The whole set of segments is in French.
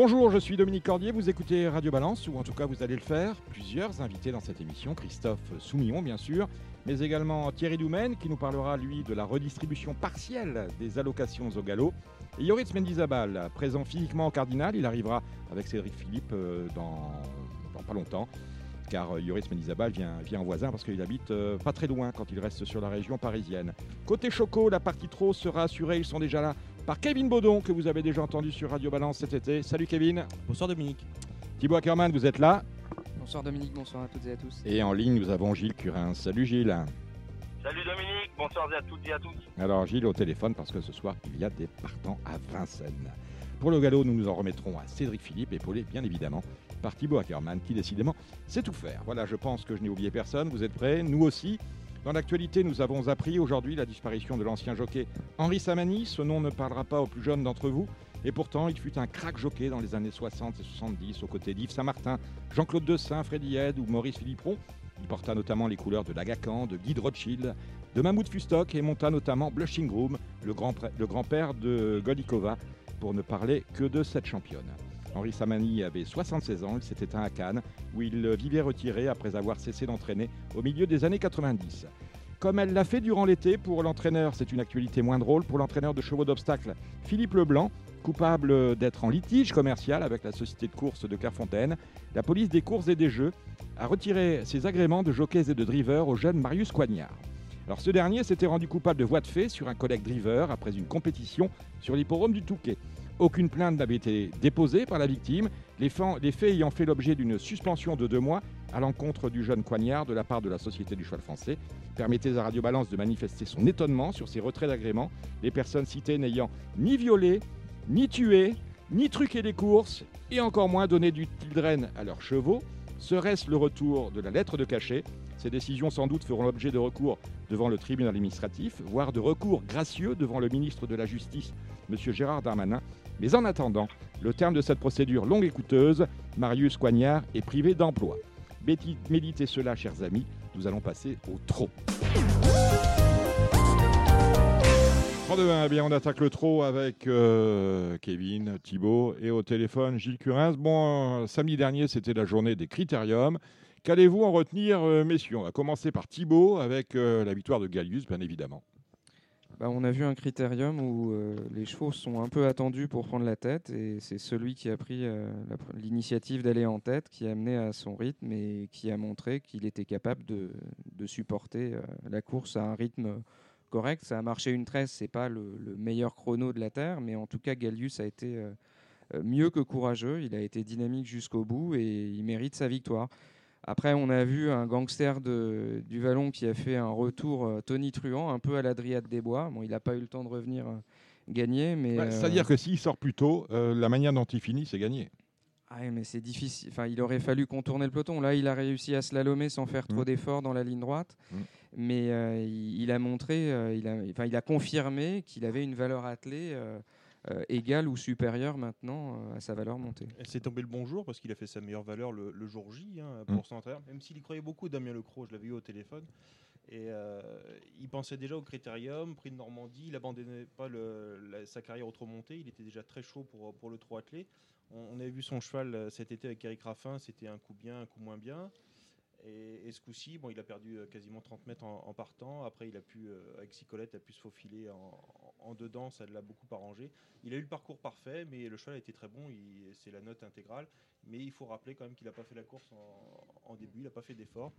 Bonjour, je suis Dominique Cordier, vous écoutez Radio Balance, ou en tout cas vous allez le faire. Plusieurs invités dans cette émission, Christophe Soumillon bien sûr, mais également Thierry Doumen qui nous parlera lui de la redistribution partielle des allocations au galop. Et Yoritz Mendizabal, présent physiquement au Cardinal, il arrivera avec Cédric Philippe euh, dans, pas longtemps car euh, Yoris Menizabal vient, vient en voisin parce qu'il habite euh, pas très loin quand il reste sur la région parisienne. Côté Choco, la partie trop sera assurée, ils sont déjà là par Kevin Baudon, que vous avez déjà entendu sur Radio Balance cet été. Salut Kevin. Bonsoir Dominique. Thibaut Ackerman, vous êtes là. Bonsoir Dominique, bonsoir à toutes et à tous. Et en ligne, nous avons Gilles Curin. Salut Gilles. Salut Dominique, bonsoir à toutes et à tous. Alors Gilles au téléphone parce que ce soir, il y a des partants à Vincennes. Pour le galop, nous nous en remettrons à Cédric Philippe, épaulé bien évidemment par Thibaut Ackerman, qui décidément sait tout faire. Voilà, je pense que je n'ai oublié personne. Vous êtes prêts? Nous aussi? Dans l'actualité, nous avons appris aujourd'hui la disparition de l'ancien jockey Henri Samani. Ce nom ne parlera pas aux plus jeunes d'entre vous. Et pourtant, il fut un crack jockey dans les années 60 et 70 aux côtés d'Yves Saint-Martin, Jean-Claude Dessin, Freddy Head ou Maurice Philippon. Il porta notamment les couleurs de Lagacan, de Guy de Rothschild, de Mahmoud Fustock et monta notamment Blushing Groom, le grand-père de Golikova, pour ne parler que de cette championne. Henri Samani avait 76 ans, il s'était éteint à Cannes, où il vivait retiré après avoir cessé d'entraîner au milieu des années 90. Comme elle l'a fait durant l'été, pour l'entraîneur, c'est une actualité moins drôle, pour l'entraîneur de chevaux d'obstacle, Philippe Leblanc, coupable d'être en litige commercial avec la société de course de Clairefontaine, la police des courses et des jeux a retiré ses agréments de jockeys et de drivers au jeune Marius Coignard. Alors ce dernier s'était rendu coupable de voie de fait sur un collègue driver après une compétition sur l'hippodrome du Touquet. Aucune plainte n'avait été déposée par la victime, les faits, ayant fait l'objet d'une suspension de deux mois à l'encontre du jeune Coignard de la part de la Société du cheval français. Permettez à Radio Balance de manifester son étonnement sur ces retraits d'agrément, les personnes citées n'ayant ni violé, ni tué, ni truqué les courses, et encore moins donné du tildren à leurs chevaux. Serait-ce le retour de la lettre de cachet? Ces décisions sans doute feront l'objet de recours devant le tribunal administratif, voire de recours gracieux devant le ministre de la Justice, M. Gérard Darmanin, mais en attendant, le terme de cette procédure longue et coûteuse, Marius Coignard est privé d'emploi. Méditez cela, chers amis, nous allons passer au trop. 3-2-1, eh on attaque le trop avec euh, Kevin, Thibault et au téléphone Gilles Curins. Bon, euh, samedi dernier, c'était la journée des critériums. Qu'allez-vous en retenir, euh, messieurs? On va commencer par Thibault avec la victoire de Gallius, bien évidemment. Bah, on a vu un critérium où euh, les chevaux sont un peu attendus pour prendre la tête et c'est celui qui a pris euh, l'initiative d'aller en tête qui a amené à son rythme et qui a montré qu'il était capable de, supporter euh, la course à un rythme correct. Ça a marché une tresse, c'est pas le, meilleur chrono de la Terre, mais en tout cas Gallius a été mieux que courageux, il a été dynamique jusqu'au bout et il mérite sa victoire. Après, on a vu un gangster de, du Vallon qui a fait un retour euh, Tony Truant, un peu à l'Adriate des Bois. Bon, il n'a pas eu le temps de revenir euh, gagner, mais. Euh, c'est-à-dire que s'il sort plus tôt, la manière dont il finit, c'est gagner. Ah mais c'est difficile. Enfin, il aurait fallu contourner le peloton. Là, il a réussi à slalomer sans faire trop mmh. d'efforts dans la ligne droite. Mmh. Mais il, a montré, il, a, enfin, il a confirmé qu'il avait une valeur attelée euh, égal ou supérieur maintenant euh, à sa valeur montée. C'est tombé le bon jour parce qu'il a fait sa meilleure valeur le, jour J hein, pour mm. son entraîneur, même s'il y croyait beaucoup, Damien Lecros, je l'avais eu au téléphone. Et euh, il pensait déjà au critérium, prix de Normandie, il n'abandonnait pas sa carrière au trop monté, il était déjà très chaud pour, pour le trop attelé. On, on, avait vu son cheval cet été avec Eric Raffin, c'était un coup bien, un coup moins bien. Et, ce coup-ci, bon, il a perdu quasiment 30 mètres en, partant. Après, il a pu, avec Sicolette, a pu se faufiler en, en dedans, ça l'a beaucoup arrangé. Il a eu le parcours parfait, mais le cheval a été très bon. C'est la note intégrale. Mais il faut rappeler quand même qu'il n'a pas fait la course en, début, il n'a pas fait d'effort.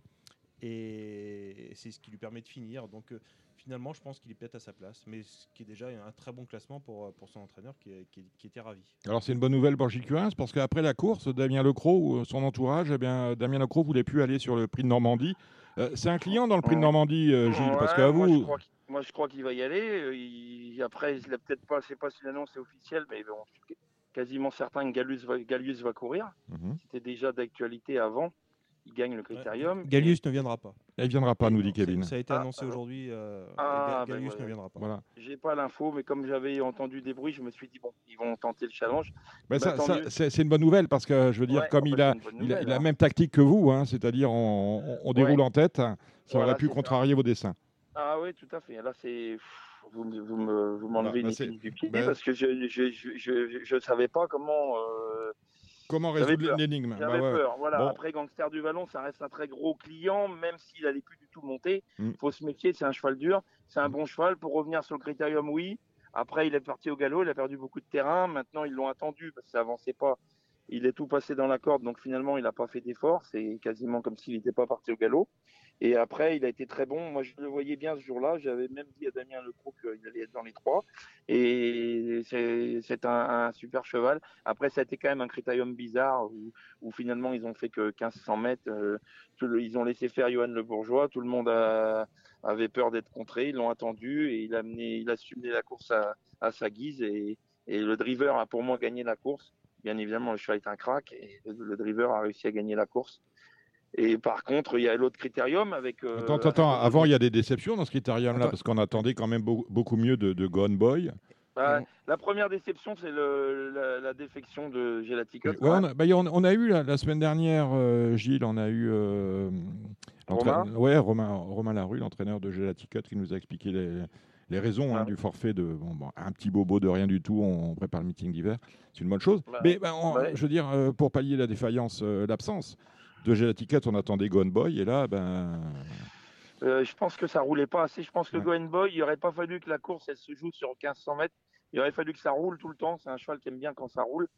Et c'est ce qui lui permet de finir. Donc euh, finalement, je pense qu'il est peut-être à sa place. Mais ce qui est déjà un très bon classement pour, pour son entraîneur qui, qui, était ravi. Alors c'est une bonne nouvelle pour Gilles parce qu'après la course, Damien Lecros ou son entourage, eh bien, Damien Lecros voulait plus aller sur le prix de Normandie. Euh, c'est un client dans le prix de Normandie, euh, Gilles, parce qu'à vous. Moi, je crois qu'il va y aller. Euh, il, après, il a peut-être pas, c'est pas si l'annonce est officielle, mais bon, quasiment certain que Gallus va, va courir. Mhm. C'était déjà d'actualité avant. Il gagne le critérium. Gallius ne viendra pas. Il viendra pas, nous dit Kevin. Ça a été Ah, annoncé ah, aujourd'hui. euh, Ah, ben Gallius ouais. ne viendra pas. Voilà. J'ai pas l'info, mais comme j'avais entendu des bruits, je me suis dit bon, ils vont tenter le challenge. Mais Bah, ça, c'est une bonne nouvelle parce que je veux dire, Ouais, comme en il fait, a, il a, nouvelle, il a la hein. même tactique que vous, hein, c'est-à-dire on, on- on déroule Ouais. en tête, ça Voilà, aurait pu ça. contrarier vos dessins. Ah oui, tout à fait. Là, c'est vous, me- vous me- vous m'enlevez bah, une c'est- épine du pied bah- parce que je je, je, je, je savais pas comment. euh, Comment résoudre l'énigme Bah J'avais ouais. peur. Voilà. Bon. Après, Gangster du Vallon, ça reste un très gros client, même s'il allait plus du tout monter. Mm. Faut se méfier, c'est un cheval dur. C'est un bon cheval. Pour revenir sur le critérium, oui. Après, il est parti au galop, il a perdu beaucoup de terrain. Maintenant, ils l'ont attendu parce que ça avançait pas. Il est tout passé dans la corde, donc finalement, il n'a pas fait d'effort. C'est quasiment comme s'il n'était pas parti au galop. Et après, il a été très bon. Moi, je le voyais bien ce jour-là. J'avais même dit à Damien Lecroux qu'il allait être dans les trois. Et c'est un, super cheval. Après, ça a été quand même un critérium bizarre où, finalement, ils ont fait que 1500 mètres. euh, ils ont laissé faire Johan Le Bourgeois. Tout le monde avait peur d'être contré. Ils l'ont attendu et il a, mené, il a la course à, sa guise. Et le driver a pour moi gagné la course. Bien évidemment, le cheval est un crack et le, driver a réussi à gagner la course. Et par contre, il y a l'autre critérium avec. euh, Attends, attends, attends, avant il y a des déceptions dans ce critérium-là parce qu'on attendait quand même beaucoup, beaucoup mieux de, de Gone Boy. bah, la première déception, c'est la, la défection de Gelati Cup. Ouais, on, a, bah, y a- on- on a eu la, la semaine dernière, euh, Gilles, on a eu euh, Romain ouais, Romain, Romain Larue, l'entraîneur de Gelaticut, qui nous a expliqué les, les raisons hein, du forfait de bon, bon, un petit bobo de rien du tout. On, prépare le meeting d'hiver, c'est une bonne chose. Bah, Mais bah, on- je veux dire, euh, pour pallier la défaillance, euh, l'absence de Gelaticut, on attendait Gone Boy, et là, ben, Euh, je pense que ça roulait pas assez. Je pense que Ouais. Goen Boy, il aurait pas fallu que la course elle se joue sur 1500 mètres. Il aurait fallu que ça roule tout le temps. C'est un cheval qui aime bien quand ça roule.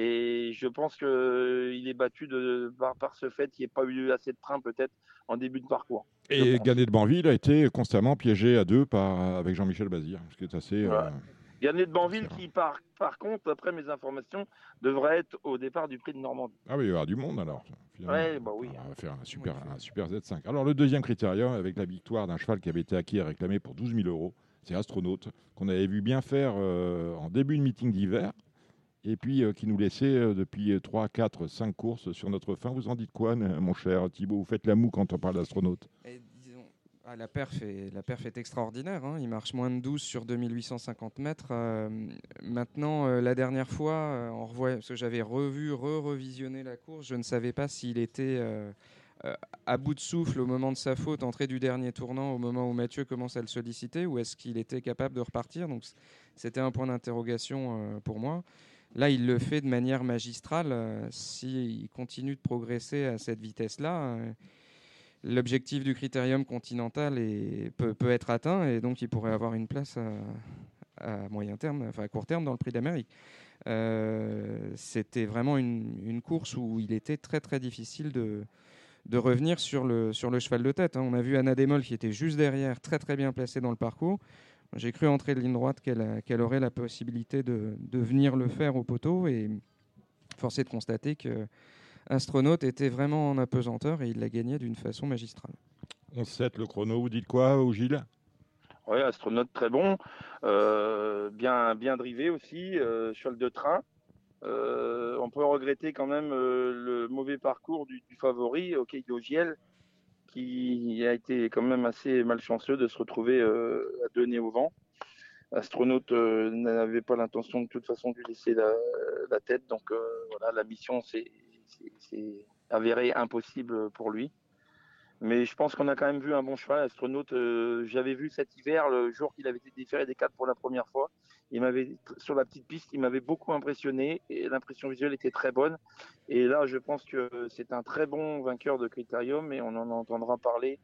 Et je pense que euh, est battu de, par, par ce fait qu'il n'y ait pas eu assez de train peut-être en début de parcours. Et. Gannet de Banville a été constamment piégé à deux par, avec Jean-Michel Bazir, ce qui est assez. Ouais. euh, de Banville qui, par, par contre, d'après mes informations, devrait être au départ du prix de Normandie. Ah oui, il y aura du monde alors. finalement. Ouais, bah oui. On va faire un super, Oui, un super Z5. Alors le deuxième critérium, avec la victoire d'un cheval qui avait été acquis et réclamé pour 12 000 euros, c'est Astronaute, qu'on avait vu bien faire euh, en début de meeting d'hiver, et puis euh, qui nous laissait euh, depuis 3, 4, 5 courses sur notre fin. Vous en dites quoi, mon cher Thibaut Vous faites la moue quand on parle d'Astronaute disons, ah, la, perf est, la perf est extraordinaire. hein. Il marche moins de 12 sur 2850 mètres. Euh, maintenant, la dernière fois, on revoit, parce que j'avais revu, re-revisionné la course, je ne savais pas s'il était à bout de souffle au moment de sa faute, entrée du dernier tournant, au moment où Mathieu commence à le solliciter, ou est-ce qu'il était capable de repartir? Donc, c'était un point d'interrogation pour moi. Là, il le fait de manière magistrale. euh, S'il continue de progresser à cette vitesse-là, euh, l'objectif du critérium continental peut, être atteint et donc il pourrait avoir une place à, moyen terme, enfin à court terme dans le prix d'Amérique. Euh, C'était vraiment une, course où il était très très difficile de, de revenir sur le, sur le cheval de tête. hein. On a vu Anna Demol qui était juste derrière, très très bien placée dans le parcours. J'ai cru entrer de ligne droite qu'elle aurait la possibilité de, de venir le faire au poteau et force est de constater que Astronaute était vraiment en apesanteur et il l'a gagné d'une façon magistrale. 11-7 le chrono, vous dites quoi, ou Gilles? Oui, astronaute très bon, euh, bien, bien drivé aussi, euh, cheval de train. Euh, on peut regretter quand même euh, le mauvais parcours du, du favori, OK Giel, qui a été quand même assez malchanceux de se retrouver euh, à deux nez au vent. Astronaute euh, n'avait pas l'intention de toute façon de lui laisser la, tête, donc euh, voilà, la mission s'est avérée impossible pour lui. Mais je pense qu'on a quand même vu un bon cheval, astronaute. euh, J'avais vu cet hiver, le jour qu'il avait été déféré des quatre pour la première fois. Il m'avait sur la petite piste, il m'avait beaucoup impressionné et l'impression visuelle était très bonne. Et là, je pense que c'est un très bon vainqueur de Critérium et on en entendra parler,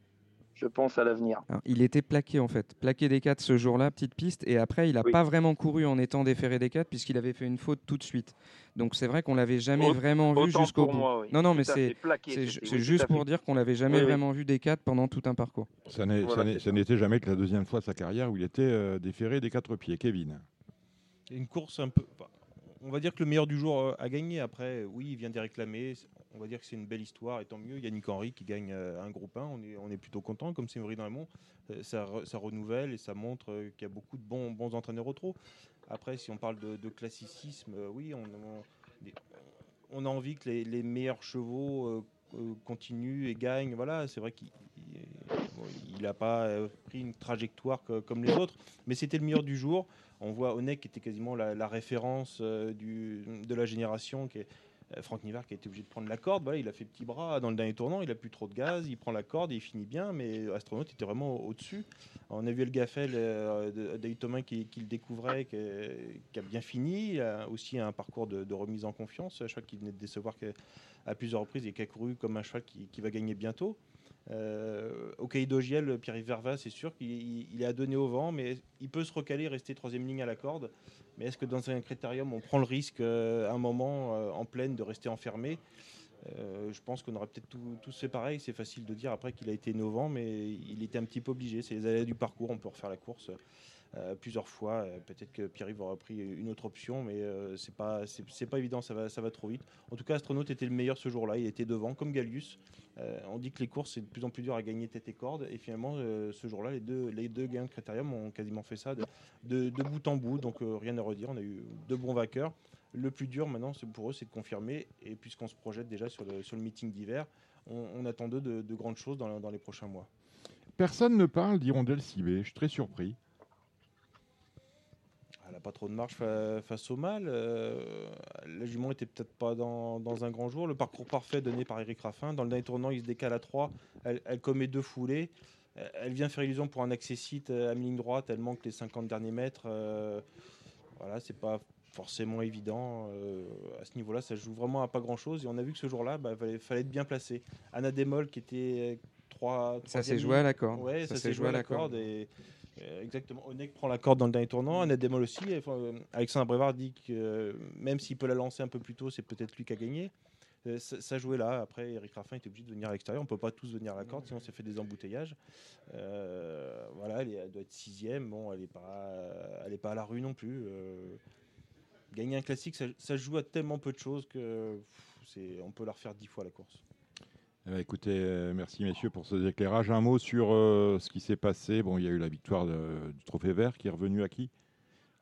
je pense, à l'avenir. Il était plaqué en fait, plaqué des 4 ce jour-là, petite piste, et après il n'a Oui. pas vraiment couru en étant déféré des 4 puisqu'il avait fait une faute tout de suite. Donc c'est vrai qu'on l'avait jamais vraiment vu jusqu'au bout. moi, oui. Non, non, mais c'est- oui, juste pour dire qu'on l'avait jamais Oui, oui. vraiment vu des 4 pendant tout un parcours. Ça Voilà, n'était jamais que la deuxième fois de sa carrière où il était euh, déféré des quatre pieds. Kevin Une course un peu. On va dire que le meilleur du jour euh, a gagné. Après, oui, il vient d'y réclamer. On va dire que c'est une belle histoire. Et tant mieux, Yannick Henry qui gagne euh, un groupe 1. On est, plutôt content. Comme le monde, euh, ça, ça renouvelle et ça montre euh, qu'il y a beaucoup de bons, entraîneurs au. Après, si on parle de, classicisme, euh, oui, on, des- a envie que les, meilleurs chevaux euh, continue et gagne. Voilà, c'est vrai qu'il n'a pas pris une trajectoire comme les autres, mais c'était le meilleur du jour. On voit Onek qui était quasiment la, référence du, de la génération, qui est euh, Franck Nivard qui a été obligé de prendre la corde, voilà, il a fait petit bras dans le dernier tournant, il a plus trop de gaz, il prend la corde et il finit bien, mais Astronaute était vraiment au-dessus. On a vu le Gaffel euh, Thomas qui, le découvrait, qui, a bien fini, aussi un parcours de, remise en confiance, je crois qu'il venait de décevoir à plusieurs reprises et qui a couru comme un cheval qui va gagner bientôt. Euh, au Cahier d'Ogiel, Pierre-Yves Verva, c'est sûr qu'il est à donner au vent, mais il peut se recaler, rester troisième ligne à la corde. Mais est-ce que dans un critérium, on prend le risque euh, un moment euh, en pleine de rester enfermé? Je pense qu'on aurait peut-être tous fait pareil. C'est facile de dire après qu'il a été innovant, mais il était un petit peu obligé. C'est les aléas du parcours, on peut refaire la course. Plusieurs fois. Peut-être que Pierre-Yves aura pris une autre option, mais c'est pas pas évident, ça va ça va trop vite. En tout cas, Astronaute était le meilleur ce jour-là. Il était devant, comme Gallius. On dit que les courses c'est de plus en plus dur à gagner tête et corde, et finalement ce jour-là, les deux les deux gains de Critérium ont quasiment fait ça de, bout en bout. Donc rien à redire. On a eu deux bons vainqueurs. Le plus dur maintenant, pour eux, c'est de confirmer. Et puisqu'on se projette déjà sur le, sur le meeting d'hiver, on, attend d'eux de, grandes choses dans, dans les prochains mois. Personne ne parle d'Hirondelle Cibé. Je suis très surpris elle n'a pas trop de marche face au mal. Euh, la jument était peut-être pas dans, un grand jour. Le parcours parfait donné par Eric Raffin. Dans le dernier tournant, il se décale à 3. Elle, commet deux foulées. Elle vient faire illusion pour un accessite à mi-ligne droite. Elle manque les 50 derniers mètres. Euh, voilà, c'est pas forcément évident. Euh, à ce niveau-là, ça joue vraiment à pas grand-chose. Et on a vu que ce jour-là, bah, il fallait, être bien placé. Anna Demol, qui était 3. Ça s'est joué à la corde. Ouais, ça, s'est joué, à la corde. Et, euh, exactement. Onek prend la corde dans le dernier tournant. Annette Demol aussi. Euh, Alexandre Brevard dit que euh, même s'il peut la lancer un peu plus tôt, c'est peut-être lui qui a gagné. Ça, jouait là. Après, Eric Raffin était obligé de venir à l'extérieur. On peut pas tous venir à la corde, sinon ça fait des embouteillages. voilà, elle, doit être sixième. Bon, elle n'est pas, elle est pas à la rue non plus. gagner un classique, ça, joue à tellement peu de choses que on peut la refaire dix fois la course. Eh ben, écoutez, euh, merci messieurs pour ce éclairages. Un mot sur euh, ce qui s'est passé. Bon, il y a eu la victoire du Trophée Vert qui est revenue à qui?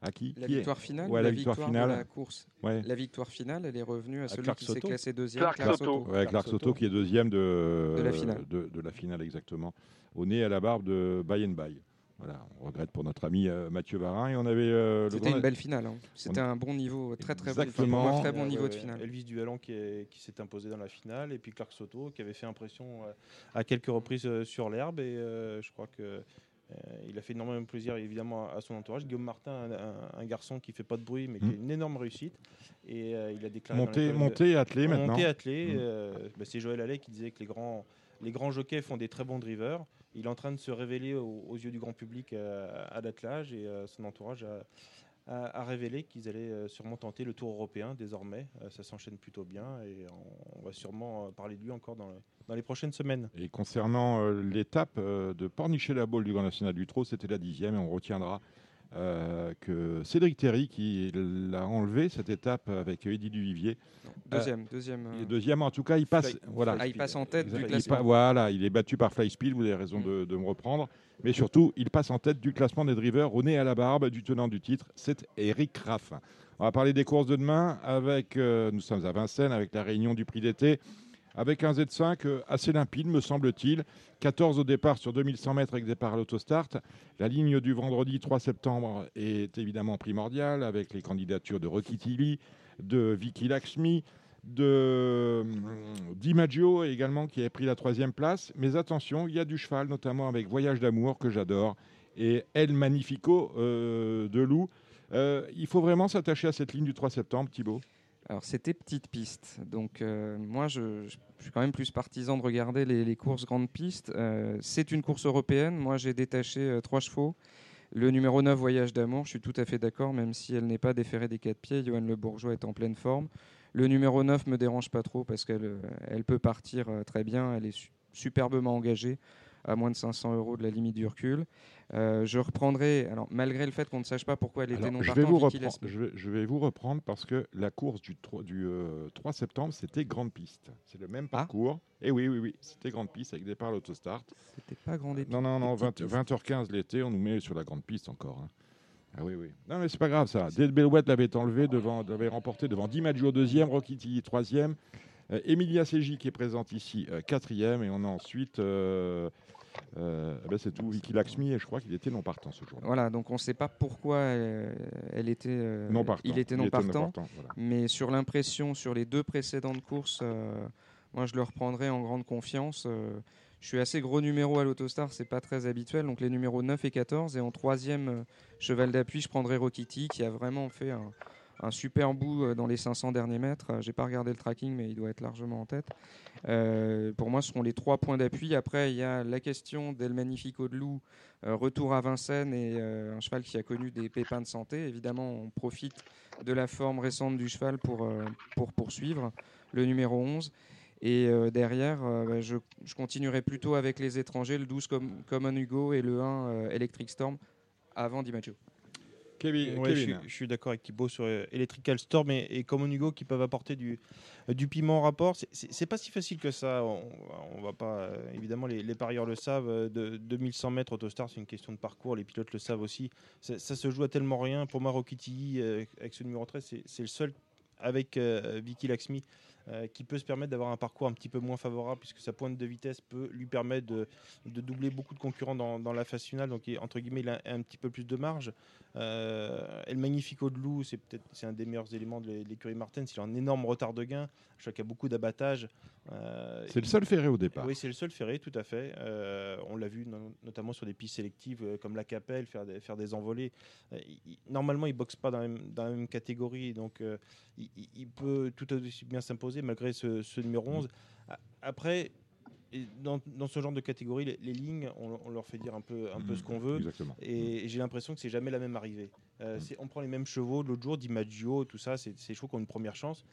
À qui? La victoire finale? la, victoire, finale. De la course. La victoire finale, elle est revenue à, celui qui s'est classé deuxième. Clark, Soto. Ouais, Clark Soto qui est deuxième de, de la finale. De, de, la finale exactement. Au nez à la barbe de By and By on regrette pour notre ami euh, Mathieu Varin. Et on avait. Euh, C'était une belle finale. Hein. C'était un bon niveau, très très Bon, très bon niveau de finale. Elvis Duallon qui, qui s'est imposé dans la finale, et puis Clark Soto qui avait fait impression euh, à quelques reprises sur l'herbe. Et je crois que. il a fait énormément de plaisir évidemment à son entourage. Guillaume Martin, un, garçon qui fait pas de bruit mais qui a mmh. une énorme réussite. Et il a déclaré. Monté, monté et attelé maintenant. Monté attelé. Mmh. Bah, c'est Joël Allais qui disait que les grands, les grands jockeys font des très bons drivers il est en train de se révéler aux, yeux du grand public euh, à, l'attelage et euh, son entourage a, révélé qu'ils allaient euh, sûrement tenter le Tour européen désormais. ça s'enchaîne plutôt bien et on, va sûrement parler de lui encore dans, les prochaines semaines. Et concernant l'étape de Pornichet-la-Baule du Grand National du Trot, c'était la dixième et on retiendra euh, que Cédric Terry qui l'a enlevé cette étape avec Eddie Duvivier. Deuxième, euh, deuxième. Euh, deuxième, en tout cas, il passe. voilà. Ah, il passe en tête du classement. voilà, il est battu par Flyspeed. Vous avez raison mm. de, me reprendre, mais surtout, il passe en tête du classement des drivers au nez à la barbe du tenant du titre. C'est Eric Raff. On va parler des courses de demain avec. nous sommes à Vincennes avec la réunion du prix d'été avec un Z5 euh, assez limpide, me semble-t-il. 14 au départ sur 2100 mètres avec départ à l'autostart. La ligne du vendredi 3 septembre est évidemment primordiale avec les candidatures de Rocky Tilly, de Vicky Lakshmi, de hum, DiMaggio également qui a pris la troisième place. Mais attention, il y a du cheval, notamment avec Voyage d'amour que j'adore et El Magnifico euh, de Loup. Euh, il faut vraiment s'attacher à cette ligne du 3 septembre, Thibault alors c'était petite piste, donc euh, moi je, suis quand même plus partisan de regarder les, courses grandes pistes. Euh, c'est une course européenne, moi j'ai détaché euh, trois chevaux. Le numéro 9, Voyage d'amour, je suis tout à fait d'accord, même si elle n'est pas déférée des quatre pieds. Johan Le Bourgeois est en pleine forme. Le numéro 9 me dérange pas trop parce qu'elle elle peut partir très bien, elle est superbement engagée à moins de 500 euros de la limite du recul. Euh, je reprendrai, alors, malgré le fait qu'on ne sache pas pourquoi elle était non je vais, vous reprendre, je, vais, vous reprendre parce que la course du 3, du, 3 euh, septembre, c'était grande piste. C'est le même ah. parcours. Et oui, oui, oui, c'était grande piste avec départ à l'autostart. C'était pas grande Non, non, non, 20, h 15 l'été, on nous met sur la grande piste encore. Hein. Ah oui, oui. Non, mais c'est pas grave ça. Dale Bellouette l'avait enlevé, devant, l'avait remporté devant Di Maggio deuxième, Rocky troisième. Euh, Emilia Seji qui est présente ici, euh, quatrième. Et on a ensuite, euh, ben, c'est tout, Vicky Laxmi. Et je crois qu'il était non partant ce jour-là. Voilà, donc on ne sait pas pourquoi euh, elle était, euh, Non partant. il était non partant. voilà. Mais sur l'impression, sur les deux précédentes courses, euh, moi je le reprendrai en grande confiance. je suis assez gros numéro à l'Autostar, c'est pas très habituel. Donc les numéros 9 et 14. Et en troisième cheval d'appui, je prendrai Rokiti qui a vraiment fait un, un super bout euh, dans les 500 derniers mètres. Euh, J'ai pas regardé le tracking, mais il doit être largement en tête. Euh, pour moi, ce seront les trois points d'appui. Après, il y a la question d'El Magnifico de Loup, retour à Vincennes et un cheval qui a connu des pépins de santé. Évidemment, on profite de la forme récente du cheval pour, pour poursuivre le numéro 11. Et derrière, bah, je, je continuerai plutôt avec les étrangers, le 12 comme Common Hugo et le 1 euh, Electric Storm avant DiMaggio. Kevin, Ouais, je, Kevin. suis, je suis d'accord avec Thibaut sur euh, Electrical Storm et, et Common Hugo qui peuvent apporter du, euh, du piment en rapport. C'est- pas si facile que ça. On, on va pas, euh, évidemment, les, les parieurs le savent. De 2100 mètres Autostar, c'est une question de parcours. Les pilotes le savent aussi. Ça, ça se joue à tellement rien. Pour moi, Rocky Tilly, euh, avec ce numéro 13, c'est- le seul avec euh, Vicky Laxmi euh, qui peut se permettre d'avoir un parcours un petit peu moins favorable puisque sa pointe de vitesse peut lui permettre de, de doubler beaucoup de concurrents dans, dans la phase finale. Donc, entre guillemets, il a un petit peu plus de marge. Euh, El Magnifico de Loup, c'est peut-être c'est un des meilleurs éléments de l'é- l'écurie Martin. Il a un énorme retard de gain. Je crois qu'il y a beaucoup d'abattage. Euh, C'est le seul ferré au départ. oui, c'est le seul ferré, tout à fait. Euh, on l'a vu no- notamment sur des pistes sélectives euh, comme la Capelle, faire des, faire des envolées. Il- normalement, il ne boxe pas dans la même, dans la même catégorie, donc il, peut tout aussi bien s'imposer malgré ce, ce numéro 11. A- Après, et dans, dans ce genre de catégorie, les, les lignes, on, on leur fait dire un peu, un peu ce qu'on veut. Exactement. Et j'ai l'impression que c'est jamais la même arrivée. Euh, c'est- on prend les mêmes chevaux. L'autre jour, DiMaggio, tout ça, c'est chevaux qui ont une première chance.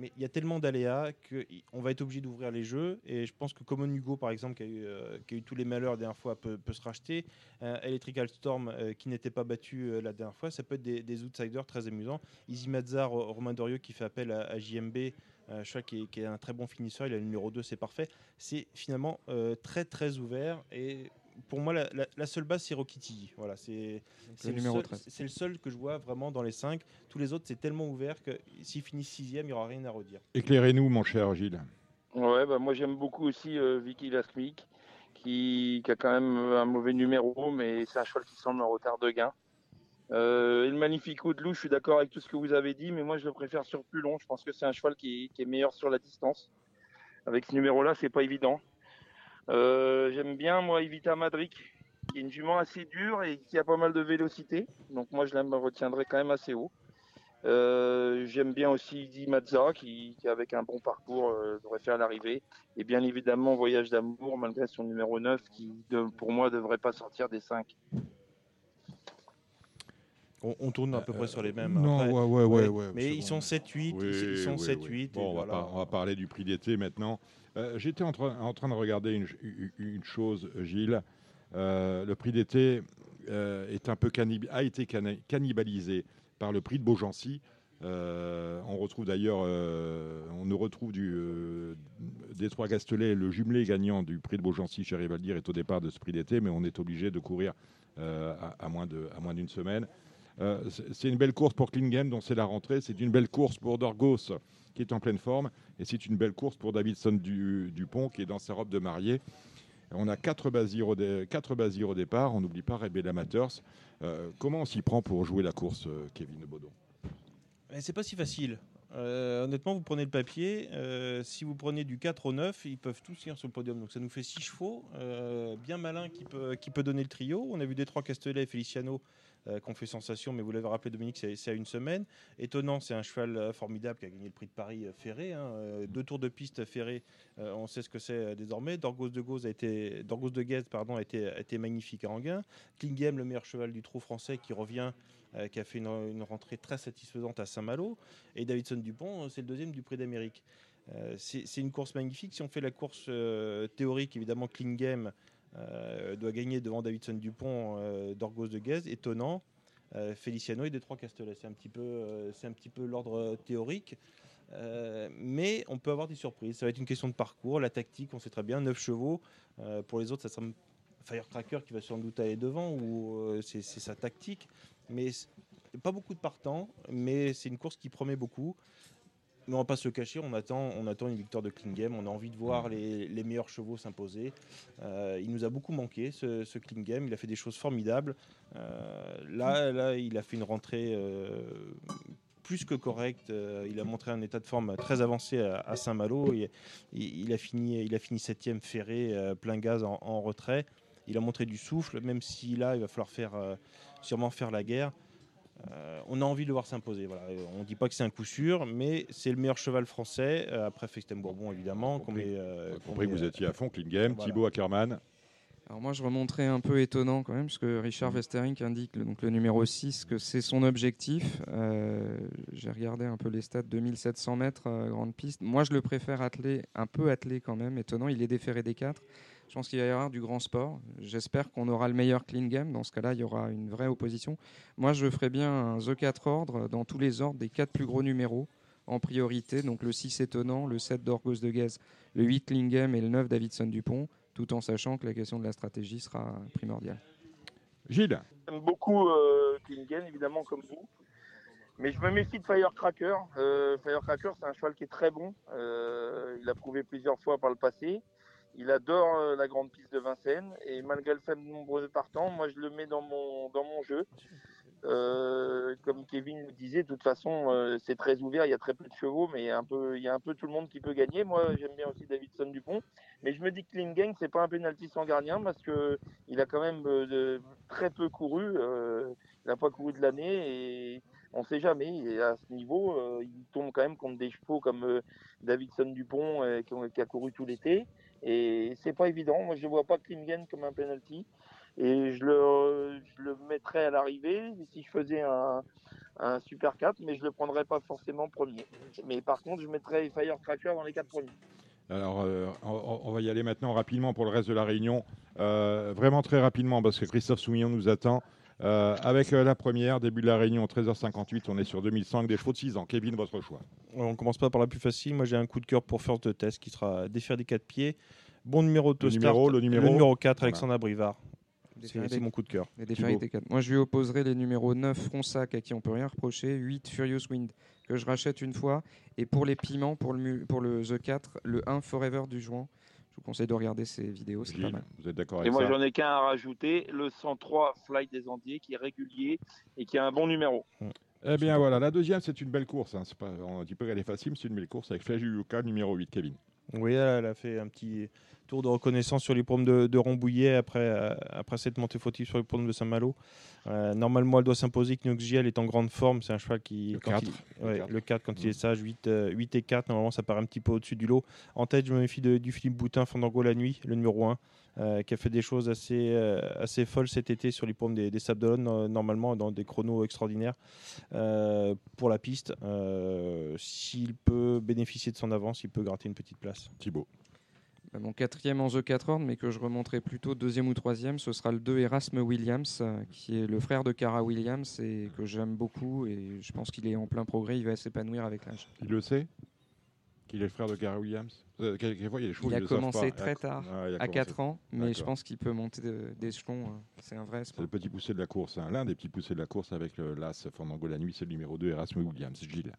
Mais il y a tellement d'aléas qu'on va être obligé d'ouvrir les jeux. Et je pense que Common Hugo, par exemple, qui a eu, euh, qui a eu tous les malheurs la dernière fois, peut, peut se racheter. Euh, Electrical Storm, qui n'était pas battu la dernière fois, ça peut être des, des outsiders très amusants. Easy Mazar, Ro- Romain Dorieux, qui fait appel à, à JMB. Euh, je crois qui est, qui est un très bon finisseur, il a le numéro 2, c'est parfait. C'est finalement euh, très très ouvert et pour moi la, la- la seule base c'est Rokiti. Voilà, c'est le, numéro seul- 13. c'est le seul que je vois vraiment dans les 5. Tous les autres c'est tellement ouvert que s'il finit sixième, il n'y aura rien à redire. Éclairez-nous, mon cher Gilles. Ouais, bah moi j'aime beaucoup aussi euh, Vicky Lasmik, qui, qui a quand même un mauvais numéro, mais c'est un cheval qui semble en retard de gain. Euh, et le Magnifico de Loup, je suis d'accord avec tout ce que vous avez dit, mais moi je le préfère sur plus long. Je pense que c'est un cheval qui, est meilleur sur la distance. Avec ce numéro-là, c'est pas évident. Euh, J'aime bien moi Evita Madric, qui est une jument assez dure et qui a pas mal de vélocité. Donc moi je la retiendrai quand même assez haut. Euh, J'aime bien aussi Di Mazza qui, avec un bon parcours, euh, devrait faire l'arrivée. Et bien évidemment, Voyage d'amour, malgré son numéro 9, qui pour moi devrait pas sortir des 5. On, on tourne à peu près sur les mêmes. Non, après. ouais, ouais, ouais, ouais, mais ils bon. sont 7-8, Oui, ils, sont oui, 7-8. oui. et Bon, on, va voilà. pas- on va parler du prix d'été maintenant. Euh, J'étais en, train- en train de regarder une, chose, Gilles. Euh, le prix d'été euh, est un peu cannib- a été cannibalisé par le prix de Beaugency. Euh, on retrouve d'ailleurs, euh, on nous retrouve du euh, Détroit Gastelet, le jumelé gagnant du prix de Beaugency chez Rivaldir est au départ de ce prix d'été, mais on est obligé de courir euh, à, à moins de- à moins d'une semaine. Euh, c'est une belle course pour Klingem, dont c'est la rentrée. C'est une belle course pour Dorgos, qui est en pleine forme. Et c'est une belle course pour Davidson du, Dupont, qui est dans sa robe de mariée. On a quatre basirs au, au départ. On n'oublie pas Rebel Amateurs. Euh, comment on s'y prend pour jouer la course, euh, Kevin Baudon Mais c'est pas si facile. Honnêtement, vous prenez le papier. si vous prenez du 4 au 9, ils peuvent tous finir sur le podium. Donc ça nous fait 6 chevaux. bien malin qui peut, donner le trio. On a vu Détroit Castellet et Feliciano euh, qui ont fait sensation, mais vous l'avez rappelé, Dominique, c'est à une semaine. Étonnant, c'est un cheval euh, formidable qui a gagné le prix de Paris euh, ferré. hein, deux tours de piste ferré, on sait ce que c'est désormais. Dorgos de Gauze a été, Dorgos de Guez, pardon, a été, magnifique à Anguin. Klingem, le meilleur cheval du trot français, qui revient, qui a fait une, rentrée très satisfaisante à Saint-Malo. Et Davidson Dupont, c'est le deuxième du prix d'Amérique. C'est une course magnifique. Si on fait la course théorique, évidemment, Klingem euh, doit gagner devant Davidson Dupont, euh, Dorgos de Guez, étonnant. Euh, Feliciano et Détroit Castellet. C'est un petit peu, euh, c'est peu l'ordre théorique. Mais on peut avoir des surprises. Ça va être une question de parcours, la tactique, on sait très bien, 9 chevaux. Pour les autres, ça sera Firecracker qui va sans doute aller devant, ou c'est sa tactique. Mais pas beaucoup de partants, mais c'est une course qui promet beaucoup. Mais on va pas se le cacher, on attend, on attend une victoire de Klingem. On a envie de voir les, les meilleurs chevaux s'imposer. Euh, il nous a beaucoup manqué, ce, ce Klingem. Il a fait des choses formidables. Euh, là, là, il a fait une rentrée euh, plus que correcte. Il a montré un état de forme très avancé à, à Saint-Malo. Il, a fini, il a fini septième ferré, plein gaz en, en retrait. Il a montré du souffle, même si là, il va falloir faire, sûrement faire la guerre. Euh, on a envie de le voir s'imposer. Voilà. Euh, On ne dit pas que c'est un coup sûr, mais c'est le meilleur cheval français, euh, après Fextem Bourbon évidemment. Compris. met, euh, On compris que vous étiez à fond, Klingem, voilà. Thibaut Ackermann. Alors moi, je remonterai un peu étonnant quand même, parce que Richard Westerink indique, le- donc le numéro 6, que c'est son objectif. Euh, J'ai regardé un peu les stats, 2700 mètres, euh, grande piste. Moi, je le préfère attelé, un peu attelé quand même, étonnant. Il est déféré des 4. Je pense qu'il va y avoir du grand sport. J'espère qu'on aura le meilleur clean game. Dans ce cas-là, il y aura une vraie opposition. Moi, je ferais bien un The 4 ordre dans tous les ordres des 4 plus gros numéros en priorité. Donc le 6 étonnant, le 7 d'Orgos de Guez, le 8 Klingem et le 9 Davidson Dupont tout en sachant que la question de la stratégie sera primordiale. Gilles, J'aime beaucoup euh, Klingen, évidemment, comme vous. Mais je me méfie de Firecracker. Euh, Firecracker, c'est un cheval qui est très bon. Euh, il a prouvé plusieurs fois par le passé. Il adore euh, la grande piste de Vincennes. Et malgré le nombre de partants, moi, je le mets dans mon, dans mon jeu. Euh, comme Kevin le disait, de toute façon, euh, c'est très ouvert. Il y a très peu de chevaux, mais il y a un peu, il y a un peu tout le monde qui peut gagner. Moi, j'aime bien aussi Davidson Dupont. Mais je me dis que Klingen, c'est pas un penalty sans gardien parce que il a quand même très peu couru. euh, il n'a pas couru de l'année et on ne sait jamais. À ce niveau, il tombe quand même contre des chevaux comme Davidson Dupont qui, ont- qui a couru tout l'été. Et c'est pas évident. Moi, je vois pas Klingen comme un penalty. Et je le, je le mettrais à l'arrivée si je faisais un, un Super 4, mais je le prendrais pas forcément premier. Mais par contre, je mettrais Firecracker dans les quatre premiers. alors euh, on, on va y aller maintenant rapidement pour le reste de la réunion. Euh, vraiment très rapidement parce que Christophe Soumillon nous attend. Euh, avec euh, la première, début de la réunion, 13h58, on est sur 2100 avec des chevaux de 6 ans. Kevin, votre choix. On commence pas par la plus facile. Moi, j'ai un coup de cœur pour First de Test qui sera déféré des quatre pieds. Bon numéro de Le start. numéro, le numéro 4, Voilà. Alexandre Brivard. Déféré C'est mon coup de cœur. des. Moi, je lui opposerai les numéros 9 Fronsac à qui on peut rien reprocher, 8 Furious Wind que je rachète une fois, et pour les piments, pour le, mu- pour le The 4, le 1 Forever du Jouan. Je vous conseille de regarder ces vidéos, c'est pas mal. vous êtes d'accord Et avec moi, ça j'en ai qu'un à rajouter, le 103 Fly des Andiers, qui est régulier et qui a un bon numéro. Eh bien voilà, la deuxième, c'est une belle course. hein. C'est Pas, on dit pas qu'elle est facile, mais c'est une belle course avec Flash Yuka, numéro 8, Kevin. Oui, elle a fait un petit tour de reconnaissance sur les pommes de, de Rambouillet après, euh, après cette montée fautive sur les pommes de Saint-Malo. Euh, normalement, elle doit s'imposer. Knox elle est en grande forme. C'est un cheval qui. Le quand 4. il- ouais, Le 4. le 4, quand il Mm. est sage, 8, euh, 8 et 4. Normalement, ça part un petit peu au-dessus du lot. En tête, je me méfie de- du Philippe Boutin, Fandango la nuit, le numéro 1, euh, qui a fait des choses assez, assez folles cet été sur les pommes des, des Sables d'Olonne, normalement, dans des chronos extraordinaires pour la piste. S'il peut bénéficier de son avance, il peut gratter une petite place. Thibaut. Bah, Mon quatrième en The 4 ordre, mais que je remonterai plutôt deuxième ou troisième, ce sera le 2 Erasme Williams, euh, qui est le frère de Cara Williams et que j'aime beaucoup. Et je pense qu'il est en plein progrès, il va s'épanouir avec l'âge. Il le sait Qu'il est le frère de Gary Williams? Euh, il y a des chevaux Il a commencé pas? très Ah, tard, ah, a à commencé. 4 ans, mais je pense qu'il peut monter d'échelon. euh, C'est un vrai C'est espoir. le petit poussé de la course, hein. l'un des petits poussés de la course avec l'As Fandango la nuit, c'est le numéro 2, Erasmus Williams. Gilles.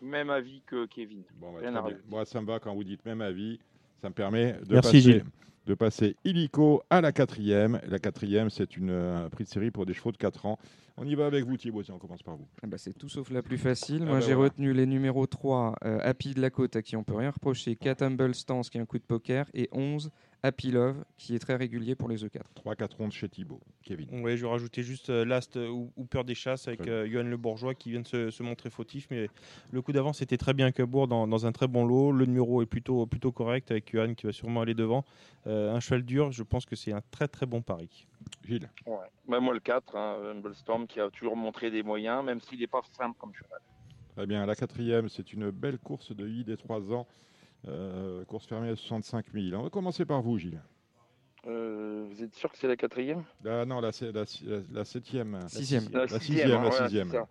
Même avis que Kevin. Bon, bah. Moi, ça me va quand vous dites même avis. Ça me permet de Merci, passer, Gilles. de passer illico à la quatrième. La quatrième, c'est une, euh, un prix de série pour des chevaux de 4 ans. On y va avec vous, Thibaut. On commence par vous. Ah bah, c'est tout sauf la plus facile. Ah Moi, bah j'ai voilà. retenu les numéros 3, euh, Happy de la Côte, à qui on peut rien reprocher, 4 Humble Stance, qui est un coup de poker, et 11, Happy Love, qui est très régulier pour les E E4. 3-4 rondes chez Thibaut. Kevin. Ouais, je vais rajouter juste euh, Last ou, ou Peur des Chasses avec euh, Johan Le Bourgeois qui vient de se, se montrer fautif. Mais le coup d'avance était très bien avec Bourg dans, dans un très bon lot. Le numéro est plutôt, plutôt correct avec Johan qui va sûrement aller devant. Euh, un cheval dur, je pense que c'est un très très bon pari. Gilles. Ouais. Bah, moi, le 4, hein, Humble Storm, qui a toujours montré des moyens, même s'il n'est pas simple comme cheval. Très bien. La quatrième, c'est une belle course de I des 3 ans. Euh, course fermée à 65 000. On va commencer par vous, Gilles. Euh, vous êtes sûr que c'est la quatrième? Ah non, la, la, la, la septième. Sixième. La sixième, la sixième. ça.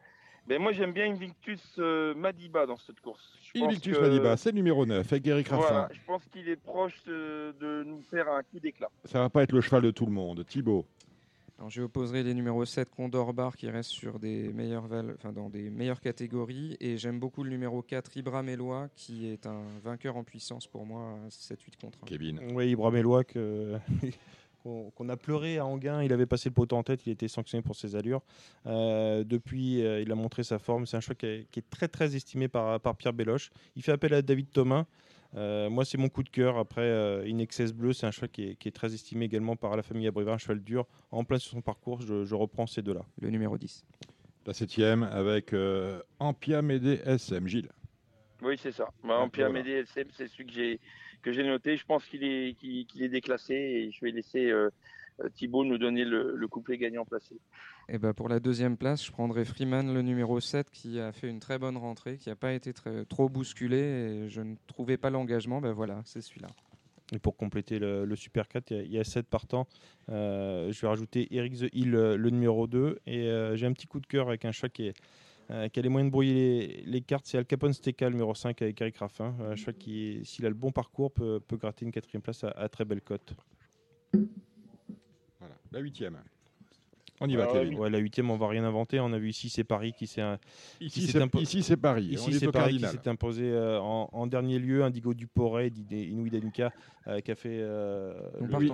Ben, moi, j'aime bien Invictus euh, Madiba dans cette course. Je pense Invictus que- Madiba, c'est numéro 9, avec Eric Raffin. Voilà, je pense qu'il est proche euh, de nous faire un coup d'éclat. Ça va pas être le cheval de tout le monde. Thibaut. Alors, je opposerai les numéros 7 Condor Bar qui reste sur des meilleures val- enfin, dans des meilleures catégories. Et j'aime beaucoup le numéro 4 Ibra Melois qui est un vainqueur en puissance pour moi à 7-8 contre 1. Kevin. Oui, Ibra Melois, que- qu'on a pleuré à Anguin. Il avait passé le poteau en tête, il été sanctionné pour ses allures. Euh, depuis, euh, il a montré sa forme. C'est un choix qui est, qui est très très estimé par, par Pierre Belloche. Il fait appel à David Thomas. Euh, moi, c'est mon coup de cœur. Après, euh, Inexcess Bleu, c'est un choix qui est, qui est très estimé également par la famille Abrivard, un cheval dur. En plein sur son parcours, je, je reprends ces deux-là. Le numéro 10. La septième avec euh, Ampia Médé SM. Gilles. Oui, c'est ça. Bah, Ah, Ampia. Médé LCM, c'est celui que j'ai que j'ai noté. Je pense qu'il est qu'il qu'il est déclassé et je vais laisser euh, Thibaut nous donner le, le couplet gagnant placé. Et ben pour la deuxième place, je prendrai Freeman, le numéro 7, qui a fait une très bonne rentrée, qui n'a pas été très, trop bousculé. Et je ne trouvais pas l'engagement. Ben voilà, c'est celui-là. Et pour compléter le, le Super 4, il y a- il y, a 7 partants. Euh, je vais rajouter Eric The Hill, euh, le numéro 2. Et euh, j'ai un petit coup de cœur avec un choix qui, est, euh, qui a les moyens de brouiller les, les cartes. C'est Al Capone Steka, le numéro 5, avec Eric Raffin. Un choix qui, s'il a le bon parcours, peut, peut gratter une quatrième place à, à très belle cote. La huitième. On y va, Kevin. Ouais, la huitième, on va rien inventer. On a vu ici, c'est Paris qui s'est Ici, c'est impo- ici, c'est Paris. Ici, est c'est Paris qui s'est imposé euh, en, en dernier lieu. Indigo Duporé, Inouï Danuka, euh, qui a fait. euh,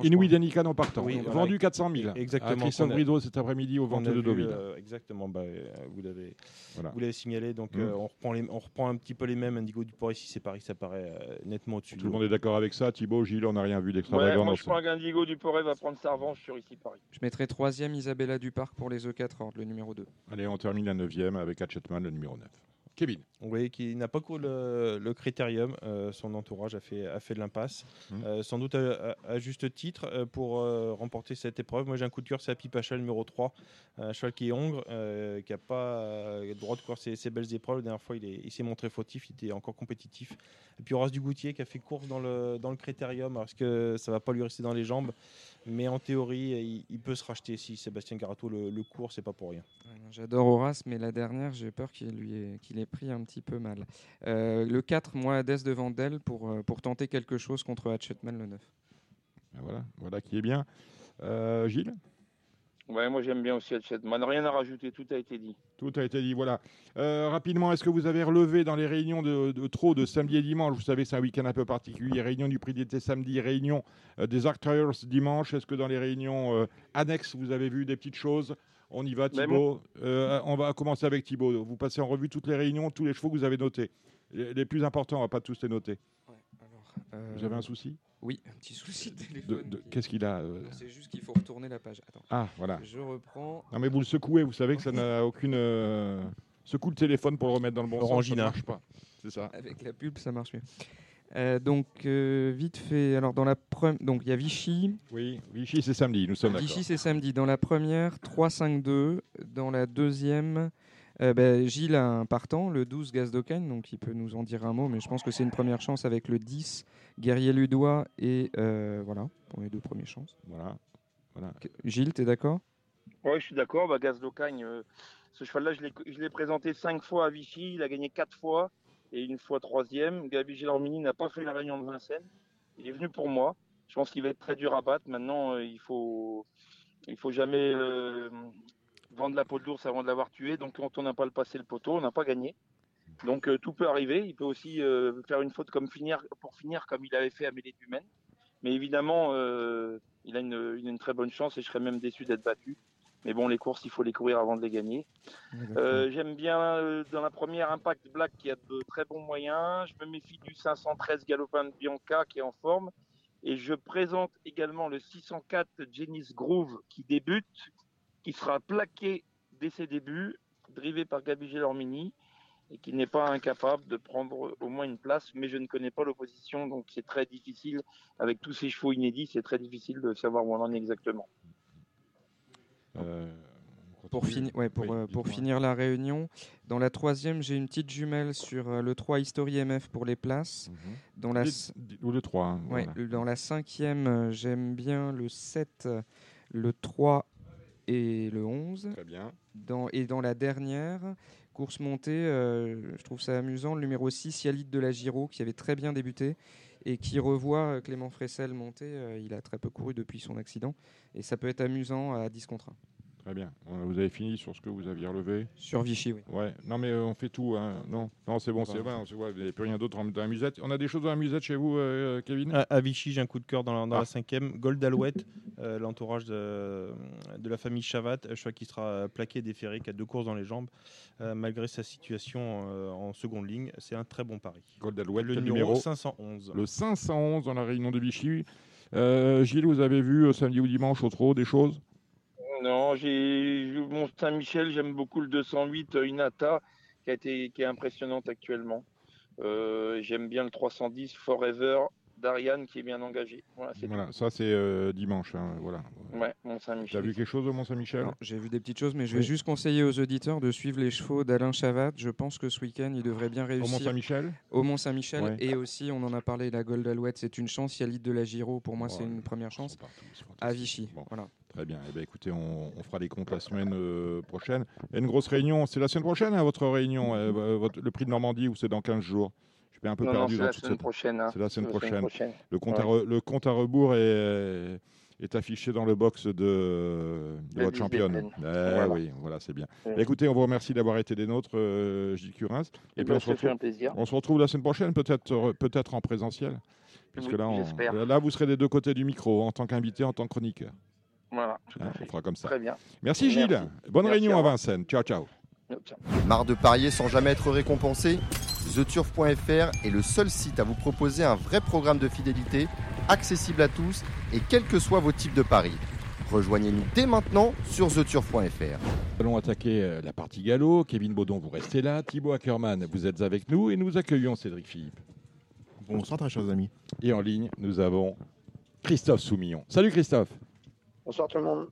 Inouï crois. Danica non partant. Oui, voilà. Vendu 400 000. Exactement, À Christophe Brideau cet après-midi au ventes de Deauville. euh, exactement, bah, euh, vous l'avez Voilà. signalé. Donc Mm. euh, on, reprend les, on reprend un petit peu les mêmes. Indigo Duporé, ici c'est Paris, ça paraît euh, nettement au-dessus. Tout le monde est d'accord avec ça. Thibaut, Gilles, on n'a rien vu Ouais, d'extravagant moi dans je crois qu'Indigo Duporé va prendre sa revanche sur ici Paris. Je mettrai troisième Isabella Duparc pour les E4 ordres, le numéro 2. Allez, on termine la neuvième avec Hatchetman, le numéro 9. Kevin. Voyez qu'il n'a pas couru le, le critérium. euh, son entourage a fait, a fait de l'impasse. Mm. Euh, sans doute à, à- à juste titre euh, pour euh, remporter cette épreuve. Moi j'ai un coup de cœur, c'est Happy Pacha, numéro 3. Un cheval qui est hongre, euh, qui n'a pas euh, le droit de courir ses, ses belles épreuves. La dernière fois, il est- il s'est montré fautif, il était encore compétitif. Et puis Horace Dugoutier qui a fait course dans le, dans le critérium, parce que ça va pas lui rester dans les jambes. Mais en théorie, il, il peut se racheter si Sébastien Garato le, le court, c'est pas pour rien. J'adore Horace, mais la dernière, j'ai peur qu'il lui ait, qu'il ait pris un petit peu mal. Euh, le 4, moi, Hades de Vandel pour, euh, pour tenter quelque chose contre Hatchetman, le 9. Ben Voilà, voilà qui est bien. Euh, Gilles? Ouais, moi j'aime bien aussi Hatchetman. Rien à rajouter, tout a été dit. Tout a été dit, voilà. Euh, rapidement, est-ce que vous avez relevé dans les réunions de, de trop de samedi et dimanche Vous savez, c'est un week-end un peu particulier. Réunion du prix d'été samedi, réunion euh, des Actors dimanche. Est-ce que dans les réunions euh, annexes, vous avez vu des petites choses? On y va, Mais Thibaut. Euh, on va commencer avec Thibaut. Vous passez en revue toutes les réunions, tous les chevaux que vous avez notés. Les, les plus importants, on va pas tous les noter. Euh, Vous avez un souci? Oui, un petit souci de téléphone. de- qui- Qu'est-ce qu'il a euh Non, C'est juste qu'il faut retourner la page. Attends, Ah, voilà. je reprends. Non, mais vous le secouez, vous savez que ça n'a aucune. euh, Secoue le téléphone pour le remettre dans le bon sens. Ça Orangina. ne marche pas. C'est ça. Avec la pub, ça marche mieux. Euh, donc, euh, vite fait. Alors, dans la première. Donc, il y a Vichy. Oui, Vichy, c'est samedi, nous sommes d'accord. Vichy, c'est samedi. Dans la première, 3-5-2. Dans la deuxième, euh, ben, Gilles a un partant, le 12 Gaz d'Ocagne, donc il peut nous en dire un mot, mais je pense que c'est une première chance avec le 10 Guerrier Ludois et euh, voilà, pour les deux premières chances. Voilà. voilà. Gilles, t'es d'accord? Ouais, je suis d'accord. Bah, Gaz d'Ocagne, euh, ce cheval-là, je l'ai- présenté cinq fois à Vichy. Il a gagné quatre fois et une fois troisième. Gabi Gélormini n'a pas fait la réunion de Vincennes. Il est venu pour moi. Je pense qu'il va être très dur à battre. Maintenant, euh, il faut, il faut jamais euh, vendre la peau de l'ours avant de l'avoir tué. Donc, quand on n'a pas le passé le poteau, on n'a pas gagné. Donc, euh, tout peut arriver. Il peut aussi euh, faire une faute comme finir, pour finir comme il avait fait à Mêlée du Maine. Mais évidemment, euh, il a une, une- une très bonne chance et je serais même déçu d'être battu. Mais bon, les courses, il faut les courir avant de les gagner. J'aime bien dans la première Impact Black qui a de très bons moyens. Je me méfie du 513 Galopin de Bianca qui est en forme. Et je présente également le 604 Genis Groove qui débute, qui sera plaqué dès ses débuts, drivé par Gabi Gelormini et qui n'est pas incapable de prendre au moins une place. Mais je ne connais pas l'opposition, donc c'est très difficile. Avec tous ces chevaux inédits, c'est très difficile de savoir où on en est exactement. Euh, Pour, continue. fini- ouais, pour, Oui, euh, pour finir la réunion, dans la troisième, j'ai une petite jumelle sur euh, le 3 History MF pour les places. Mhm. Dans la, Ou le 3. hein, Ouais, voilà. le- dans la cinquième, j'aime bien le 7, euh, le 3 et le 11. Très bien. Dans, et dans la dernière, course montée, euh, je trouve ça amusant, le numéro 6, Yalit de la Giro, qui avait très bien débuté et qui revoit Clément Fressel monter. il a très peu couru depuis son accident et ça peut être amusant à 10 contre 1. Très bien. Vous avez fini sur ce que vous aviez relevé Sur Vichy, oui. Ouais. Non, mais euh, on fait tout. Hein. Non, non c'est bon, c'est bon. Vous n'avez plus rien d'autre dans la musette. On a des choses dans la musette chez vous, euh, Kevin? À, Vichy, j'ai un coup de cœur dans, la, ah. cinquième. Gold Alouette, euh, l'entourage de, de, la famille Chavat, je crois qu'il sera plaqué, déféré, qui a deux courses dans les jambes, malgré sa situation en seconde ligne. C'est un très bon pari. Gold Alouette, le numéro, 511. Le 511 dans la réunion de Vichy. Gilles, vous avez vu samedi ou dimanche au trop des choses? Non, j'ai mon Saint-Michel, j'aime beaucoup le 208 euh, Inata qui a été qui est impressionnante actuellement. Euh, j'aime bien le 310 Forever d'Ariane qui est bien engagé. Voilà, ça c'est euh, dimanche. Hein, voilà. Ouais, Mont-Saint-Michel. Tu as vu quelque chose au Mont-Saint-Michel J'ai vu des petites choses, mais je vais juste conseiller aux auditeurs de suivre les chevaux d'Alain Chavat. Je pense que ce week-end, il devrait bien réussir. Au Mont-Saint-Michel Au Mont-Saint-Michel. Et aussi, on en a parlé, la Gold Alouette, c'est une chance. Il y a l'île de la Giro, pour moi, c'est une première chance. à Vichy. Voilà. Très bien. Eh bien écoutez, on, fera les comptes la semaine euh, prochaine. Il y a une grosse réunion. C'est la semaine prochaine, hein, votre réunion euh, Le prix de Normandie, ou c'est dans 15 jours? Je suis un peu perdu. C'est la, semaine prochaine. Hein. C'est la semaine prochaine. Le, compte à le compte à rebours est, est affiché dans le box de, de votre championne. Eh oui, voilà, c'est bien. Écoutez, on vous remercie d'avoir été des nôtres, euh, Gilles Curins. Et, puis on se, retrouve, un plaisir. on se retrouve la semaine prochaine, peut-être peut-être en présentiel. Puisque là, là, vous serez des deux côtés du micro, en tant qu'invité, en tant que chroniqueur. Hein, On fera comme ça. Très bien. Merci Gilles. Bonne réunion à Vincennes. Ciao, ciao. Marre de parier sans jamais être récompensé? TheTurf.fr est le seul site à vous proposer un vrai programme de fidélité, accessible à tous et quels que soient vos types de paris. Rejoignez-nous dès maintenant sur TheTurf.fr. Nous allons attaquer euh, la partie galop. Kevin Baudon, vous restez là. Thibaut Ackerman, vous êtes avec nous et nous accueillons Cédric Philippe. Bonsoir, très chers amis. Et en ligne, nous avons Christophe Soumillon. Salut Christophe. Bonsoir tout le monde.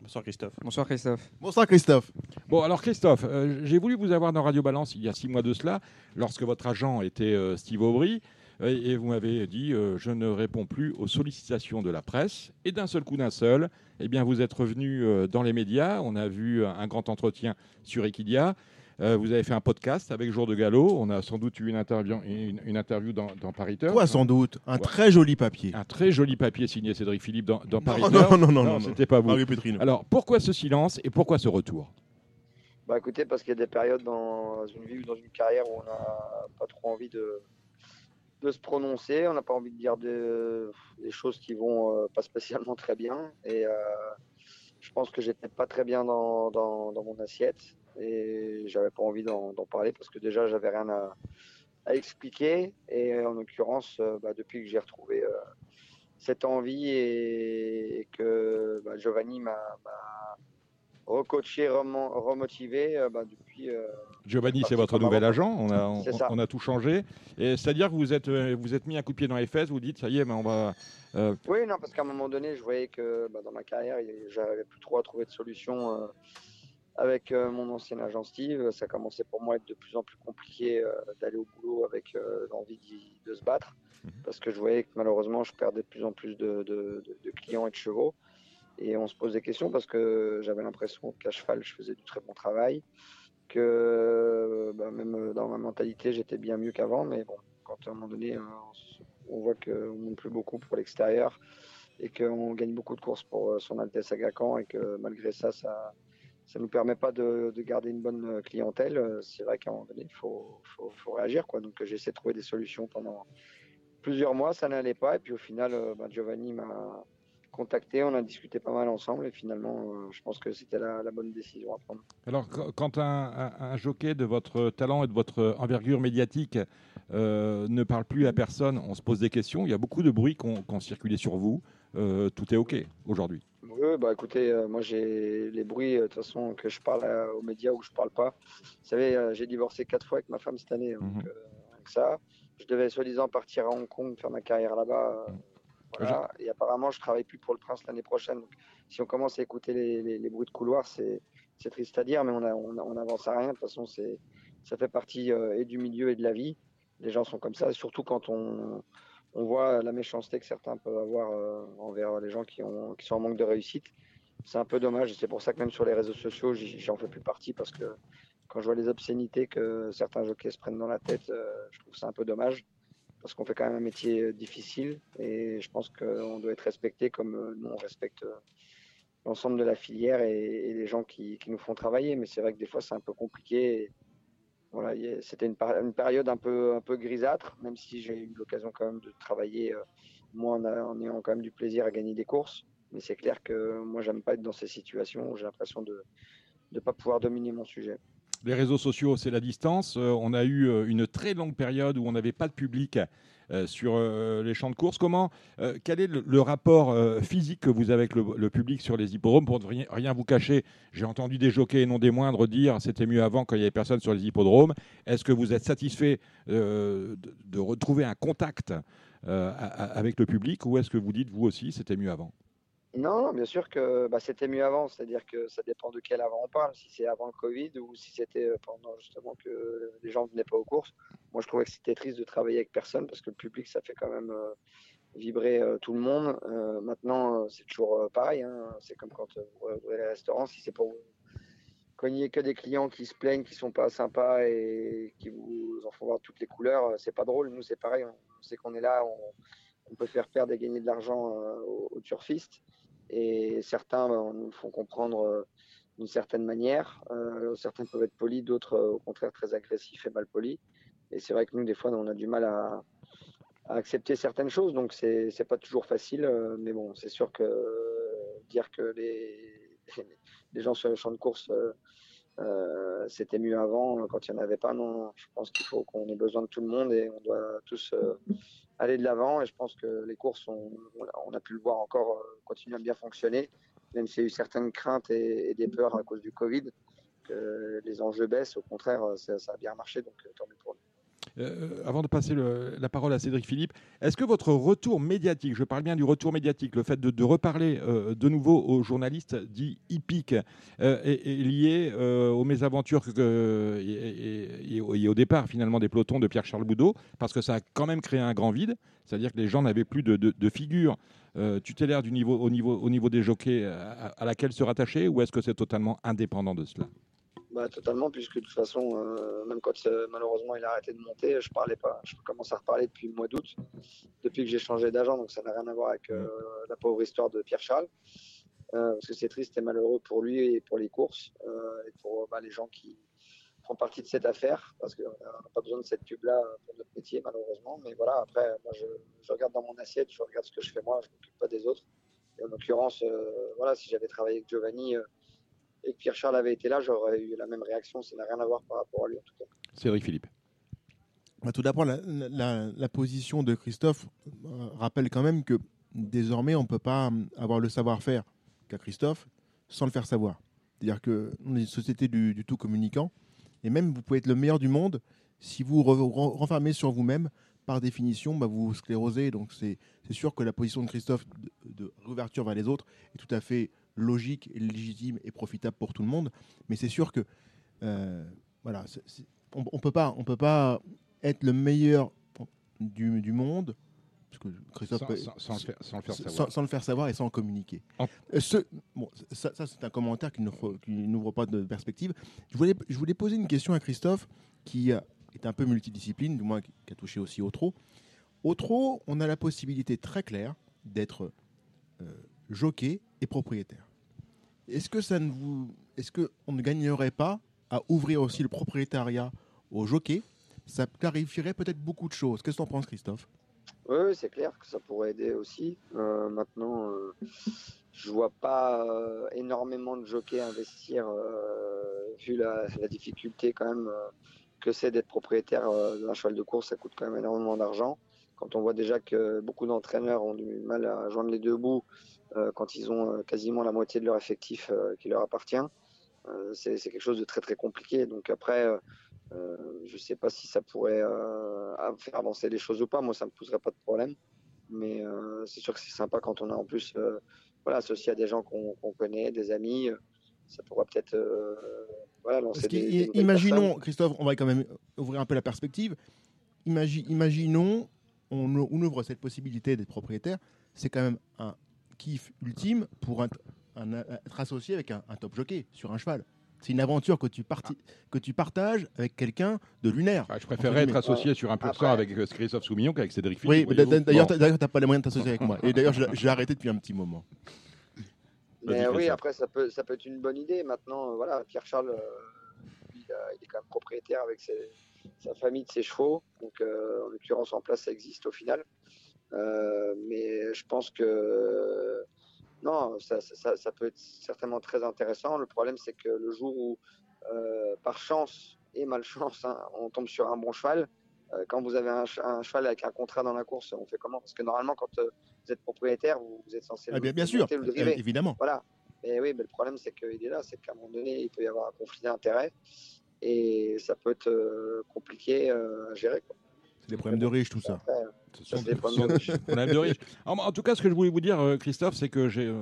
Bonsoir Christophe. Bonsoir Christophe. Bonsoir Christophe. Bon, alors Christophe, euh, j'ai voulu vous avoir dans Radio Balance il y a six mois de cela, lorsque votre agent était euh, Steve Aubry, euh, et vous m'avez dit je ne réponds plus aux sollicitations de la presse. Et d'un seul coup, d'un seul, eh bien, vous êtes revenu dans les médias. On a vu un grand entretien sur Equidia. Euh, vous avez fait un podcast avec Jour de Galop. On a sans doute eu une interview, une, interview dans, dans Paris Quoi, sans doute? Un très joli papier. Un très joli papier signé Cédric Philippe dans, dans Paris non, non, non, non, c'était pas vous. Alors, pourquoi ce silence et pourquoi ce retour? Bah écoutez, parce qu'il y a des périodes dans une vie ou dans une carrière où on n'a pas trop envie de, de se prononcer, on n'a pas envie de dire des choses qui vont euh, pas spécialement très bien. Et euh, je pense que j'étais pas très bien dans, dans, dans mon assiette et j'avais pas envie d'en parler parce que déjà j'avais rien à, à, expliquer et en l'occurrence euh, bah, depuis que j'ai retrouvé euh, cette envie et, que bah, Giovanni m'a recoaché, remotivé euh, bah, depuis. Giovanni, c'est votre nouvel agent. On a, on, a tout changé. C'est-à-dire que vous êtes, vous êtes mis un coup de pied dans les fesses. Vous dites, ça y est, mais on va. Oui, non, parce qu'à un moment donné, je voyais que dans ma carrière, j'avais plus trop à trouver de solution avec euh, mon ancien agent Steve, ça commençait pour moi à être de plus en plus compliqué euh, d'aller au boulot avec euh, l'envie de se battre, mhm. parce que je voyais que malheureusement je perdais de plus en plus de, de, de, clients et de chevaux. Et on se pose des questions parce que j'avais l'impression qu'à cheval je faisais du très bon travail, que bah, même dans ma mentalité j'étais bien mieux qu'avant, mais bon, quand à un moment donné on voit qu'on ne monte plus beaucoup pour l'extérieur et qu'on gagne beaucoup de courses pour son Altesse Agacan et que malgré ça, ça ça nous permet pas de, garder une bonne euh, clientèle. Euh, c'est vrai qu'à un moment donné, il faut, réagir. Quoi. Donc j'essaie de trouver des solutions pendant plusieurs mois, ça n'allait pas. Et puis au final, euh, bah, Giovanni m'a contacté, on a discuté pas mal ensemble et finalement, je pense que c'était la, bonne décision à prendre. Alors, quand un, jockey de votre talent et de votre envergure médiatique ne parle plus à personne, on se pose des questions. Il y a beaucoup de bruit qui ont circulé sur vous. Tout est OK aujourd'hui. Oui, bah écoutez, euh, moi j'ai les bruits euh, de toute façon que je parle euh, aux médias ou je parle pas. Vous savez, j'ai divorcé quatre fois avec ma femme cette année, donc mhm. ça. Je devais soi-disant partir à Hong Kong faire ma carrière là-bas. voilà. Et apparemment, je travaille plus pour le Prince l'année prochaine. Donc, si on commence à écouter les, les, bruits de couloir, c'est triste à dire, mais on, a, on, avance à rien. De toute façon, ça fait partie et du milieu et de la vie. Les gens sont comme ça, surtout quand on on voit la méchanceté que certains peuvent avoir euh, envers les gens qui, ont, qui sont en manque de réussite. C'est un peu dommage. C'est pour ça que même sur les réseaux sociaux, j'en fais plus partie parce que quand je vois les obscénités que certains jockeys se prennent dans la tête, euh, je trouve ça un peu dommage. parce qu'on fait quand même un métier difficile et je pense qu'on doit être respecté comme on respecte l'ensemble de la filière et, les gens qui, nous font travailler. Mais c'est vrai que des fois, c'est un peu compliqué. Voilà, c'était une, période un peu, un peu grisâtre, même si j'ai eu l'occasion quand même de travailler, euh, moi, en, ayant quand même du plaisir à gagner des courses. Mais c'est clair que moi, j'aime pas être dans ces situations où j'ai l'impression de ne pas pouvoir dominer mon sujet les réseaux sociaux, c'est la distance. Euh, on a eu euh, une très longue période où on n'avait pas de public euh, sur les champs de course. Comment, quel est le, rapport physique que vous avez avec le, public sur les hippodromes? Pour ne rien, vous cacher, j'ai entendu des jockeys et non des moindres dire c'était mieux avant quand il n'y avait personne sur les hippodromes. Est-ce que vous êtes satisfait de, de, retrouver un contact avec le public ou est-ce que vous dites vous aussi c'était mieux avant? Non, bien sûr que bah, c'était mieux avant, c'est-à-dire que ça dépend de quel avant on parle, si c'est avant le Covid ou si c'était euh, pendant justement que les gens ne venaient pas aux courses. Moi, je trouvais que c'était triste de travailler avec personne parce que le public, ça fait quand même euh, vibrer euh, tout le monde. maintenant, c'est toujours pareil, hein. c'est comme quand vous ouvrez les restaurants, si c'est pour cogner que des clients qui se plaignent, qui sont pas sympas et qui vous en font voir toutes les couleurs, c'est pas drôle. Nous, c'est pareil, on sait qu'on est là, on, peut faire perdre et gagner de l'argent aux, aux turfistes. Et certains ben, nous font comprendre euh, d'une certaine manière. Euh, certains peuvent être polis, d'autres euh, au contraire très agressifs et mal polis. Et c'est vrai que nous, des fois, on a du mal à, accepter certaines choses, donc c'est n'est pas toujours facile. mais bon, c'est sûr que dire que les, gens sur le champ de course c'était mieux avant quand il n'y en avait pas. Non, je pense qu'il faut qu'on ait besoin de tout le monde et on doit tous aller de l'avant. Et je pense que les courses, on a pu le voir encore, euh, continuer à bien fonctionner, même s'il y a eu certaines craintes et, des peurs à cause du Covid, que les enjeux baissent. Au contraire, ça, a bien marché, donc euh, tant mieux pour nous. Euh, avant de passer la parole à Cédric Philippe, est-ce que votre retour médiatique, je parle bien du retour médiatique, le fait de, reparler de nouveau aux journalistes dits hippiques, est, lié aux mésaventures et, au départ finalement des pelotons de Pierre-Charles Boudot? Parce que ça a quand même créé un grand vide, c'est-à-dire que les gens n'avaient plus de, figure. Tutélaire du niveau, au, niveau, au niveau des jockeys à laquelle se rattacher, ou est-ce que c'est totalement indépendant de cela? Bah, totalement, puisque de toute façon, euh, même quand euh, malheureusement il a arrêté de monter, je parlais pas. Je commence à reparler depuis le mois d'août, depuis que j'ai changé d'agent, donc ça n'a rien à voir avec euh, la pauvre histoire de Pierre Charles. parce que c'est triste et malheureux pour lui et pour les courses et pour bah, les gens qui font partie de cette affaire, parce qu'on n'a pas besoin de cette pub-là pour notre métier, malheureusement. Mais voilà, après, moi je, je, regarde dans mon assiette, je regarde ce que je fais moi, je ne m'occupe pas des autres. Et en l'occurrence, voilà, si j'avais travaillé avec Giovanni et que Pierre Charles avait été là, j'aurais eu la même réaction. Ça n'a rien à voir par rapport à lui en tout cas. Cédric Philippe. Bah, tout d'abord, la, position de Christophe euh, rappelle quand même que désormais, on ne peut pas euh, avoir le savoir-faire qu'a Christophe sans le faire savoir. C'est-à-dire qu'on est une société du, tout communicant, et même vous pouvez être le meilleur du monde, si vous renfermez sur vous-même, par définition, bah, vous sclérosez. Donc c'est sûr que la position de Christophe de, de réouverture vers les autres est tout à fait logique, légitime et profitable pour tout le monde. Mais c'est sûr que euh, voilà, on, on, peut pas, on peut pas être le meilleur du, du monde. Parce que Christophe sans, sans, le faire, savoir. Sans, le faire savoir et sans communiquer. Euh, ce, bon, ça, ça c'est un commentaire qui n'ouvre pas de perspective. Je voulais, je voulais poser une question à Christophe qui est un peu multidiscipline, du moins qui a touché aussi au trot. Au trot, on a la possibilité très claire d'être euh, jockey propriétaire. Est-ce que ça ne vous, est-ce que on ne gagnerait pas à ouvrir aussi le propriétariat au jockey? Ça clarifierait peut-être beaucoup de choses. Qu'est-ce que tu en penses, Christophe? Oui, c'est clair que ça pourrait aider aussi. Euh, maintenant, euh, je vois pas euh, énormément de jockeys investir vu la, la, difficulté quand même que c'est d'être propriétaire d'un cheval de course. Ça coûte quand même énormément d'argent. Quand on voit déjà que beaucoup d'entraîneurs ont du mal à joindre les deux bouts euh, quand ils ont euh, quasiment la moitié de leur effectif euh, qui leur appartient. c'est quelque chose de très très compliqué. Donc après, je ne sais pas si ça pourrait faire avancer les choses ou pas. Moi, ça ne me poserait pas de problème. Mais c'est sûr que c'est sympa quand on a en plus voilà, associé à des gens qu'on connaît, des amis. ça pourrait peut-être voilà, lancer des, Imaginons, Christophe, on va quand même ouvrir un peu la perspective. imaginons, on, on ouvre cette possibilité d'être propriétaire. C'est quand même un, kiff ultime pour être associé avec un, top jockey sur un cheval. C'est une aventure que tu, parti- que tu partages avec quelqu'un de lunaire. Ah, je préférerais être associé sur un peu de Après- avec euh, Christophe Soumillon qu'avec Cédric Oui, Philippe. voyez-vous. d'ailleurs, Bon. d'ailleurs, t'as pas les moyens de t'associer avec moi. Et d'ailleurs, je- j'ai arrêté depuis un petit moment. Mais oui, après, ça peut, ça peut être une bonne idée. Maintenant, euh, voilà, Pierre-Charles, euh, il, il est quand même propriétaire avec ses- sa famille de ses chevaux. Donc, euh, en l'occurrence, en place, ça existe au final. Euh, mais je pense que non, ça, ça- peut être certainement très intéressant. Le problème, c'est que le jour où, euh, par chance et malchance, hein, on tombe sur un bon cheval, quand vous avez un, ch- un cheval avec un contrat dans la course, on fait comment? Parce que normalement, quand vous êtes propriétaire, vous, êtes censé Ah, le- bien, bien sûr, le driver. évidemment. Voilà. Et oui, mais le problème, c'est qu'il est là, c'est qu'à un moment donné, il peut y avoir un conflit d'intérêts et ça peut être euh, compliqué euh, à gérer. quoi. C'est des problèmes de riches, tout ça. Après, Ce sont des problèmes de riches. de. En, en tout cas, ce que je voulais vous dire, euh, Christophe, c'est que j'ai, euh,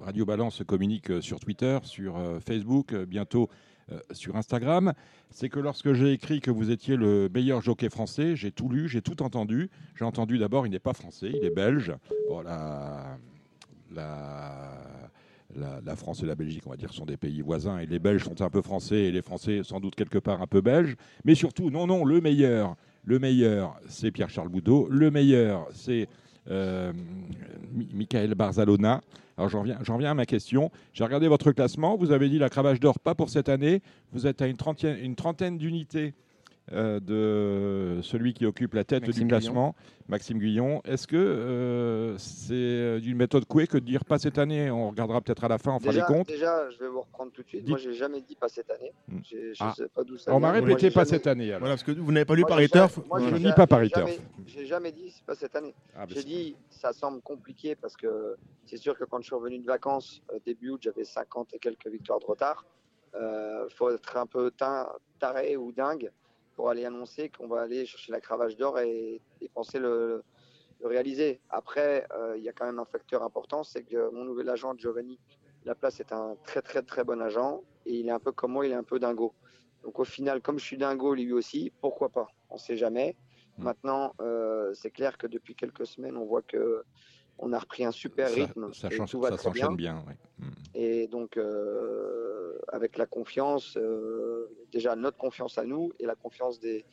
Radio Balance communique sur Twitter, sur Facebook, bientôt euh, sur Instagram. C'est que lorsque j'ai écrit que vous étiez le meilleur jockey français, j'ai tout lu, j'ai tout entendu. J'ai entendu d'abord, il n'est pas français, il est belge. Bon, la, la, la, France et la Belgique, on va dire, sont des pays voisins, et les Belges sont un peu français, et les Français sans doute quelque part un peu belges. Mais surtout, non, non, le meilleur, le meilleur, c'est Pierre-Charles Boudot. Le meilleur, c'est euh, Mi- Michael Barzalona. Alors j'en reviens, j'en reviens à ma question. J'ai regardé votre classement. Vous avez dit la cravache d'or, pas pour cette année. Vous êtes à une trentaine, une trentaine d'unités euh, de celui qui occupe la tête Maxime du classement, Maxime Guyon. Est-ce que euh, c'est d'une méthode couée que de dire pas cette année? On regardera peut-être à la fin, on fera Déjà, les comptes. déjà, je vais vous reprendre tout de suite. Dites. Moi, j'ai jamais dit pas cette année. Hmm. Je Ah. sais pas d'où ça On m'a répété pas jamais- cette année. alors. Voilà, parce que vous n'avez pas lu Paris Turf. moi, Je ne pas Paris j'ai Turf. jamais- J'ai jamais dit c'est pas cette année. Ah, bah, J'ai dit, ça semble compliqué parce que c'est sûr que quand je suis revenu de vacances, euh, début août, j'avais 50 et quelques victoires de retard. Il faut être un peu taré ou dingue pour aller annoncer qu'on va aller chercher la cravache d'or et, et penser le, le réaliser. Après, euh, il y a quand même un facteur important, c'est que mon nouvel agent, Giovanni Laplace, est un très très très bon agent et il est un peu comme moi, il est un peu dingo. Donc au final, comme je suis dingo lui aussi, pourquoi pas? On ne sait jamais. Mm. Maintenant, euh, c'est clair que depuis quelques semaines, on voit que on a repris un super ça, rythme ça, change- tout va ça très bien. s'enchaîne bien. ouais. Mm. Et donc, euh, avec la confiance, euh, déjà notre confiance à nous et la confiance des,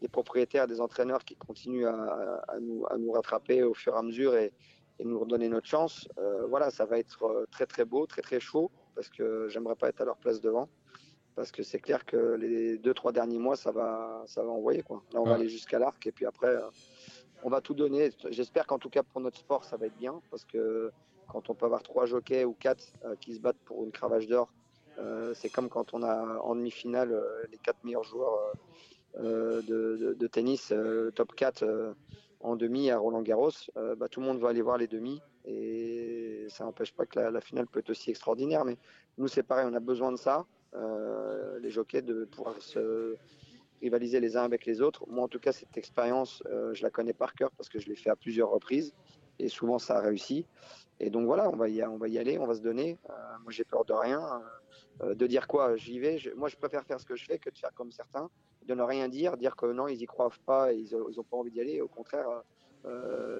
des propriétaires, des entraîneurs qui continuent à, à nous, à nous rattraper au fur et à mesure et, et nous redonner notre chance, euh, voilà, ça va être très très beau, très très chaud, parce que j'aimerais pas être à leur place devant. Parce que c'est clair que les deux, trois derniers mois, ça va, ça va envoyer. Quoi. Là, on va aller jusqu'à l'arc et puis après, on va tout donner. J'espère qu'en tout cas pour notre sport, ça va être bien. Parce que quand on peut avoir trois jockeys ou quatre euh, qui se battent pour une cravache d'or, euh, c'est comme quand on a en demi-finale euh, les quatre meilleurs joueurs de, tennis, top 4 euh, en demi à Roland Garros. Bah, tout le monde va aller voir les demi et ça n'empêche pas que la, la finale peut être aussi extraordinaire. Mais nous, c'est pareil, on a besoin de ça, les jockeys, de pouvoir se rivaliser les uns avec les autres. Moi, en tout cas, cette expérience, euh, je la connais par cœur parce que je l'ai fait à plusieurs reprises et souvent ça a réussi. Et donc voilà, on va y, on va y aller, on va se donner. Euh, moi, j'ai peur de rien. Euh, de dire quoi J'y vais. Je- moi, je préfère faire ce que je fais que de faire comme certains, de ne rien dire, dire que non, ils y croient pas, et ils n'ont pas envie d'y aller. Au contraire,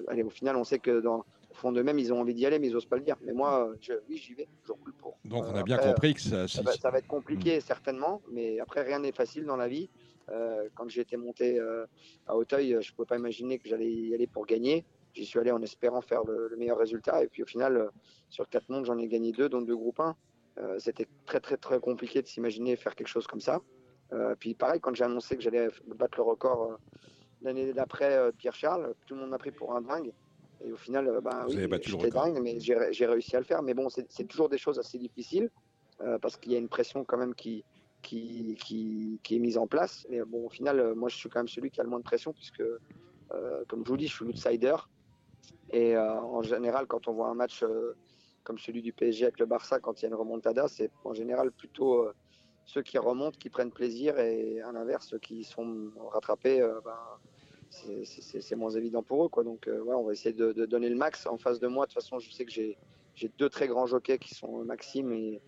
allez, au final, on sait que dans au fond d'eux-mêmes, ils ont envie d'y aller, mais ils n'osent pas le dire. Mais moi, je, oui, j'y vais. Je roule pour. Donc on a bien après, compris que ça. va, ça va être compliqué certainement, mais après rien n'est facile dans la vie. Euh, quand j'ai été monté euh, à Auteuil, je ne pouvais pas imaginer que j'allais y aller pour gagner. J'y suis allé en espérant faire le, le meilleur résultat. Et puis au final, euh, sur quatre mondes, j'en ai gagné deux, dont deux groupes 1. Euh, C'était très très très compliqué de s'imaginer faire quelque chose comme ça. Euh, puis pareil, quand j'ai annoncé que j'allais battre le record euh, l'année d'après euh, Pierre Charles, tout le monde m'a pris pour un dingue. Et au final, euh, Vous oui, j'étais dingue, mais j'ai réussi à le faire. Mais bon, c'est toujours des choses assez difficiles euh, parce qu'il y a une pression quand même qui, qui, est mise en place. Mais bon, au final, euh, moi, je suis quand même celui qui a le moins de pression puisque, euh, comme je vous dis, je suis l'outsider. Et euh, en général, quand on voit un match comme celui du PSG avec le Barça, quand il y a une remontada, c'est en général plutôt ceux qui remontent qui prennent plaisir et à l'inverse, ceux qui sont rattrapés, ben, c'est- moins évident pour eux. Donc, ouais, on va essayer de, de donner le max en face de moi. De toute façon, je sais que j'ai j'ai deux très grands jockeys qui sont Maxime et,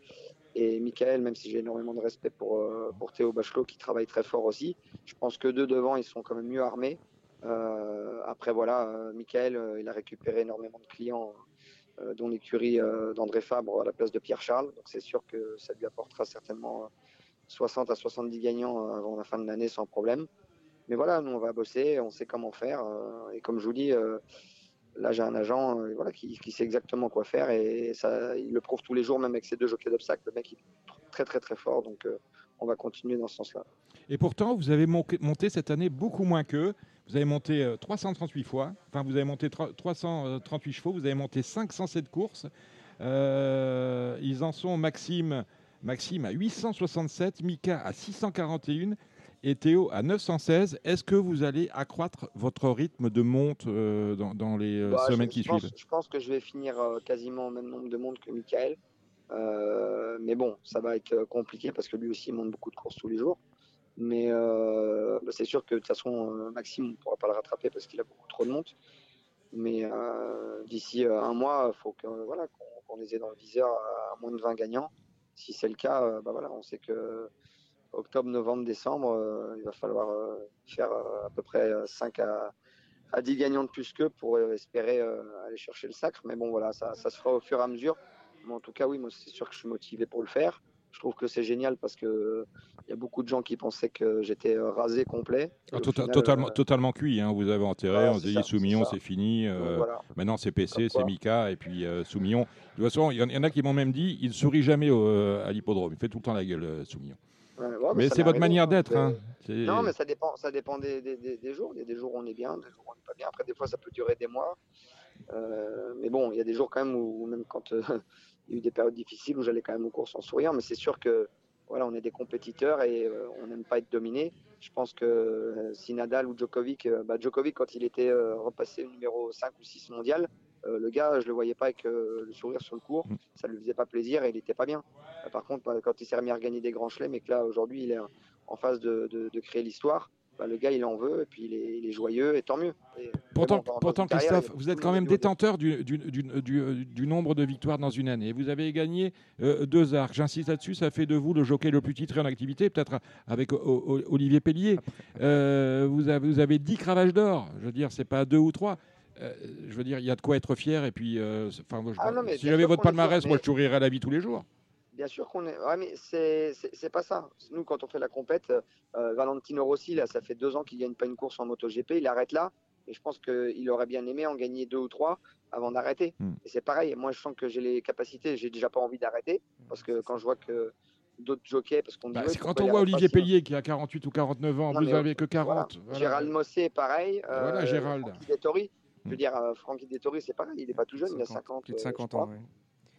et Michael, même si j'ai énormément de respect pour, euh, pour Théo Bachelot qui travaille très fort aussi. Je pense que deux devant, ils sont quand même mieux armés. Euh, après, voilà, euh, Michael, il a récupéré énormément de clients dont l'écurie d'André Fabre à la place de Pierre Charles. Donc c'est sûr que ça lui apportera certainement 60 à 70 gagnants avant la fin de l'année sans problème. Mais voilà, nous on va bosser, on sait comment faire. et comme je vous dis, là j'ai un agent voilà, qui, sait exactement quoi faire et ça, il le prouve tous les jours, même avec ses deux jockeys d'obstacles. Le mec il est très très très fort, donc on va continuer dans ce sens-là. Et pourtant, vous avez monté cette année beaucoup moins qu'eux. Vous avez monté 338 euh, fois, enfin vous avez monté 338 chevaux, vous avez monté 507 courses. Euh, ils en sont Maxime, Maxime à 867, Mika à 641 et Théo à 916. Est-ce que vous allez accroître votre rythme de monte euh, dans, les bah, semaines qui suivent? Je pense que je vais finir quasiment au même nombre de montes que Michael. mais bon, ça va être compliqué parce que lui aussi monte beaucoup de courses tous les jours. Mais euh, bah, c'est sûr que de toute façon, euh, Maxime, on ne pourra pas le rattraper parce qu'il a beaucoup trop de montes. Mais euh, d'ici un mois, il faut que, voilà, qu'on les ait dans le viseur à, moins de 20 gagnants. Si c'est le cas, bah voilà, on sait que octobre, novembre, décembre, il va falloir faire à peu près 5 à, à 10 gagnants de plus qu'eux pour espérer aller chercher le sacre. Mais bon, voilà, ça, ça, se fera au fur et à mesure. Mais en tout cas, oui, moi, c'est sûr que je suis motivé pour le faire je trouve que c'est génial parce que il y a beaucoup de gens qui pensaient que j'étais euh, rasé complet. Ah, tota-, totalement, euh, totalement cuit, hein, vous avez enterré, on s'est dit Soumillon c'est fini, euh, maintenant c'est PC, c'est Mika, et puis Soumillon. De toute façon, il y, en a qui m'ont même dit, il ne sourit jamais à l'hippodrome, il fait tout le temps la gueule, Soumillon. Mais c'est votre manière d'être. Hein. Non, mais ça dépend, ça dépend des, des, jours. Il y a des jours où on est bien, des jours où on n'est pas bien. Après, des fois, ça peut durer des mois. mais bon, il y a des jours quand même où, même quand il y a eu des périodes difficiles où j'allais quand même aux courses en souriant, mais c'est sûr que voilà, on est des compétiteurs et euh, on n'aime pas être dominé. Je pense que euh, si Nadal ou Djokovic, euh, bah Djokovic quand il était repassé numéro 5 ou 6 mondial, le gars, je le voyais pas avec le sourire sur le cours, mm. ça lui faisait pas plaisir et il était pas bien. par contre, quand il s'est remis à gagner des grands chelems et que là aujourd'hui il est en phase de créer l'histoire, bah, le gars il en veut et puis il est, joyeux et tant mieux. pourtant, pourtant Christophe, vous êtes quand même détenteur du, du, nombre de victoires dans une année. Vous avez gagné euh, deux arcs. J'insiste là-dessus, ça fait de vous le jockey le plus titré en activité, peut-être avec Olivier Pellier. Euh, vous, avez, vous avez 10 cravages d'or. Je veux dire, c'est pas deux ou trois. Euh, je veux dire, il y a de quoi être fier. Et puis, enfin, ah si j'avais votre palmarès, moi, je sourirais à la vie tous les jours. Bien sûr qu'on est. Ouais, mais c'est pas ça. Nous, quand on fait la compète, euh, Valentino Rossi, là, ça fait deux ans qu'il gagne pas une course en MotoGP. Il arrête là. Et je pense qu'il aurait bien aimé en gagner deux ou trois avant d'arrêter. Hmm. Et c'est pareil. Moi, je sens que j'ai les capacités. J'ai déjà pas envie d'arrêter. Parce que quand je vois que d'autres jockeys. Parce qu'on bah, quand on voit Olivier Pellier qui a 48 ou 49 ans, vous n'avez que 40. Gérald Mossé, pareil. voilà, euh, Gérald. Je veux hmm. dire, euh, Francky Dettori, c'est pareil. Il n'est pas tout jeune, il a 50. Plus de 50 ans, oui.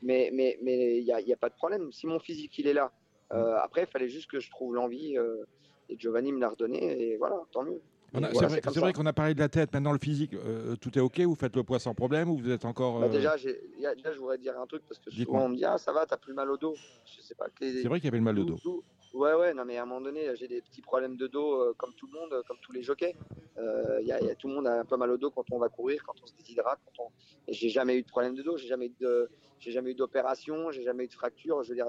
Mais il mais, mais, n'y a, a, pas de problème. Si mon physique, il est là. Euh, après, il fallait juste que je trouve l'envie. Euh, et Giovanni me l'a redonné. Et voilà, tant mieux. c'est vrai, qu'on a parlé de la tête. Maintenant, le physique, euh, tout est OK Vous faites le poids sans problème ou vous êtes encore. Bah, déjà, déjà, je voudrais dire un truc parce que souvent on me dit Ah, ça va, t'as plus mal au dos. Je sais pas. C'est vrai qu'il y avait le mal au dos. Ouais, ouais, non, mais à un moment donné, j'ai des petits problèmes de dos comme tout le monde, comme tous les jockeys. A, y a, tout le monde a un peu mal au dos quand on va courir, quand on se déshydrate. Quand on... J'ai jamais eu de problème de dos, j'ai jamais eu jamais eu d'opération, j'ai jamais eu de fracture. Je veux dire,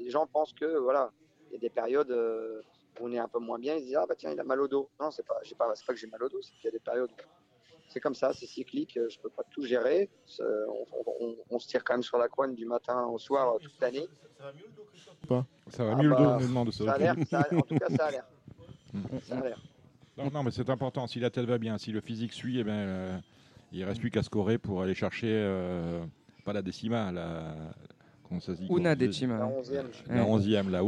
les gens pensent que voilà, il y a des périodes euh, où on est un peu moins bien, ils se disent ah bah tiens il a mal au dos. Non c'est pas, pas, pas que j'ai mal au dos, c'est qu'il y a des périodes. C'est comme ça, c'est cyclique, je peux pas tout gérer. On, se tire quand même sur la couenne du matin au soir toute l'année. Ça va mieux le dos, Christophe Pas. Ça va ah mieux le dos, bah, on me demande ça. Ça a l'air, en tout cas ça a l'air. ça a l'air. Non, non, mais c'est important. Si la tête va bien, si le physique suit, eh ben, euh, il reste plus qu'à scorer pour aller chercher euh, pas la décima, la. Comment ça se dit Una decima. La onzième. La onzième, la.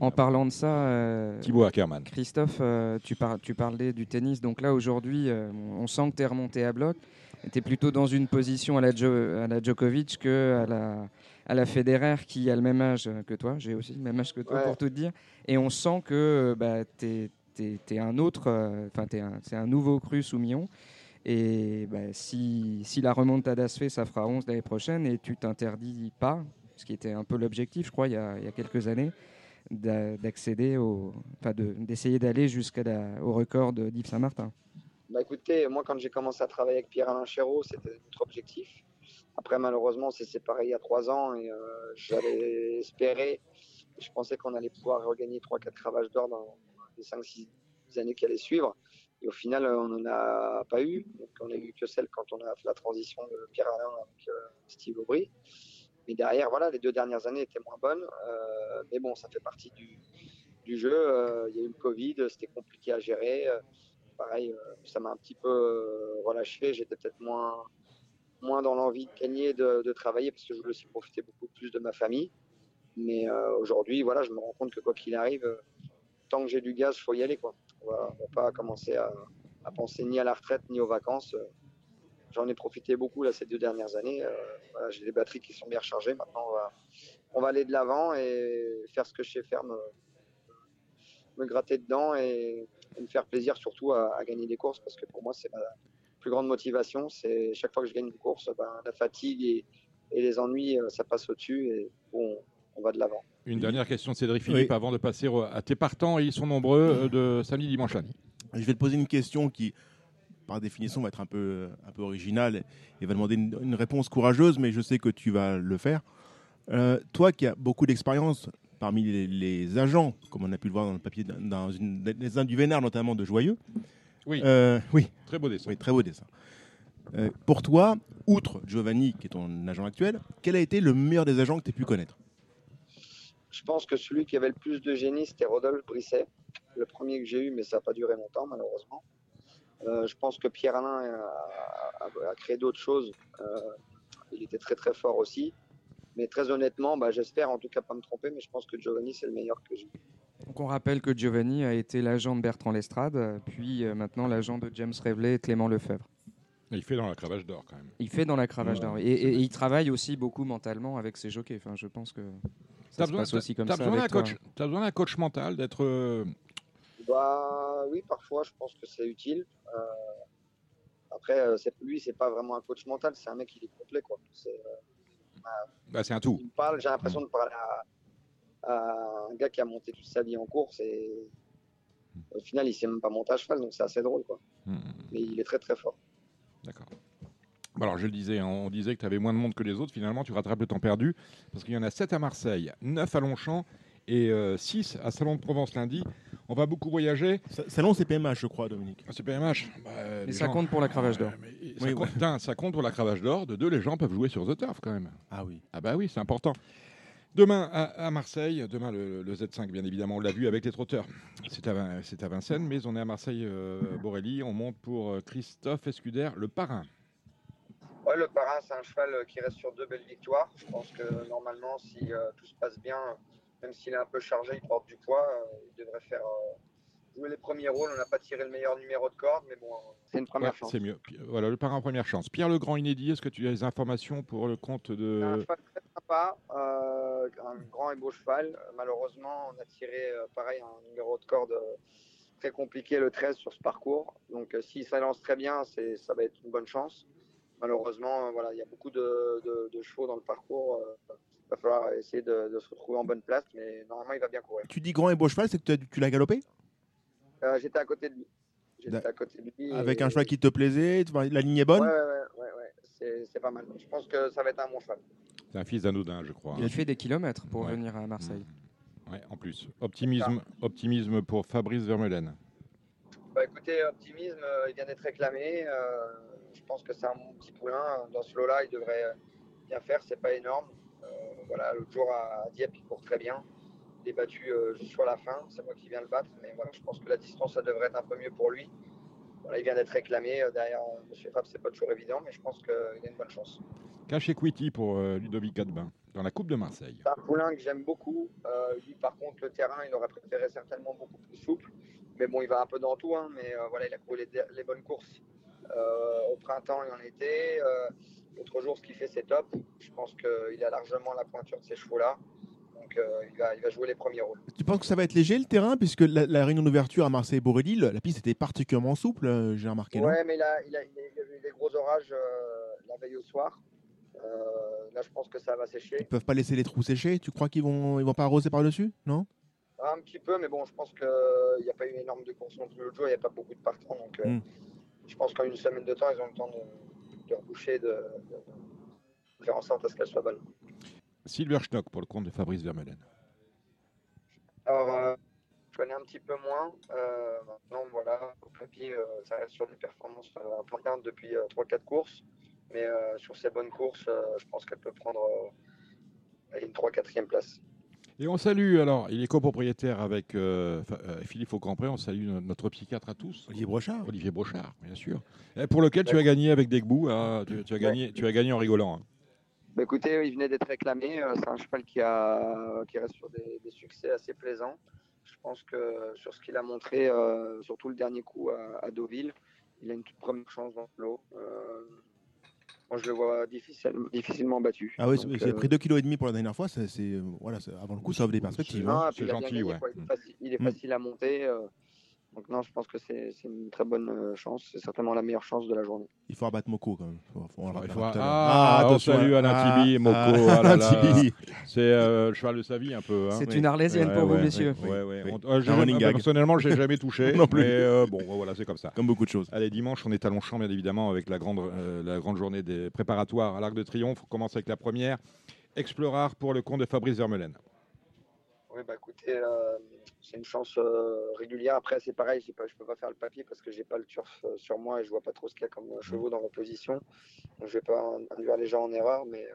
En, parlant de ça, euh, Thibaut Ackerman. Christophe, euh, tu, par, tu parlais du tennis. Donc là, aujourd'hui, euh, on sent que tu es remonté à bloc. Tu es plutôt dans une position à la, à la Djokovic que à la, à la Federer qui a le même âge que toi. J'ai aussi le même âge que toi, pour tout te dire. Et on sent que bah, tu es, un autre, enfin, c'est un nouveau cru sous Mion. Et bah, si, si, la remontada se fait, ça fera 11 l'année prochaine et tu t'interdis pas, ce qui était un peu l'objectif, je crois, il y a, quelques années, d'accéder au, enfin d'essayer d'aller jusqu'au record d'Yves Saint-Martin. Bah écoutez, moi quand j'ai commencé à travailler avec Pierre-Alain Chéreau, c'était notre objectif. Après, malheureusement, c'est séparé il y a trois ans et euh, j'avais espéré, je pensais qu'on allait pouvoir regagner 3-4 cravages d'or dans les 5-6 années qui allaient suivre. Et au final, on n'en a pas eu. On a eu que celle quand on a fait la transition de Pierre Alain avec Steve Aubry. Mais derrière, voilà, les deux dernières années étaient moins bonnes. mais bon, ça fait partie du, jeu. Il y a eu le Covid, c'était compliqué à gérer pareil, euh, ça m'a un petit peu euh, relâché. J'étais peut-être moins, moins dans l'envie de gagner, de, travailler, parce que je voulais aussi profiter beaucoup plus de ma famille. Mais euh, aujourd'hui, voilà, je me rends compte que quoi qu'il arrive, tant que j'ai du gaz, il faut y aller. Quoi. Va, va pas commencer à, penser ni à la retraite ni aux vacances. J'en ai profité beaucoup là, ces deux dernières années. Voilà, j'ai des batteries qui sont bien rechargées. Maintenant, on va, aller de l'avant et faire ce que je sais faire, me, me gratter dedans et, me faire plaisir surtout à, gagner des courses parce que pour moi c'est ma plus grande motivation. C'est chaque fois que je gagne une course, ben, la fatigue et, les ennuis, euh, ça passe au-dessus et bon, on va de l'avant. Une dernière question de Cédric Philippe avant de passer à tes partants, et ils sont nombreux, euh, de samedi, dimanche, lundi. Je vais te poser une question qui, par définition, va être un peu, un peu originale et va demander une, réponse courageuse, mais je sais que tu vas le faire. Euh, toi qui as beaucoup d'expérience parmi les, agents, comme on a pu le voir dans le papier, dans une, les uns du Vénard notamment de Joyeux. Oui. Euh, oui. Très beau dessin. Oui, très beau dessin. Euh, pour toi, outre Giovanni, qui est ton agent actuel, quel a été le meilleur des agents que tu as pu connaître? Je pense que celui qui avait le plus de génie, c'était Rodolphe Brisset, le premier que j'ai eu, mais ça n'a pas duré longtemps, malheureusement. Euh, je pense que Pierre Alain a créé d'autres choses. il était très très fort aussi. Mais très honnêtement, bah, j'espère en tout cas pas me tromper, mais je pense que Giovanni, c'est le meilleur que j'ai. Donc on rappelle que Giovanni a été l'agent de Bertrand Lestrade, puis euh, maintenant l'agent de James Reveley et Clément Lefebvre. il fait dans la cravache d'or quand même. Il fait dans la cravache d'or. Et, il travaille aussi beaucoup mentalement avec ses jockeys. Enfin, je pense que ça se passe aussi comme ça. Besoin coach, as besoin d'un coach mental, d'être. Euh, bah, oui, parfois, je pense que c'est utile. Euh, après, lui, c'est pas vraiment un coach mental, c'est un mec qui est complet. Quoi. Bah, c'est un tout. j'ai l'impression de parler à, un gars qui a monté toute sa vie en course et au final, il sait même pas monter à cheval, donc c'est assez drôle. Quoi. Hmm. Mais il est très très fort. D'accord. Alors, je le disais, hein, on disait que tu avais moins de monde que les autres. Finalement, tu rattrapes le temps perdu parce qu'il y en a 7 à Marseille, 9 à Longchamp et 6 euh, à Salon de Provence lundi. On va beaucoup voyager. Salon, c'est PMH, je crois, Dominique. Ah, c'est PMH. Bah, et ça compte pour la cravache d'or. ça, compte, ça compte pour la cravache d'or. De deux, les gens peuvent jouer sur The Turf quand même. Ah oui. Ah bah oui, c'est important. Demain à, Marseille, demain le, Z5 bien évidemment, on l'a vu avec les trotteurs. C'est à, à, Vincennes, mais on est à Marseille euh, Borelli. On monte pour euh, Christophe Escuder, le parrain. Ouais, le parrain, c'est un cheval qui reste sur deux belles victoires. Je pense que normalement, si euh, tout se passe bien, même s'il est un peu chargé, il porte du poids. Euh, il devrait faire euh, jouer les premiers rôles. On n'a pas tiré le meilleur numéro de corde, mais bon, c'est une première chance. C'est mieux. Voilà, le parrain première chance. Pierre le Grand inédit, est-ce que tu as des informations pour le compte de. Un cheval très sympa, euh, un grand et beau cheval. Malheureusement, on a tiré pareil un numéro de corde très compliqué le 13 sur ce parcours. Donc si ça lance très bien, ça va être une bonne chance. Malheureusement, voilà, il y a beaucoup de, de chevaux dans le parcours il va falloir essayer de, se retrouver en bonne place, mais normalement, il va bien courir. Tu dis grand et beau cheval, c'est que tu l'as galopé? Euh, J'étais à côté de lui. J'étais à côté de lui. Avec un cheval qui te plaisait La ligne est bonne? Ouais, ouais, ouais, c'est pas mal. Je pense que ça va être un bon cheval. C'est un fils d'Anoudin, je crois. Il a fait des kilomètres pour venir à Marseille. Mmh. Ouais, en plus. Optimisme, optimisme pour Fabrice Vermeulen. Bah, écoutez, optimisme, euh, il vient d'être réclamé. Euh, pense que c'est un petit poulain. Dans ce lot-là, il devrait bien faire. C'est pas énorme. Euh, voilà, l'autre jour à Dieppe, il court très bien. Il est battu euh, juste sur la fin. C'est moi qui viens le battre. Mais voilà, je pense que la distance, ça devrait être un peu mieux pour lui. Voilà, il vient d'être réclamé. Euh, derrière M. Fab, c'est pas toujours évident, mais je pense qu'il a une bonne chance. Cache Equity pour Ludovic Adbin dans la Coupe de Marseille. C'est un poulain que j'aime beaucoup. lui, par contre, le terrain, il aurait préféré certainement beaucoup plus souple. Mais bon, il va un peu dans tout. Hein, mais voilà, il a couru les, bonnes courses au printemps et en été. L'autre jour, ce qu'il fait, c'est top. Je pense qu'il a largement la pointure de ces chevaux-là. Donc, euh, il, va, jouer les premiers rôles. Tu penses que ça va être léger le terrain Puisque la, réunion d'ouverture à Marseille-Borelli, la piste était particulièrement souple, euh, j'ai remarqué. Ouais, mais là, il, a, eu des gros orages euh, la veille au soir. là, je pense que ça va sécher. Ils peuvent pas laisser les trous sécher Tu crois qu'ils vont, ils vont pas arroser par-dessus Non? Un petit peu, mais bon, je pense qu'il n'y a pas eu énorme de courses non plus l'autre jour. Il n'y a pas beaucoup de partants. Donc, hmm. Je pense qu'en une semaine de temps, ils ont le temps de de reboucher, de, faire en sorte à ce qu'elle soit bonne. Silver Schnock pour le compte de Fabrice Vermeulen. Alors, euh, je connais un petit peu moins. Euh, maintenant, voilà, au papier, euh, ça reste sur des performances euh, importantes depuis 3-4 courses. Mais sur ces bonnes courses, je pense qu'elle peut prendre une 3-4e place. Et on salue, alors, il est copropriétaire avec Philippe Aucampré, on salue notre psychiatre à tous. Olivier Brochard. Olivier Brochard, bien sûr. Et pour lequel tu as gagné avec Degbou, hein, tu, as gagné, tu as gagné en rigolant. Hein. Bah, écoutez, il venait d'être réclamé. C'est un cheval qui, a, qui reste sur des, des succès assez plaisants. Je pense que sur ce qu'il a montré, euh, surtout le dernier coup à, Deauville, il a une toute première chance dans le lot. Euh, moi, je le vois difficilement battu. Ah oui, c'est pris 2,5 kg pour la dernière fois. C'est, voilà, avant le coup, ça offre des perspectives. Hein. C'est gentil, ouais. Il est facile, à monter. Euh, donc non, je pense que c'est une très bonne euh, chance. C'est certainement la meilleure chance de la journée. Il faut abattre Moko quand même. ah, ah, attention. salut Alain ah, Tibi, Moko. Ah, ah c'est euh, le cheval de sa vie un peu. Hein. C'est une arlésienne pour vous, messieurs. Ouais, ouais, euh, personnellement, je n'ai jamais touché. non plus. Mais bon, voilà, c'est comme ça. Comme beaucoup de choses. Allez, dimanche, on est à Longchamp, bien évidemment, avec la grande, la grande journée des préparatoires à l'Arc de Triomphe. On commence avec la première. Explorar pour le compte de Fabrice Vermeulen. Oui, bah écoutez, c'est une chance euh, régulière. Après, c'est pareil, je ne peux pas faire le papier parce que j'ai pas le turf euh, sur moi et je vois pas trop ce qu'il y a comme euh, chevaux dans l'opposition. Donc, je vais pas induire les gens en erreur, mais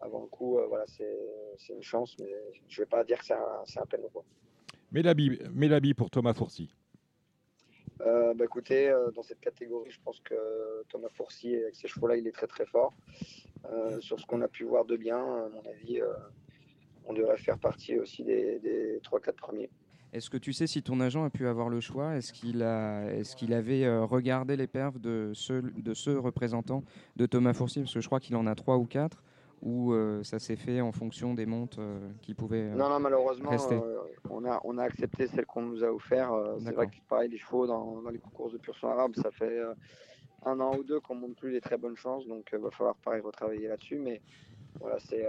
avant le coup, voilà, c'est une chance, mais je vais pas dire que c'est un, un. Mais l'habit pour Thomas Fourcy. bah écoutez, dans cette catégorie, je pense que Thomas Fourcy, avec ces chevaux-là, il est très très fort. sur ce qu'on a pu voir de bien, à mon avis, on devrait faire partie aussi des, des 3-4 premiers. Est-ce que tu sais si ton agent a pu avoir le choix? Est-ce qu'il qu'il avait euh, regardé les perfs de ce, de ce représentant de Thomas Fourcy Parce que je crois qu'il en a trois ou quatre. Ou euh, ça s'est fait en fonction des montes euh, qui pouvaient Non, non, malheureusement, on, a, on a accepté celle qu'on nous a offert. c'est vrai que pareil, les chevaux dans, dans les concours de pur sang arabe, ça fait un an ou deux qu'on monte plus les très bonnes chances. Donc, il va falloir pareil retravailler là-dessus. Mais voilà, c'est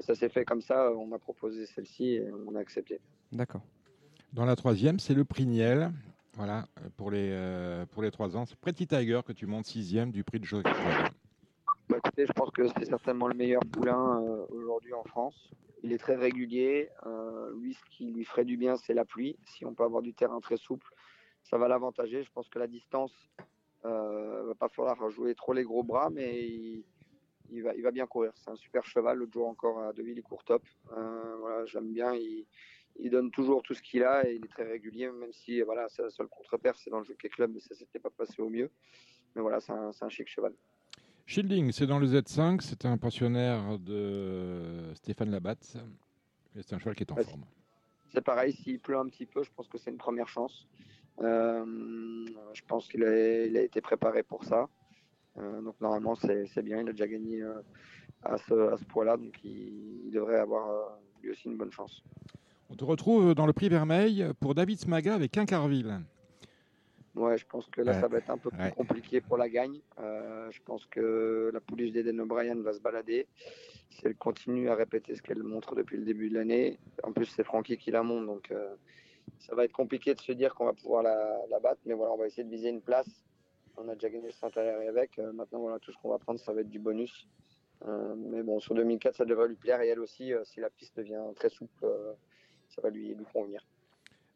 ça s'est fait comme ça. On m'a proposé celle-ci et on a accepté. D'accord. Dans la troisième, c'est le prix Niel. Voilà, pour les, euh, pour les trois ans. C'est Pretty Tiger que tu montes sixième du prix de jeu. Bah, écoutez, je pense que c'est certainement le meilleur poulain euh, aujourd'hui en France. Il est très régulier. Euh, lui, ce qui lui ferait du bien, c'est la pluie. Si on peut avoir du terrain très souple, ça va l'avantager. Je pense que la distance, euh, va pas falloir jouer trop les gros bras, mais il, il va, il va bien courir. C'est un super cheval. L'autre jour encore à Deville, il court top. Euh, voilà, j'aime bien. Il, il, donne toujours tout ce qu'il a et il est très régulier, même si voilà, c'est la seule contre-paire, c'est dans le Jockey Club, mais ça s'était pas passé au mieux. Mais voilà, c'est un, un, chic cheval. Shielding, c'est dans le Z5. C'est un pensionnaire de Stéphane Labatte. C'est un cheval qui est en forme. C'est pareil, s'il pleut un petit peu, je pense que c'est une première chance. Euh, je pense qu'il a, il a été préparé pour ça. Euh, donc normalement, c'est bien. Il a déjà gagné euh, à ce, à ce poids-là, donc il, devrait avoir euh, lui aussi une bonne chance. On te retrouve dans le prix Vermeil pour David Smaga avec Quincarville. Ouais, je pense que là, ça va être un peu plus compliqué pour la gagne. je pense que la pouliche d'Eden O'Brien va se balader. Si elle continue à répéter ce qu'elle montre depuis le début de l'année, en plus, c'est Francky qui la monte, donc ça va être compliqué de se dire qu'on va pouvoir la, la, battre. Mais voilà, on va essayer de viser une place on a déjà gagné le Saint-Aléry avec. Euh, maintenant, voilà, tout ce qu'on va prendre, ça va être du bonus. Euh, mais bon, sur 2004, ça devrait lui plaire. Et elle aussi, euh, si la piste devient très souple, ça va lui, lui convenir.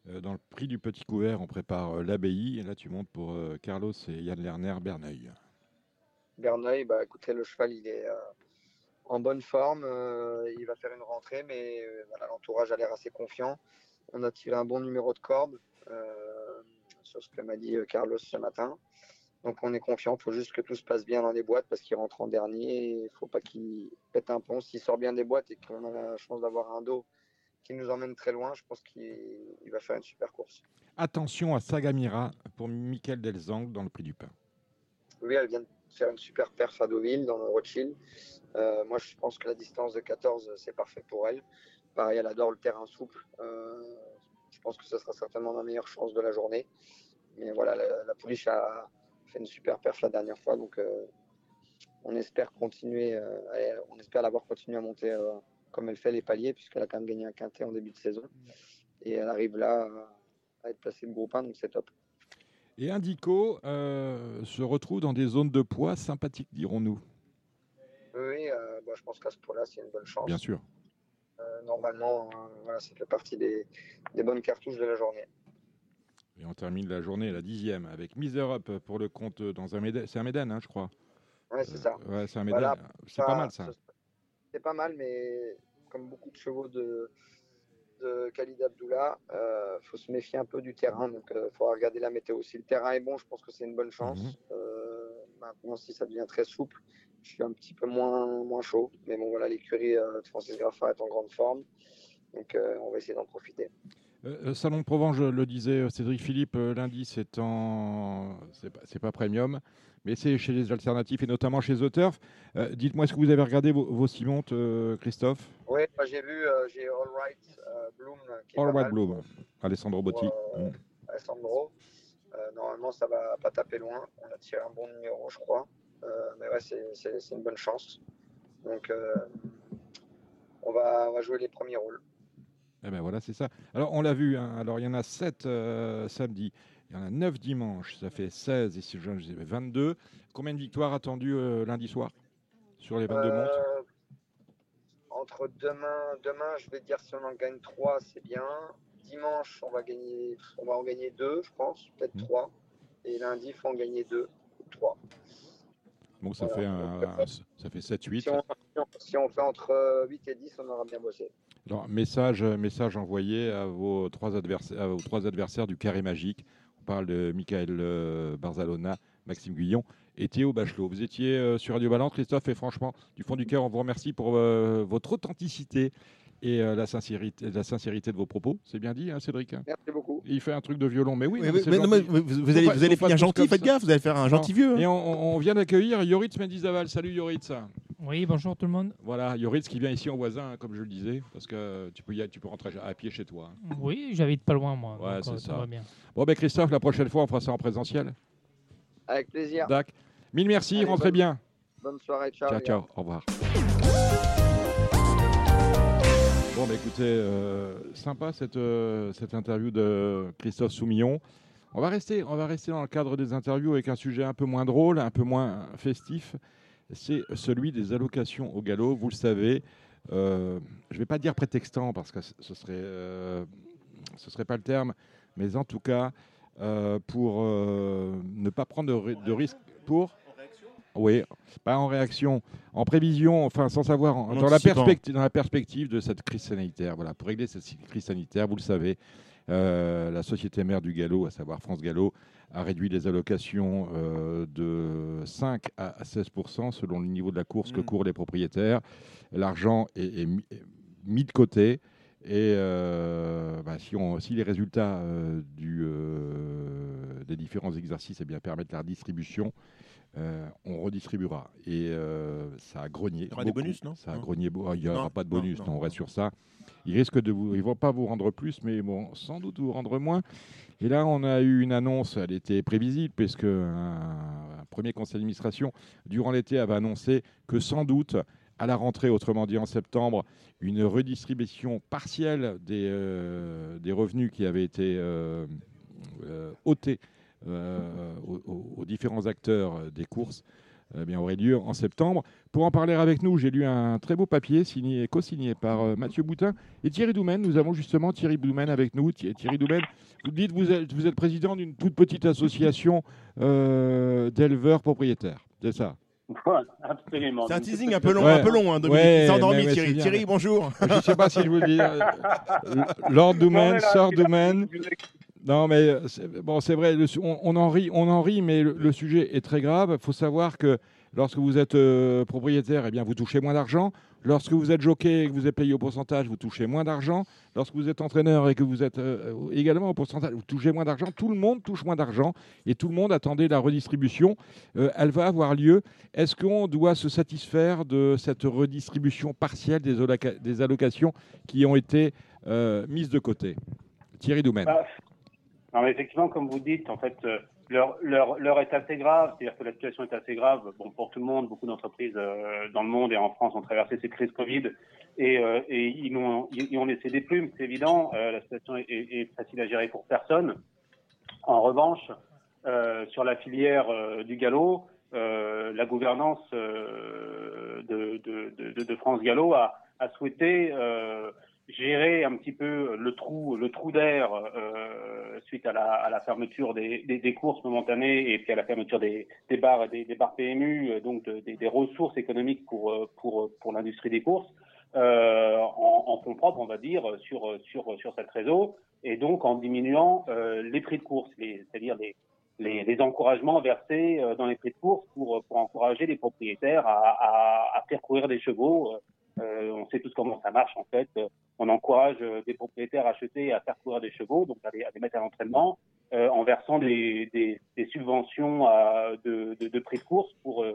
Dans le prix du petit couvert, on prépare l'abbaye. Et là, tu montes pour Carlos et Yann Lerner, Berneuil. Berneuil, bah, écoutez, le cheval, il est en bonne forme. il va faire une rentrée, mais voilà, l'entourage a l'air assez confiant. On a tiré un bon numéro de corde sur ce que m'a dit Carlos ce matin. Donc on est confiant, il faut juste que tout se passe bien dans les boîtes parce qu'il rentre en dernier. Il ne faut pas qu'il pète un pont. S'il sort bien des boîtes et qu'on a la chance d'avoir un dos qui nous emmène très loin, je pense qu'il va faire une super course. Attention à Sagamira pour Michael Delzang dans le prix du pain. Oui, elle vient de faire une super perf à Deauville dans le Rothschild. Euh, moi, je pense que la distance de 14, c'est parfait pour elle. Pareil, elle adore le terrain souple. Euh, je pense que ce sera certainement la meilleure chance de la journée. Mais voilà, la, la pouliche a, fait une super perf la dernière fois. Donc, euh, on espère continuer, euh, on espère l'avoir continué à monter euh, comme elle fait les paliers, puisqu'elle a quand même gagné un quintet en début de saison. Et elle arrive là à être placée de groupe 1, donc c'est top. Et Indico se retrouve dans des zones de poids sympathiques, dirons-nous. Oui, bah, je pense qu'à ce point-là, c'est une bonne chance. Bien sûr. normalement, voilà, ça fait partie des, des bonnes cartouches de la journée. Et on termine la journée, la dixième, avec Miser Up pour le compte dans un Médan. C'est un Médan, hein, je crois. Ouais, c'est ça. Ouais, c'est un. Voilà, c'est pas mal ça. C'est pas mal, mais comme beaucoup de chevaux de, de Khalid Abdullah, il euh, faut se méfier un peu du terrain. Donc, il euh, faudra regarder la météo. Si le terrain est bon, je pense que c'est une bonne chance. Mhm. Euh, maintenant, si ça devient très souple, je suis un petit peu moins, moins chaud. Mais bon, voilà, l'écurie de Francis Graffa est en grande forme. Donc, on va essayer d'en profiter. Euh, Salon de Provence, je le disais, euh, Cédric Philippe, euh, lundi, c'est en... c'est pas, pas, premium, mais c'est chez les alternatifs et notamment chez The Turf. Dites-moi, est-ce que vous avez regardé vos, vos Christophe? Oui, j'ai vu, j'ai All Right Bloom. Qui All Right Bloom, Alessandro Botti. Mm. Alessandro. normalement, ça va pas taper loin. On a tiré un bon numéro, je crois. mais ouais, c'est une bonne chance. Donc, on, va, on va jouer les premiers rôles. Eh ben voilà, c'est ça. Alors, on l'a vu, hein. alors il y en a 7 euh, samedi, il y en a 9 dimanche, ça fait 16, et si je 22. Combien de victoires attendues euh, lundi soir sur les 22 montres? euh, Entre demain, demain, je vais dire si on en gagne 3, c'est bien. Dimanche, on va, gagner, on va en gagner 2, je pense, peut-être 3. Mmh. Et lundi, il faut en gagner 2 ou 3. Donc ça, fait un, ça fait 7-8. Si, si, on fait entre 8 et 10, on aura bien bossé. Alors, message, message envoyé à vos, trois adversaires, à trois adversaires du carré magique. On parle de Michael euh, Barzalona, Maxime Guillon et Théo Bachelot. Vous étiez euh, sur Radio Balance, Christophe, et franchement, du fond du cœur, on vous remercie pour euh, votre authenticité et la, sincérité, la sincérité de vos propos. C'est bien dit, hein, Cédric hein? Merci beaucoup. Il fait un truc de violon, mais oui. mais, vous, allez, vous allez finir gentil, faites gaffe, vous allez faire un gentil vieux. Hein. Et on, vient d'accueillir Yoritz Mendizaval. Salut Yoritz. Oui, bonjour tout le monde. Voilà, Yoritz qui vient ici en voisin, comme je le disais, parce que tu peux, y aller, tu peux rentrer à pied chez toi. Oui, j'habite pas loin, moi. Ouais, c'est euh, ça. Va bien. Bon, ben Christophe, la prochaine fois, on fera ça en présentiel. Avec plaisir. D'accord. Mille merci, rentrez bien. Bonne soirée, ciao. Ciao, ciao, au revoir. Bah, écoutez, euh, sympa cette, euh, cette interview de Christophe Soumillon. On va, rester, on va rester dans le cadre des interviews avec un sujet un peu moins drôle, un peu moins festif c'est celui des allocations au galop. Vous le savez, euh, je ne vais pas dire prétextant parce que ce serait, serait pas le terme, mais en tout cas, pour ne pas prendre de, risques pour. Oui, pas en réaction, en prévision, enfin sans savoir, dans, la perspective, dans la perspective de cette crise sanitaire. Voilà, pour régler cette crise sanitaire, vous le savez, la société mère du galop, à savoir France Galop, a réduit les allocations euh, de 5 à 16% selon le niveau de la course que mm. courent les propriétaires. L'argent est, mis de côté. Et euh, bah, si, on, si, les résultats euh, du, des différents exercices eh bien, permettent la redistribution, on redistribuera. Et ça a grogné. Il y aura des bonus, non Ça a grogné. Il n'y aura pas de bonus, non, on reste sur ça. Ils risquent de vous, ils vont pas vous rendre plus, mais bon, sans doute vous rendre moins. Et là, on a eu une annonce, elle était prévisible, puisque un, premier conseil d'administration, durant l'été, avait annoncé que sans doute, à la rentrée, autrement dit en septembre, une redistribution partielle des, euh, des revenus qui avaient été euh, euh, ôtés aux, différents acteurs des courses eh bien, aurait lieu en septembre. Pour en parler avec nous, j'ai lu un très beau papier signé, co-signé par euh, Mathieu Boutin et Thierry Doumen. Nous avons justement Thierry Doumen avec nous. Thierry Doumen, vous dites vous êtes, vous êtes président d'une toute petite association euh, d'éleveurs propriétaires. C'est ça absolument. C'est un teasing un peu long, un peu long, hein, Dominique. Ouais, endormi, Thierry. Thierry, bonjour. Je ne sais pas si je vous le dis. Euh, Lord Doumen, Sir Doumen. Non, mais euh, bon, c'est vrai, on, en rit, on en rit, mais le, sujet est très grave. Il faut savoir que lorsque vous êtes euh, propriétaire, eh bien, vous touchez moins d'argent. Lorsque vous êtes jockey et que vous êtes payé au pourcentage, vous touchez moins d'argent. Lorsque vous êtes entraîneur et que vous êtes euh, également au pourcentage, vous touchez moins d'argent. Tout le monde touche moins d'argent et tout le monde attendait la redistribution. elle va avoir lieu. Est-ce qu'on doit se satisfaire de cette redistribution partielle des, des allocations qui ont été mises de côté? Thierry Doumen. Bah, non, mais effectivement, comme vous dites, en fait, euh, leur, leur, leur est assez grave, c'est-à-dire que la situation est assez grave bon, pour tout le monde. Beaucoup d'entreprises euh, dans le monde et en France ont traversé cette crise Covid et, euh, et ils, ont, ils, ont laissé des plumes, c'est évident. la situation est, est, facile à gérer pour personne. En revanche, sur la filière du galop, la gouvernance de, de, de, de, France Gallo a, a souhaité euh, gérer un petit peu le trou, le trou d'air euh, suite à la, à la fermeture des, des, des, courses momentanées et puis à la fermeture des, des bars, des, des bars PMU, euh, donc de, des, des, ressources économiques pour euh, pour pour l'industrie des courses. Euh, en, en fonds propres, on va dire, sur sur sur cette réseau, et donc en diminuant euh, les prix de course, c'est-à-dire les, les, les, encouragements versés dans les prix de course pour pour encourager les propriétaires à, à, à faire courir des chevaux. Euh, on sait tous comment ça marche en fait. On encourage des propriétaires à acheter et à faire courir des chevaux, donc à les, à les mettre à l'entraînement, euh, en versant des, des, des subventions à, de, de, de, prix de course pour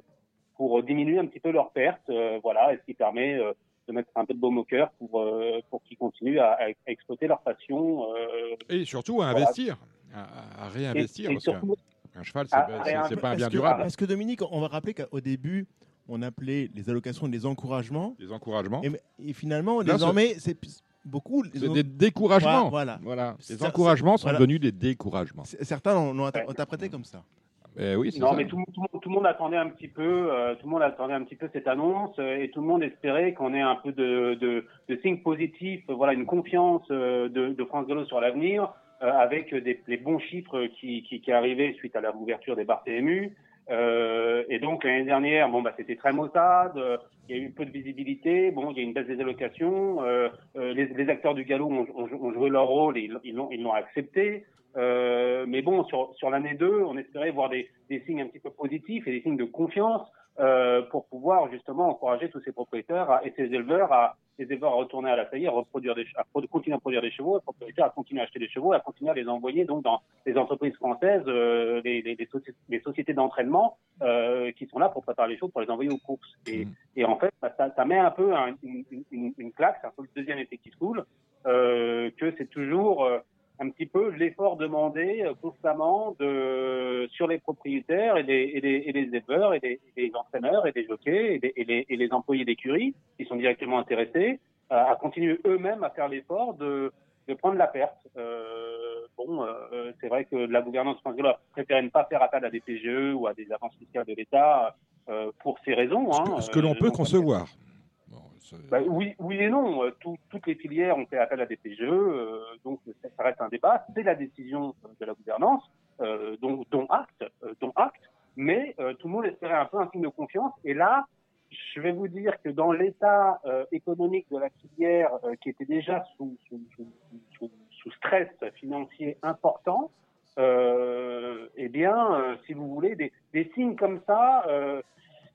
pour diminuer un petit peu leurs pertes. voilà, et ce qui permet de mettre un peu de baume au cœur pour, euh, pour qu'ils continuent à, à, exploiter leur passion. Euh, et surtout à investir, voilà. à, à, réinvestir. Et, et surtout, qu'un cheval, c'est pas un bien que, durable. Parce que Dominique, on va rappeler qu'au début, on appelait les allocations des encouragements. Des encouragements. Et, et finalement, Là, désormais, c'est beaucoup. C'est des découragements. Voilà. voilà. Les encouragements sont voilà. devenus des découragements. Certains l'ont interprété comme ça. Eh oui, non, ça. mais tout, tout, tout, le monde attendait un petit peu, euh, tout le monde attendait un petit peu cette annonce euh, et tout le monde espérait qu'on ait un peu de, de, de signes positifs, voilà, une confiance euh, de, de, France Gallo sur l'avenir, euh, avec des, les bons chiffres qui, qui, qui arrivaient suite à l'ouverture des bars PMU. Et donc l'année dernière, bon bah c'était très maussade, il y a eu peu de visibilité, bon il y a une baisse des allocations, les, les, acteurs du galop ont, joué leur rôle et ils l'ont ils l'ont accepté. Euh, mais bon, sur, sur l'année 2, on espérait voir des, des, signes un petit peu positifs et des signes de confiance euh, pour pouvoir justement encourager tous ces propriétaires à, et ces éleveurs à, les éleveurs à retourner à la faillite, à reproduire des, à continuer à produire des chevaux, les propriétaires à continuer à acheter des chevaux, à continuer à les envoyer donc dans les entreprises françaises, euh, les, les, les, soci les, sociétés d'entraînement euh, qui sont là pour préparer les chevaux, pour les envoyer aux courses. Et, mmh. et en fait, ça, ça, met un peu un, une, une, une, claque, c'est un peu le deuxième effet qui se coule, euh, que c'est toujours un petit peu l'effort demandé euh, constamment de, sur les propriétaires et les, et les, et les éleveurs et les, et les, entraîneurs et les jockeys et les, et les, et les employés d'écurie qui sont directement intéressés à, à continuer eux-mêmes à faire l'effort de, de prendre la perte. Euh, bon, euh, c'est vrai que la gouvernance française préférait ne pas faire appel à des PGE ou à des avances fiscales de l'État euh, pour ces raisons. Hein, ce que l'on peut concevoir. Bah, oui, et non. Tout, toutes les filières ont fait appel à des PGE, euh, donc ça, reste un débat. C'est la décision de la gouvernance, euh, dont, acte, euh, dont acte. Mais euh, tout le monde espérait un peu un signe de confiance. Et là, je vais vous dire que dans l'état euh, économique de la filière, euh, qui était déjà sous, stress financier important, eh bien, si vous voulez, des, signes comme ça euh,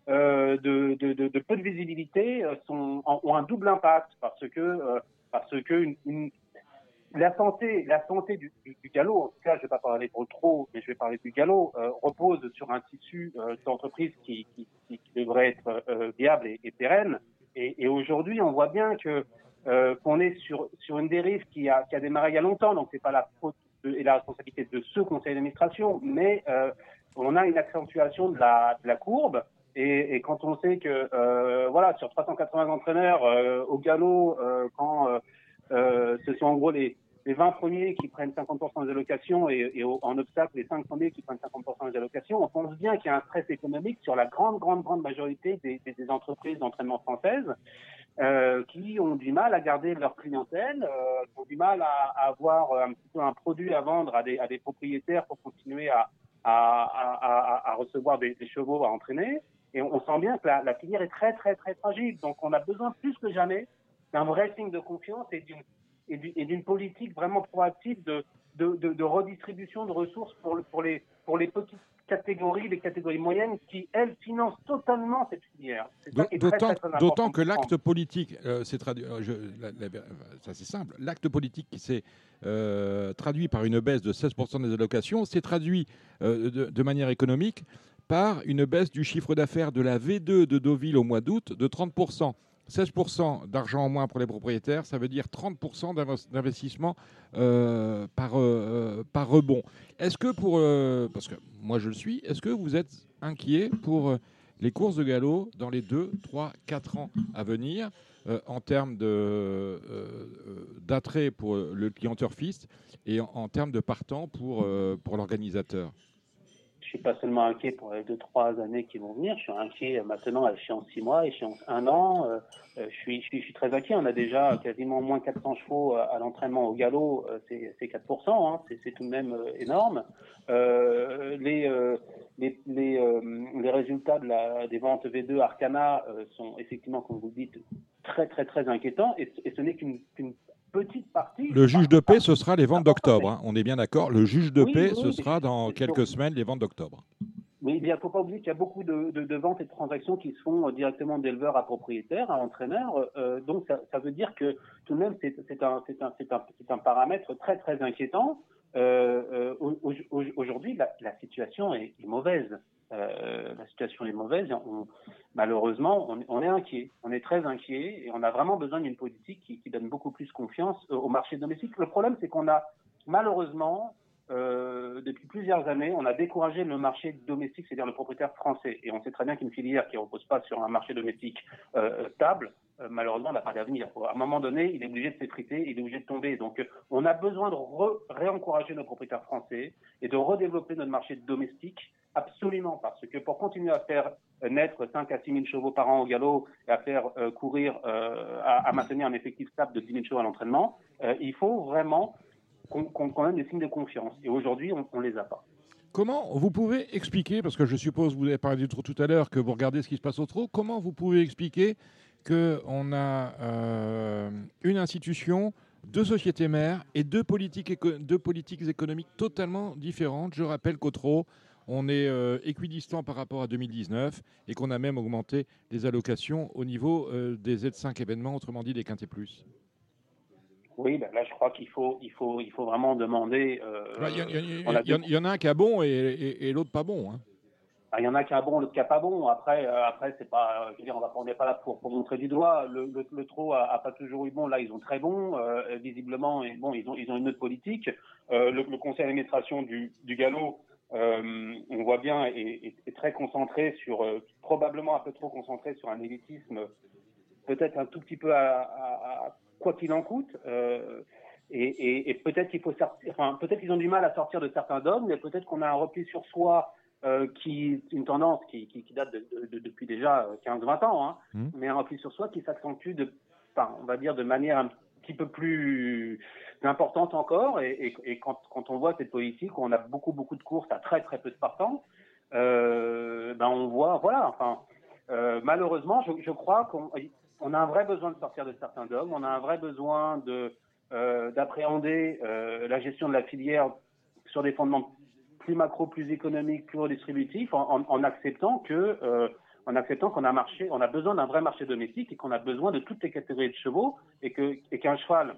de, de, peu de visibilité euh, ont un double impact parce que, euh, parce que la santé, la santé du, du, galop, en tout cas, je ne vais pas parler trop, mais je vais parler du galop, euh, repose sur un tissu euh, d'entreprise qui, qui, devrait être euh, viable et, et, pérenne. Et, aujourd'hui, on voit bien que qu'on est sur, sur une dérive qui a, qui a démarré il y a longtemps, donc c'est pas la faute et la responsabilité de ce conseil d'administration, mais on a une accentuation de la courbe. Et, quand on sait que euh, voilà sur 380 entraîneurs euh, au galop, euh, quand ce sont en gros les, les 20 premiers qui prennent 50% des allocations et, en obstacle les 5 premiers qui prennent 50% des allocations, on pense bien qu'il y a un stress économique sur la grande grande grande majorité des, entreprises d'entraînement françaises qui ont du mal à garder leur clientèle, qui ont du mal à, avoir un petit peu un produit à vendre à des, propriétaires pour continuer à, recevoir des chevaux à entraîner. Et on, sent bien que la, la, filière est très, très, très fragile. Donc, on a besoin plus que jamais d'un vrai signe de confiance et d'une et d'une politique vraiment proactive de, de, de, de, redistribution de ressources pour, le, pour, les, pour les petites catégories, les catégories moyennes qui, elles, financent totalement cette filière. D'autant que l'acte politique, euh, c'est euh, ça c'est simple, l'acte politique qui s'est euh, traduit par une baisse de 16% des allocations, c'est traduit euh, de, de, manière économique par une baisse du chiffre d'affaires de la V2 de Deauville au mois d'août de 30%. 16% d'argent en moins pour les propriétaires, ça veut dire 30% d'investissement euh, par, euh, par rebond. Est-ce que pour... Euh, parce que moi je le suis, est-ce que vous êtes inquiet pour les courses de galop dans les 2, 3, 4 ans à venir en termes d'attrait pour le client turfiste et en, termes de partant pour l'organisateur? Suis pas seulement inquiet pour les deux, trois années qui vont venir, je suis inquiet maintenant à échéance six mois, échéance un an. euh, euh, je, suis, je, suis, je suis très inquiet. On a déjà quasiment moins 400 chevaux à, à l'entraînement au galop, euh, c'est c'est 4%, hein, c'est tout de même euh, énorme. Euh, les, euh, euh, résultats des ventes V2 Arcana euh, sont effectivement, comme vous le dites, très très très inquiétants et, ce n'est qu'une petite partie. Le juge de paix, ce sera les ventes d'octobre. hein. On est bien d'accord. Le juge de Oui, paix, oui, ce sera dans quelques semaines les ventes d'octobre. Oui, il ne faut pas oublier qu'il y a beaucoup de, de, de ventes et de transactions qui se font euh, directement d'éleveurs à propriétaires, à entraîneurs. Euh, donc, ça, ça veut dire que tout de même, c'est un, c'est un, un, un paramètre très, très inquiétant. Euh, euh, au- au- Aujourd'hui, la, la situation est, est mauvaise. Euh, la situation est mauvaise. malheureusement, on, est inquiet. On est très inquiet et on a vraiment besoin d'une politique qui, donne beaucoup plus confiance euh, au marché domestique. Le problème, c'est qu'on a malheureusement euh, depuis plusieurs années, on a découragé le marché domestique, c'est-à-dire le propriétaire français. Et on sait très bien qu'une filière qui ne repose pas sur un marché domestique stable, malheureusement, n'a pas d'avenir. À un moment donné, il est obligé de s'effriter, il est obligé de tomber. Donc, on a besoin de réencourager nos propriétaires français et de redévelopper notre marché domestique absolument. Parce que pour continuer à faire euh, naître 5 à 6 000 chevaux par an au galop et à faire euh, courir, euh, à, maintenir un effectif stable de 10 000 chevaux à l'entraînement, il faut vraiment qu'on ait des signes de confiance. Et aujourd'hui, on ne les a pas. Comment vous pouvez expliquer, parce que je suppose, vous avez parlé du trot tout à l'heure, que vous regardez ce qui se passe au trot, comment vous pouvez expliquer qu'on a une institution, deux sociétés mères et deux politiques, deux politiques économiques totalement différentes? Je rappelle qu'au trot, on est euh, équidistant par rapport à 2019 et qu'on a même augmenté les allocations au niveau euh, des Z5 événements, autrement dit des quintés plus. Oui, ben là, je crois qu'il faut, il faut, il faut vraiment demander. euh, Il y, en- y a il y en- il y en a un qui a bon et, et- et l'autre pas bon. hein. Ah, Il y en a qui a bon, l'autre qui a pas bon. Après, euh, après c'est pas, je veux dire, on va, on n'est pas là pour, pour montrer du doigt. Le, le, le trop a, a pas toujours eu bon. Là, ils ont très bon, euh, visiblement. Et bon, ils ont, ils ont une autre politique. Euh, le, le conseil d'administration du, du galop, euh, on voit bien, est, est- est très concentré sur, euh, probablement un peu trop concentré sur un élitisme, peut-être un tout petit peu à, à- à quoi qu'il en coûte. euh, et, et- et peut-être qu'il faut sortir, enfin, peut-être qu'ils ont du mal à sortir de certains dogmes, mais peut-être qu'on a un repli sur soi qui une tendance qui, qui, qui date de, de- de- depuis déjà 15-20 ans, hein, Mhm. mais un repli sur soi qui s'accentue de, enfin, on va dire de manière un petit peu plus importante encore. Et, quand, quand on voit cette politique où on a beaucoup beaucoup de courses à très très peu de partants, euh, ben on voit, voilà, enfin, euh, malheureusement, je, crois qu'on on a un vrai besoin de sortir de certains dogmes, on a un vrai besoin de euh, d'appréhender la gestion de la filière sur des fondements plus macro, plus économiques, plus redistributifs, en, acceptant que en acceptant qu'on a marché, on a besoin d'un vrai marché domestique et qu'on a besoin de toutes les catégories de chevaux et qu'un cheval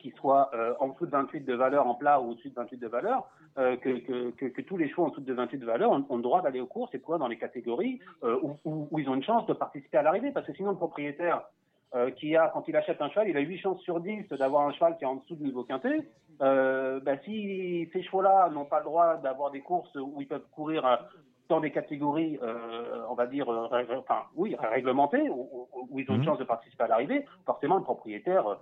qui soit euh, en dessous de 28 de valeur en plat ou au-dessus de 28 de valeur, euh, que, que, tous les chevaux en dessous de 28 de valeur ont, le droit d'aller aux courses et pouvoir dans les catégories euh, où, ils ont une chance de participer à l'arrivée. Parce que sinon, le propriétaire qui a, quand il achète un cheval, il a 8 chances sur 10 d'avoir un cheval qui est en dessous du niveau quintet. Bah, si ces chevaux-là n'ont pas le droit d'avoir des courses où ils peuvent courir dans des catégories, euh, on va dire, euh, enfin, oui, réglementées, où, ils ont une Mhm. chance de participer à l'arrivée, forcément, le propriétaire euh,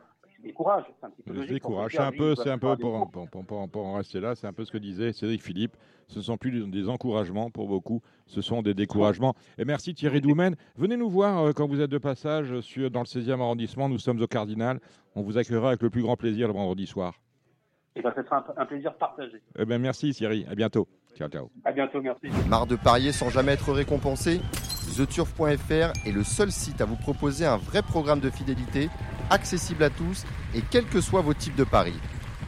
décourage. C'est un petit peu logique. Décourage. C'est un peu, c'est un peu pour, pour, pour- pour- en rester là, c'est un peu ce que disait Cédric Philippe. Ce ne sont plus des encouragements pour beaucoup, ce sont des découragements. Et merci Thierry Doumen. Venez nous voir quand vous êtes de passage sur, dans le 16e arrondissement. Nous sommes au Cardinal. On vous accueillera avec le plus grand plaisir le vendredi soir. Et ben, ce sera un, un plaisir partagé. Eh bien, merci Thierry. À bientôt. Ciao, ciao. À bientôt, merci. Marre de parier sans jamais être récompensé? TheTurf.fr est le seul site à vous proposer un vrai programme de fidélité, accessible à tous et quels que soient vos types de paris.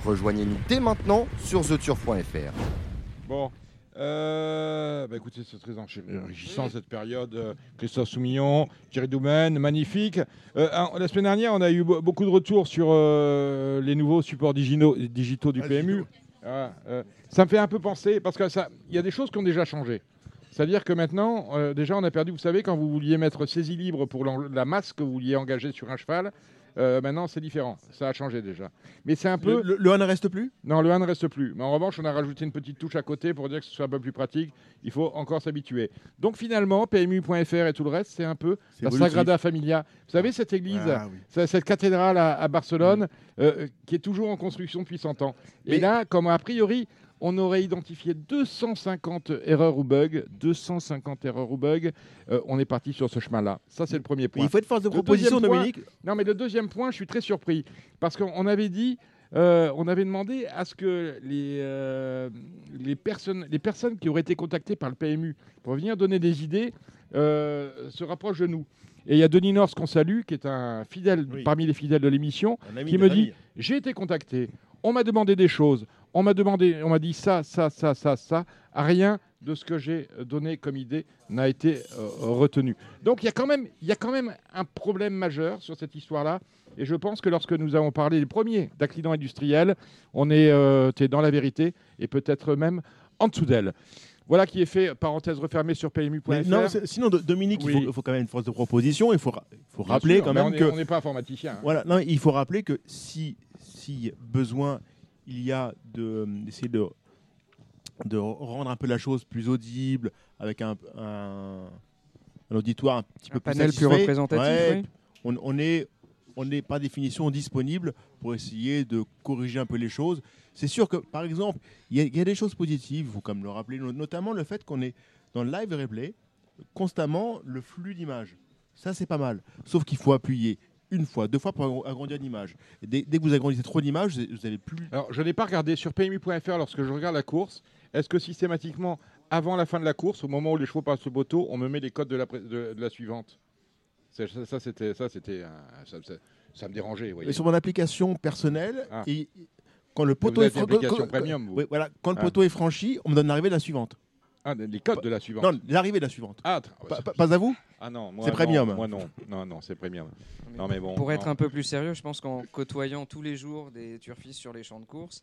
Rejoignez-nous dès maintenant sur TheTurf.fr. Bon. Euh, bah écoutez, c'est très enrichissant cette période. Euh, Christophe Soumillon, Thierry Doumen, magnifique. Euh, un- la semaine dernière, on a eu be- beaucoup de retours sur euh, les nouveaux supports digitaux du PMU. Euh, ça me fait un peu penser, parce qu'il y a des choses qui ont déjà changé. C'est-à-dire que maintenant, euh, déjà, on a perdu, vous savez, quand vous vouliez mettre saisie libre pour la masse que vous vouliez engager sur un cheval, euh, maintenant c'est différent. Ça a changé déjà. Mais c'est un peu. Le, le, le 1 ne reste plus? Non, le 1 ne reste plus. Mais en revanche, on a rajouté une petite touche à côté pour dire que ce soit un peu plus pratique. Il faut encore s'habituer. Donc finalement, PMU.fr et tout le reste, c'est un peu la évolutif. Sagrada Familia. Vous savez, cette église, Ah oui. cette cathédrale à, à Barcelone, euh, qui est toujours en construction depuis 100 ans. Et là, comme a priori, on aurait identifié 250 erreurs ou bugs. 250 erreurs ou bugs. Euh, on est parti sur ce chemin-là. Ça, c'est le premier point. Il faut être force de proposition, point- Dominique. Non, mais le deuxième point, je suis très surpris. Parce qu'on avait dit, euh, on avait demandé à ce que les, euh, les, personnes, les personnes qui auraient été contactées par le PMU pour venir donner des idées euh, se rapprochent de nous. Et il y a Denis Norse qu'on salue, qui est un fidèle Oui. parmi les fidèles de l'émission, qui me dit j'ai été contacté, on m'a demandé des choses, on m'a demandé, on m'a dit ça, ça, ça, ça, ça, rien de ce que j'ai donné comme idée n'a été euh, retenu. Donc il y a quand même, il y a quand même un problème majeur sur cette histoire-là. Et je pense que lorsque nous avons parlé les premiers d'accidents industriels, on est euh, dans la vérité et peut-être même en dessous d'elle. Voilà qui est fait, parenthèse refermée sur PMU.fr. Sinon, Do- Dominique, il, faut, il faut quand même une force de proposition. Il faut, il faut rappeler sûr, quand même on est- que. on n'est pas informaticien. hein. Voilà, non, il faut rappeler que si, si besoin il y a de- d'essayer de, de rendre un peu la chose plus audible, avec un, un, un auditoire un petit Un peu plus panel plus représentatif, ouais, oui. on, on est, on par définition disponible pour essayer de corriger un peu les choses. C'est sûr que, par exemple, il y, a- il y a des choses positives, faut comme le rappeler, no- notamment le fait qu'on est dans le live replay constamment le flux d'images. Ça, c'est pas mal. Sauf qu'il faut appuyer une fois, deux fois pour agr- agrandir l'image. Dès, dès que vous agrandissez trop d'images, vous avez plus. Alors, je n'ai pas regardé sur PMU.fr lorsque je regarde la course. Est-ce que systématiquement, avant la fin de la course, au moment où les chevaux passent le poteau, on me met les codes de la, pré- de, de la suivante? Ça, ça, c'était, ça, c'était, ça, ça- ça me dérangeait. voyez. Mais sur mon application personnelle, Ah. et quand le est quand- poteau est franchi, on me donne l'arrivée de la suivante. Ah, les codes de la suivante. Non, l'arrivée de la suivante. Ah, Pas, pas- pas à vous ah non, moi, C'est non, premium. Moi non, non, non, c'est premium. Non mais bon. Pour non. être un peu plus sérieux, je pense qu'en côtoyant tous les jours des turfistes sur les champs de course,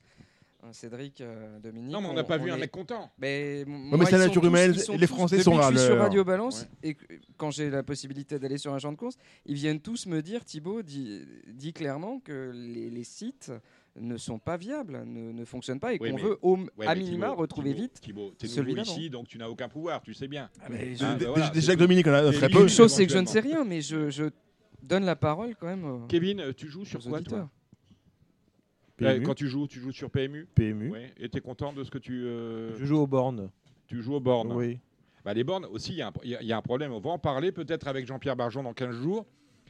euh, Cédric, euh, Dominique. Non, mais on n'a pas vu un est- mec content. Mais, mais c'est la nature humaine, les Français sont depuis que je suis sur. Radio Balance Ouais. et que- quand j'ai la possibilité d'aller sur un champ de course, ils viennent tous me dire Thibaut dit, dit clairement que les, les sites ne sont pas viables, ne, ne fonctionnent pas et Oui, qu'on veut au, Ouais, à minima Thibaut, retrouver Thibaut, vite. Thibaut, t'es celui nouveau ici, donc tu n'as aucun pouvoir, tu sais bien. mais Ah, Dé- bah voilà, Déjà que. Dominique en a très peu. Une chose, c'est que je ne sais rien, mais je, je donne la parole quand même aux, Kevin, tu joues sur quoi toi PMU. Euh, Quand tu joues, tu joues sur PMU. PMU. Ouais. Et t'es content de ce que tu. euh, Je joue aux bornes. Tu joues aux bornes. Oui. Bah, les bornes aussi, il y y a un problème. On va en parler peut-être avec Jean-Pierre Barjon dans 15 jours.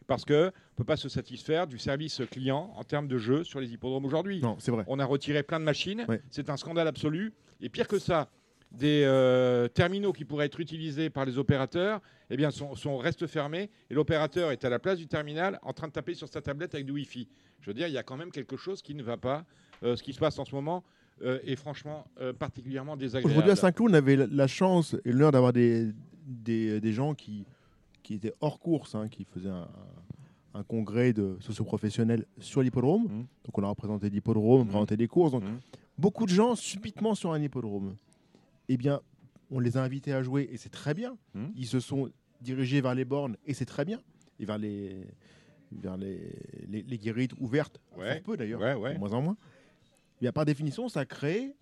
Parce qu'on ne peut pas se satisfaire du service client en termes de jeu sur les hippodromes aujourd'hui. Non, c'est vrai. On a retiré plein de machines. Ouais. C'est un scandale absolu. Et pire que ça, des euh, terminaux qui pourraient être utilisés par les opérateurs eh bien, sont, sont- restent fermés. Et l'opérateur est à la place du terminal en train de taper sur sa tablette avec du Wi-Fi. Je veux dire, il y a quand même quelque chose qui ne va pas. Euh, ce qui se passe en ce moment euh, est franchement euh, particulièrement désagréable. Aujourd'hui, à Saint-Cloud, on avait la- la chance et l'honneur d'avoir des, des, des gens qui, qui étaient hors course, hein, qui faisaient un, un congrès de socioprofessionnels sur l'hippodrome. Mhm. Donc, on a représenté l'hippodrome, on Mhm. présentait des courses. Donc, Mhm. beaucoup de gens, subitement sur un hippodrome, eh bien, on les a invités à jouer et c'est très bien. Mhm. Ils se sont dirigés vers les bornes et c'est très bien. Et vers les, vers les, les, les guérites ouvertes, Ouais. peu d'ailleurs, Ouais, ouais. de moins en moins. Eh Bien, par définition, ça crée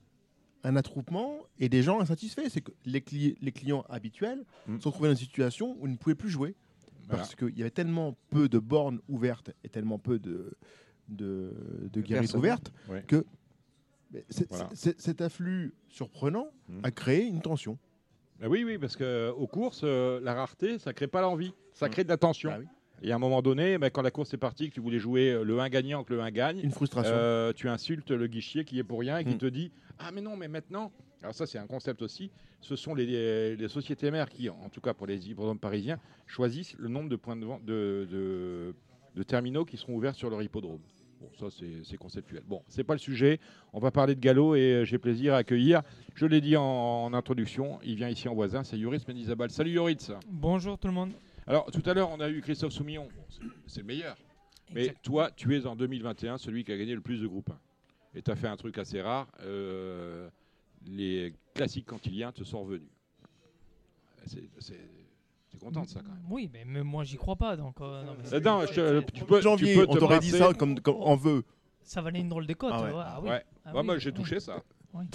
un attroupement et des gens insatisfaits. C'est que les, cli- les clients habituels Mm. se retrouvaient dans une situation où ils ne pouvaient plus jouer Voilà. parce qu'il y avait tellement peu de bornes ouvertes et tellement peu de, de, ouvertes Ouais. que Voilà. cet afflux surprenant Mm. a créé une tension. Ah oui, oui, parce qu'aux courses, euh, la rareté, ça crée pas l'envie, ça Mm. crée de la tension. Bah oui. Et à un moment donné, bah, quand la course est partie, que tu voulais jouer euh, le 1 gagnant, que le 1 gagne, Une frustration. euh, tu insultes le guichier qui est pour rien et qui Mm. te dit Ah, mais non, mais maintenant. Alors, ça, c'est un concept aussi. Ce sont les, les sociétés mères qui, en tout cas pour les hippodromes parisiens, choisissent le nombre de points de vente de, de- de terminaux qui seront ouverts sur leur hippodrome. Bon, ça, c'est conceptuel. Bon, c'est pas le sujet. On va parler de galop et euh, j'ai plaisir à accueillir. Je l'ai dit en, en introduction, il vient ici en voisin, c'est Yoris Mendizabal. Salut Yoris. Bonjour tout le monde. Alors, tout à l'heure, on a eu Christophe Soumillon. Bon, c'est- le meilleur. Mais toi, tu es en 2021 celui qui a gagné le plus de groupes 1. Et tu as fait un truc assez rare. euh, les classiques cantiliens te sont revenus. C'est c'est- t'es content de ça quand même. Oui, mais moi j'y crois pas donc. euh, non, mais non, je te- tu peux, janvier, tu peux on te t'aurait dit ça comme, comme on veut. Ça valait une drôle de cote. Ah ouais. ah oui. Ouais. Ah Ouais, moi, j'ai touché ça. Oui.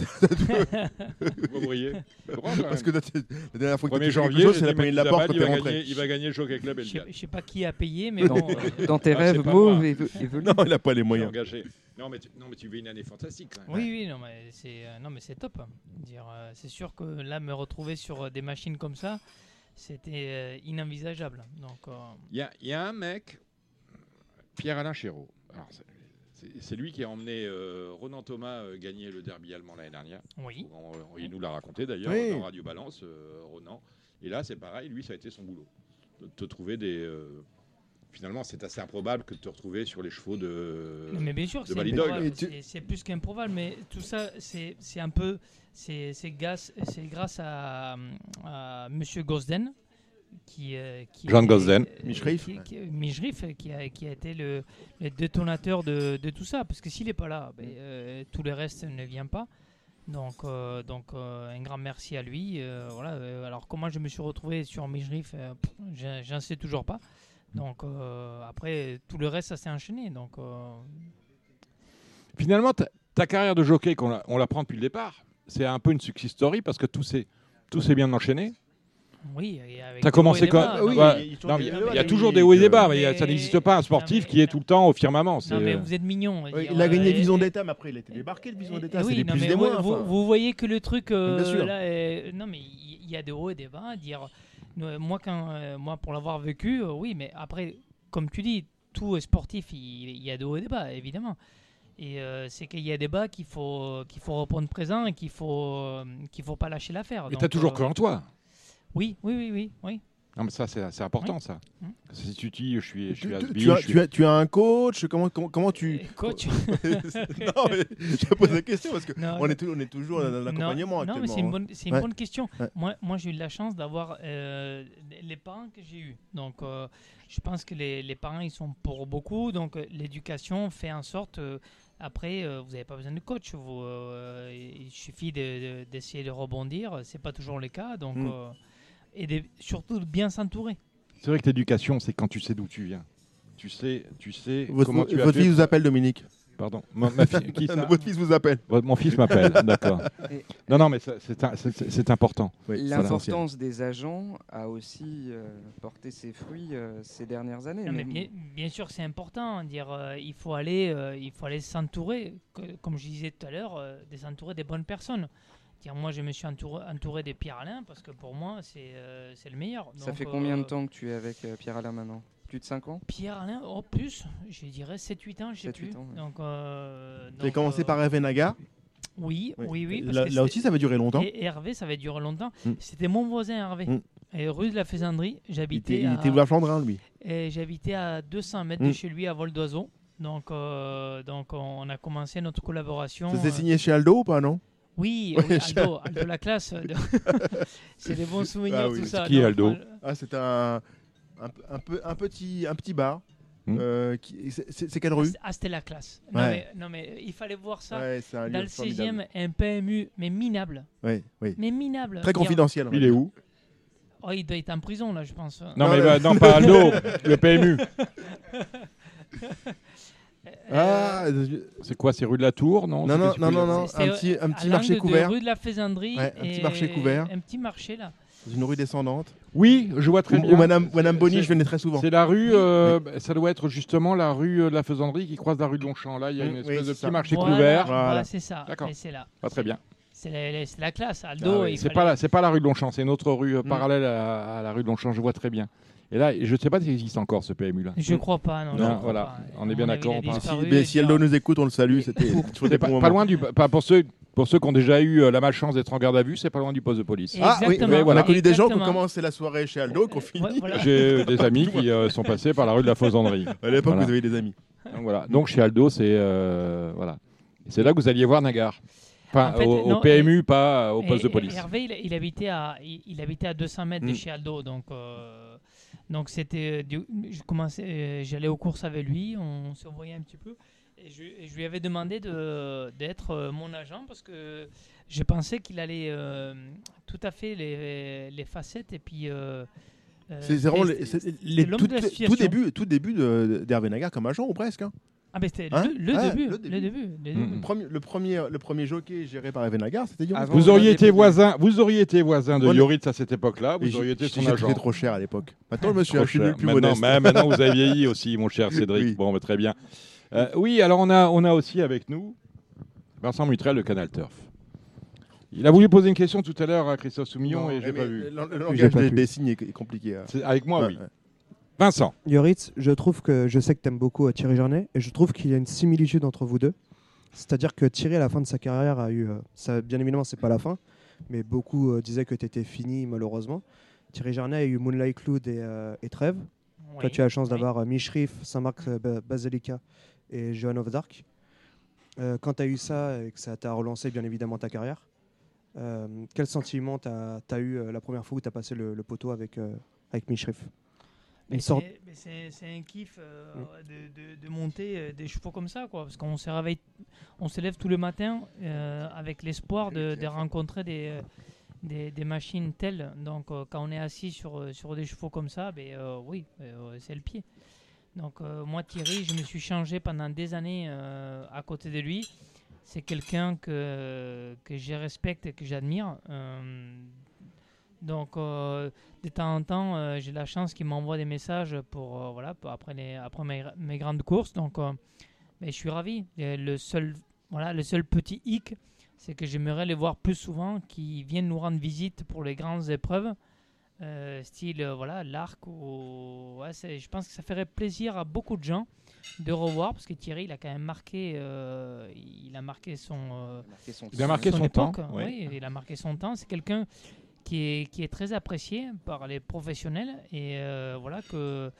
Parce que la la dernière fois que 1er tu as fait janvier, chose, la poignée de la porte il va rentré. gagner- Il va gagner le Jockey Club Je je sais pas qui a payé, mais bon. euh, Dans tes Ah, rêves, mauve évolue. Non, il n'a pas les moyens. engagé. Non mais, tu, non, mais tu veux une année fantastique quand même. Oui, oui, non, mais c'est euh, non, mais c'est top. Dire, euh, c'est sûr que là, me retrouver sur des machines comme ça, c'était inenvisageable. Donc, euh, Il y a, il y a un mec, Pierre-Alain Chéreau. Alors, c'est- lui qui a emmené euh, Ronan Thomas euh, gagner le derby allemand l'année dernière. oui. On- on- il nous l'a raconté d'ailleurs Oui. dans Radio Balance, euh, Ronan. Et là, c'est pareil, lui, ça a été son boulot. De te trouver des. euh, Finalement, c'est assez improbable que de te retrouver sur les chevaux de. Non, mais bien sûr, c'est plus qu'improbable, mais tout ça, c'est un peu, c'est c'est grâce, c'est grâce à, à Monsieur Gosden, qui, euh, qui Gosden. euh, Michrif. qui, qui- qui a, qui a été le, le détonateur de, de tout ça, parce que s'il n'est pas là, ben, euh, tout le reste ne vient pas. Donc, euh, donc euh, un grand merci à lui. euh, voilà. euh, alors comment je me suis retrouvé sur euh, pff, j'en- sais toujours pas. Donc euh, après tout le reste ça s'est enchaîné. Donc euh, Finalement, ta, ta carrière de jockey, qu'on la, on la prend depuis le départ, c'est un peu une success story parce que tout s'est tout s'est bien enchaîné. Oui. et avec commencé comme. oui, Ouais. il y a toujours des il hauts et il y a des toujours bas. des hauts et des bas, mais ça n'existe pas un sportif qui est tout le temps au firmament. Non mais vous êtes mignon. Oui, il a gagné Vison d'État, mais après il a été débarqué, le Vison d'État. C'est oui, non, plus mais des vous, moins. vous- enfin. vous voyez que le truc euh, Bien sûr. là, est- non mais il y, a des hauts et des bas. Dire, euh, moi quand, euh, moi pour l'avoir vécu, euh, oui, mais après, comme tu dis, tout est sportif, il, y a des hauts et des bas, évidemment. Et euh, c'est qu'il y a des bas qu'il faut qu'il faut reprendre présent et qu'il faut euh, qu'il faut pas lâcher l'affaire. Mais tu as toujours euh, cru en toi. Oui, oui, oui, oui, oui. Non, mais ça, c'est important, Oui. ça. Si tu dis, je suis, je Tu, suis tu- has-been, tu as, je suis- tu as- tu as un coach comment, comment, comment tu. Et coach. non, mais je te pose la question parce qu'on est, on est toujours dans l'accompagnement Non, mais c'est une hein. bonne, c'est une Ouais. bonne question. Ouais. Moi, moi j'ai eu la chance d'avoir euh, les parents que j'ai eus. Donc, euh, je pense que les, les parents, ils sont pour beaucoup. Donc, euh, l'éducation fait en sorte. euh, après, euh, vous n'avez pas besoin de coach. Vous, euh, il suffit de- de- d'essayer de, rebondir. C'est pas toujours le cas. Donc, Mm. euh, et de- surtout de bien s'entourer. C'est vrai que l'éducation, c'est quand tu sais d'où tu viens. Tu sais, tu sais Votre, comment tu as votre fait- fils vous appelle, Dominique. Pardon. Ma, ma fille- qui ça Votre fils vous appelle. Votre- Mon fils m'appelle, d'accord. Et- Non, non, mais c'est important. Oui. L'importance des agents a aussi euh, porté ses fruits euh, ces dernières années. Non, mais Mais- bien, bien sûr, c'est important. Dire, euh, il faut aller, euh, il faut aller s'entourer, comme je disais tout à l'heure, euh, de s'entourer des bonnes personnes. Moi, je me suis entouré, entouré des Pierre Alain parce que pour moi, c'est euh, le meilleur. Ça fait combien de euh, temps que tu es avec euh, Pierre Alain maintenant? Plus de 5 ans? Pierre Alain, oh plus, je dirais 7-8 ans, je sais 7-8 plus. ans, ouais. Donc, euh, Tu as donc, commencé euh, par Hervé Naga? Oui, Oui. oui, oui. parce Là, que là aussi, ça va durer longtemps. Et Hervé, ça va durer longtemps. Mm. C'était mon voisin Hervé. Mm. Et rue de la Faisanderie, Il j'habitais était, il à... Vouloir-Flandrin, lui. Et j'habitais à 200 mètres Mm. de chez lui à vol d'oiseau. Donc, euh, donc on a commencé notre collaboration. Ça s'est euh, signé chez Aldo ou pas, non? Oui, oui, Aldo, Aldo la classe. c'est des bons souvenirs Ah oui. tout ça. qui, Aldo euh, Ah, c'est un, un, un peu, un, petit, un petit bar. Hmm. euh, qui- c'est- quelle rue Ah, c'était la classe. Non, Ouais. mais, non, mais il fallait voir ça. Ouais, c'est un Dans le formidable. 16e, un PMU, mais minable. Ouais, oui. Mais minable. Très confidentiel. Il est où Oh, il doit être en prison, là, je pense. Non, Non, mais le- bah, non, pas Aldo, le PMU. Ah, Euh, je- C'est quoi C'est rue de la Tour Non, Non, non, non, non, un petit, un à petit marché couvert. rue de la Faisanderie. Ouais, un petit et marché couvert. Un petit marché, là. Dans une rue descendante. Oui, je vois très Où, bien. où Madame, Madame Bonny, je venais très souvent. C'est la rue, euh, bah, ça doit être justement la rue euh, de la Faisanderie qui croise la rue de Longchamp. Là, il y a une oui, espèce de petit ça. marché Voilà, couvert. Voilà, Voilà. c'est ça. D'accord. C'est là. Pas très bien. C'est la, classe. Ah Aldo, oui, il c'est fallait- pas la, c'est pas la rue de Longchamp, c'est une autre rue euh, Mm. parallèle à, à la rue de Longchamp. Je vois très bien. Et là, je ne sais pas s'il existe encore ce PMU là. Je crois pas, non. Non, je crois voilà. pas. On est bien d'accord. Si, mais si euh, nous écoute, on le salue. C'était pas, loin du, pas pour ceux, pour ceux qui ont déjà eu euh, la malchance d'être en garde à vue, c'est pas loin du poste de police. Ah oui, oui, voilà. on a connu des gens qui ont commencé la soirée chez Aldo, qui ont fini. Ouais, voilà. J'ai des amis qui euh, sont passés par la rue de la Faisanderie. À l'époque, Voilà. vous avez des amis. Donc voilà. Donc chez Aldo, c'est euh, voilà. C'est là que vous alliez voir Nagar. Enfin, En fait, au, PMU, pas au Et- poste de police. Hervé, il, il habitait à, il, il habitait à 200 mètres de Mm. chez Aldo, donc euh, donc c'était, du- je commençais, euh, j'allais aux courses avec lui, on se voyait un petit peu, et je, et je lui avais demandé de d'être euh, mon agent parce que je pensais qu'il allait euh, tout à fait les, les facettes et puis. euh, euh, C'est vraiment les, tout, début, tout début d'Hervé Nagar comme agent ou presque. hein. Ah, mais c'était Hein le, le Ah, début, le le début. le début. Le premier, le premier, le premier jockey géré par Evenagar, c'était Yoritz. Avant- Vous auriez été voisin, vous auriez été voisin de Moi, Yoritz à cette époque-là, vous auriez été j'ai- son agent. trop cher à l'époque. Maintenant, je me suis devenu plus maintenant, modeste. mais maintenant, vous avez vieilli aussi, mon cher Cédric. Oui. Bon, bah, très bien. Euh, oui, alors on a, on a aussi avec nous Vincent Mutrel de Canal Turf. Il a voulu poser une question tout à l'heure à Christophe Soumillon Non, et mais pas vu. Le, J'ai langage des, signes est, compliqué. hein. C'est- Avec moi, oui. Vincent, Yoritz, je trouve que je sais que tu aimes beaucoup euh, Thierry Jarnet et je trouve qu'il y a une similitude entre vous deux. C'est-à-dire que Thierry, à la fin de sa carrière, a eu. euh, ça, bien évidemment, c'est pas la fin, mais beaucoup euh, disaient que tu étais fini, malheureusement. Thierry Jarnet a eu Moonlight Cloud et, euh, et Trèves. Toi, tu as la chance oui. d'avoir euh, Mishrif, Saint-Marc euh, Ba- Basilica et Joan of Dark. Euh, quand tu as eu ça et que ça t'a relancé, bien évidemment, ta carrière, euh, quel sentiment tu as, eu euh, la première fois où tu as passé le, le poteau avec, euh, avec sorte- c'est- mais c'est c'est un kiff euh, de, de- de monter euh, des chevaux comme ça, quoi. Parce qu'on se réveille, on se lève tous le matin euh, avec l'espoir de, de rencontrer des, des, des machines telles. Donc, euh, quand on est assis sur, sur des chevaux comme ça, ben, euh, oui, euh, c'est le pied. Donc, euh, moi, Thierry, je me suis changé pendant des années euh, à côté de lui. C'est quelqu'un que, que je respecte et que j'admire. Donc, euh, de temps en temps, euh, j'ai la chance qu'il m'envoie des messages pour, euh, voilà, pour après, les, après mes, mes grandes courses. Donc, euh, mais je suis ravi. Et le, seul, voilà, le seul petit hic, c'est que j'aimerais les voir plus souvent, qui viennent nous rendre visite pour les grandes épreuves, euh, style voilà, l'arc. Ou, ouais, c'est- je pense que ça ferait plaisir à beaucoup de gens de revoir, parce que Thierry, il a quand même marqué, euh, il a marqué son, euh, il a marqué son, temps. époque, ouais. oui, il a marqué son temps. C'est quelqu'un qui est, qui est très apprécié par les professionnels et euh, voilà que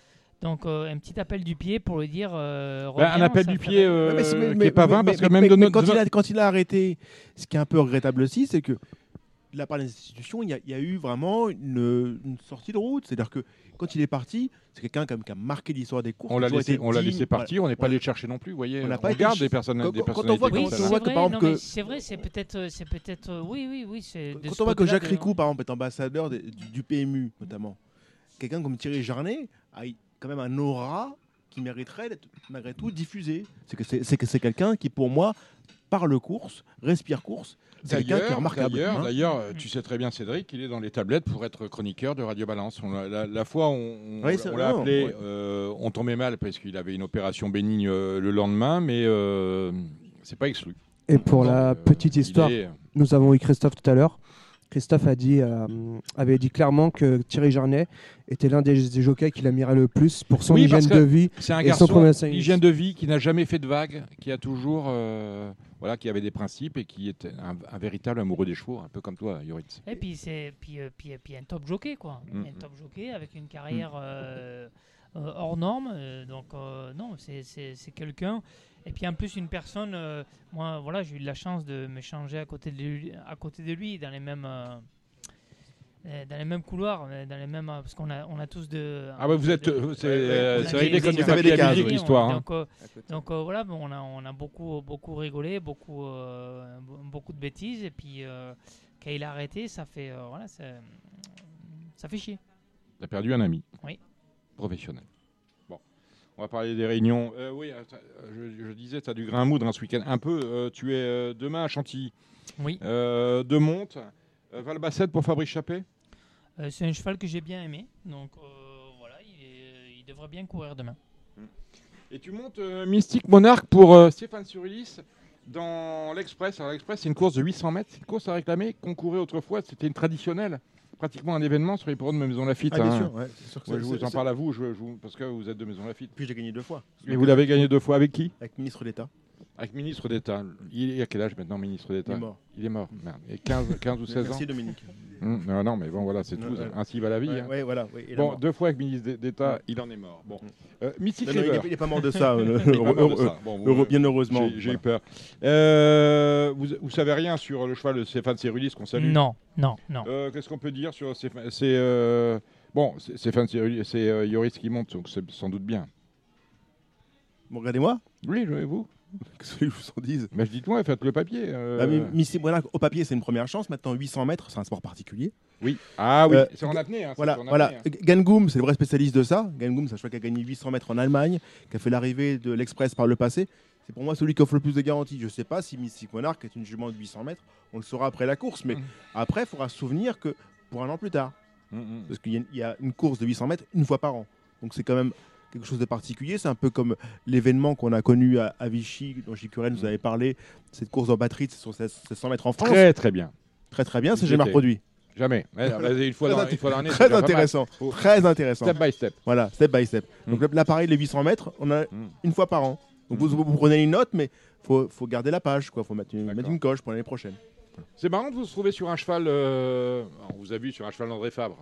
donc euh, un petit appel du pied pour lui dire euh, Ben, un appel du pied euh, mais qui mais- est pas vain, mais- parce que mais- même de mais notre. quand, il a, quand il a arrêté, ce qui est un peu regrettable aussi, c'est que de la part des institutions, il y a, il y a eu vraiment une, une sortie de route. C'est-à-dire que quand il est parti, c'est quelqu'un quand même qui a marqué l'histoire des courses. On l'a laissé, on l'a laissé voilà. partir, on n'est pas allé le chercher non plus. Vous voyez, On on, n'a pas été regarde ch- des, personnes, quand- des quand- quand on voit Oui, c'est vrai, par exemple, non, que- vrai, c'est peut-être, euh, c'est peut-être, euh, oui, oui, oui, c'est. de Quand ce on voit que Jacques de- Ricou, par exemple, est ambassadeur du, du PMU, notamment, quelqu'un comme Thierry Jarnet a quand même un aura qui mériterait d'être malgré tout diffusé. C'est que c'est c'est que c'est quelqu'un qui, pour moi, parle course, respire course. C'est quelqu'un qui est D'ailleurs, remarquable. d'ailleurs, hein. d'ailleurs, euh, tu sais très bien, Cédric, qu'il est dans les tablettes pour être chroniqueur de Radio Balance. On l'a- la, la fois, on, on- Oui, c'est on l'a appelé, ouais. euh, on tombait mal parce qu'il avait une opération bénigne euh, le lendemain, mais euh, c'est pas exclu. Et pour la petite il histoire, est- nous avons eu Christophe tout à l'heure. Christophe a dit, euh, avait dit clairement que Thierry Jarnet était l'un des, des jockeys qu'il admirait le plus pour son Oui, hygiène de vie. C'est un et son garçon, hygiène de vie, qui n'a jamais fait de vagues, qui a toujours, euh, voilà, qui avait des principes et qui était un, un véritable amoureux des chevaux, un peu comme toi, Yoritz. Et puis c'est puis, euh, puis, puis un top jockey quoi, Mm. un top jockey avec une carrière euh, euh, hors norme. euh, donc euh, non, c'est quelqu'un. Et puis en plus une personne, euh, moi voilà, j'ai eu la chance de m'échanger à côté de lui, à côté de lui dans les mêmes. euh, euh, dans les mêmes couloirs, dans les mêmes, parce qu'on a, on a tous de. Ah ouais, vous êtes, c'est réglé comme du avez des cases, l'histoire. hein. Donc, euh, donc voilà, bon, on, a, on a beaucoup, beaucoup rigolé, beaucoup, beaucoup de bêtises. Et puis quand il a arrêté, ça fait, voilà, ça, ça fait chier. T'as perdu un ami. Oui. Professionnel. On va parler des réunions. Euh, oui, attends, euh, je, je disais, tu as du grain à moudre hein, ce week-end. Un peu. euh, tu es euh, demain à Chantilly. Oui. Euh, de Monte. Euh, Valbassette pour Fabrice Chappé. Euh, c'est un cheval que j'ai bien aimé. Donc euh, voilà, il, est- il devrait bien courir demain. Et tu montes euh, Mystique Monarque pour euh, Stéphane Surulis dans l'Express. Alors l'Express, c'est une course de 800 mètres. C'est une course à réclamer qu'on courait autrefois. C'était une traditionnelle. Pratiquement un événement sur les ports de Maison Lafitte. Ah, bien hein. sûr, ouais, sûr que Ouais, je vous en parle à vous, je- je vous- parce que vous êtes de Maison Lafitte. Puis j'ai gagné deux fois. Et vous l'avez gagné deux fois avec qui? Avec ministre d'État. Avec ministre d'État. Il est à quel âge maintenant, ministre Il d'État est mort. Il est mort. Merde. Et 15, 15 ou 16 ans Merci Dominique. Hum, Non, non, mais bon, voilà, c'est tout. ouais. Ainsi va la vie. Ouais, hein. ouais, voilà. il Bon, mort. deux fois avec ministre d'État, Ouais. il en est mort. Bon. Mm. Euh, Mystic Non, non, il River. il n'est pas mort de ça. euh, Il mort de ça. Bon, vous, heureux- euh, bien heureusement. J'ai eu peur. Euh, vous, vous savez rien sur le cheval de Stéphane Cérulis qu'on salue Non, non, non. Euh, Qu'est-ce qu'on peut dire sur Stéphane C'est euh, bon, Stéphane Cérulis, c'est euh, Yoris qui monte, donc c'est sans doute bien. Bon, regardez-moi. Oui, jouez-vous. Que je vous en dise? Mais je dis moi, faites le papier. euh. Mais- mais c'est- voilà, Au papier, c'est une première chance. Maintenant, 800 mètres, c'est un sport particulier. Oui. Ah oui, Euh, c'est en apnée. hein, Voilà, c'est en voilà. apnée, hein. Gangoum, c'est le vrai spécialiste de ça. Gangoum, c'est un cheval qui a gagné 800 mètres en Allemagne, qui a fait l'arrivée de l'Express par le passé. C'est pour moi celui qui offre le plus de garanties. Je ne sais pas si Mystic Monarch est une jument de 800 mètres. On le saura après la course. Mais après, il faudra se souvenir que pour un an plus tard. Mm, Parce qu'il y, y a une course de 800 mètres une fois par an. Donc c'est quand même quelque chose de particulier. C'est un peu comme l'événement qu'on a connu à, à Vichy, dont J. Curel nous avait parlé. Cette course en batterie sur 700 mètres en France. Très très bien. Très très bien. C'est jamais reproduit. Jamais. Une fois dans- une fois dans Très intéressant. Faut- Très intéressant. Step by step. Voilà, step by step. Mm. Donc là, pareil, les 800 mètres, on a une fois par an. Donc vous, vous prenez une note, mais faut, faut garder la page. Il faut mettre une, mettre une coche pour l'année prochaine. C'est marrant de vous trouver sur un cheval. euh, On vous a vu sur un cheval d'André Fabre.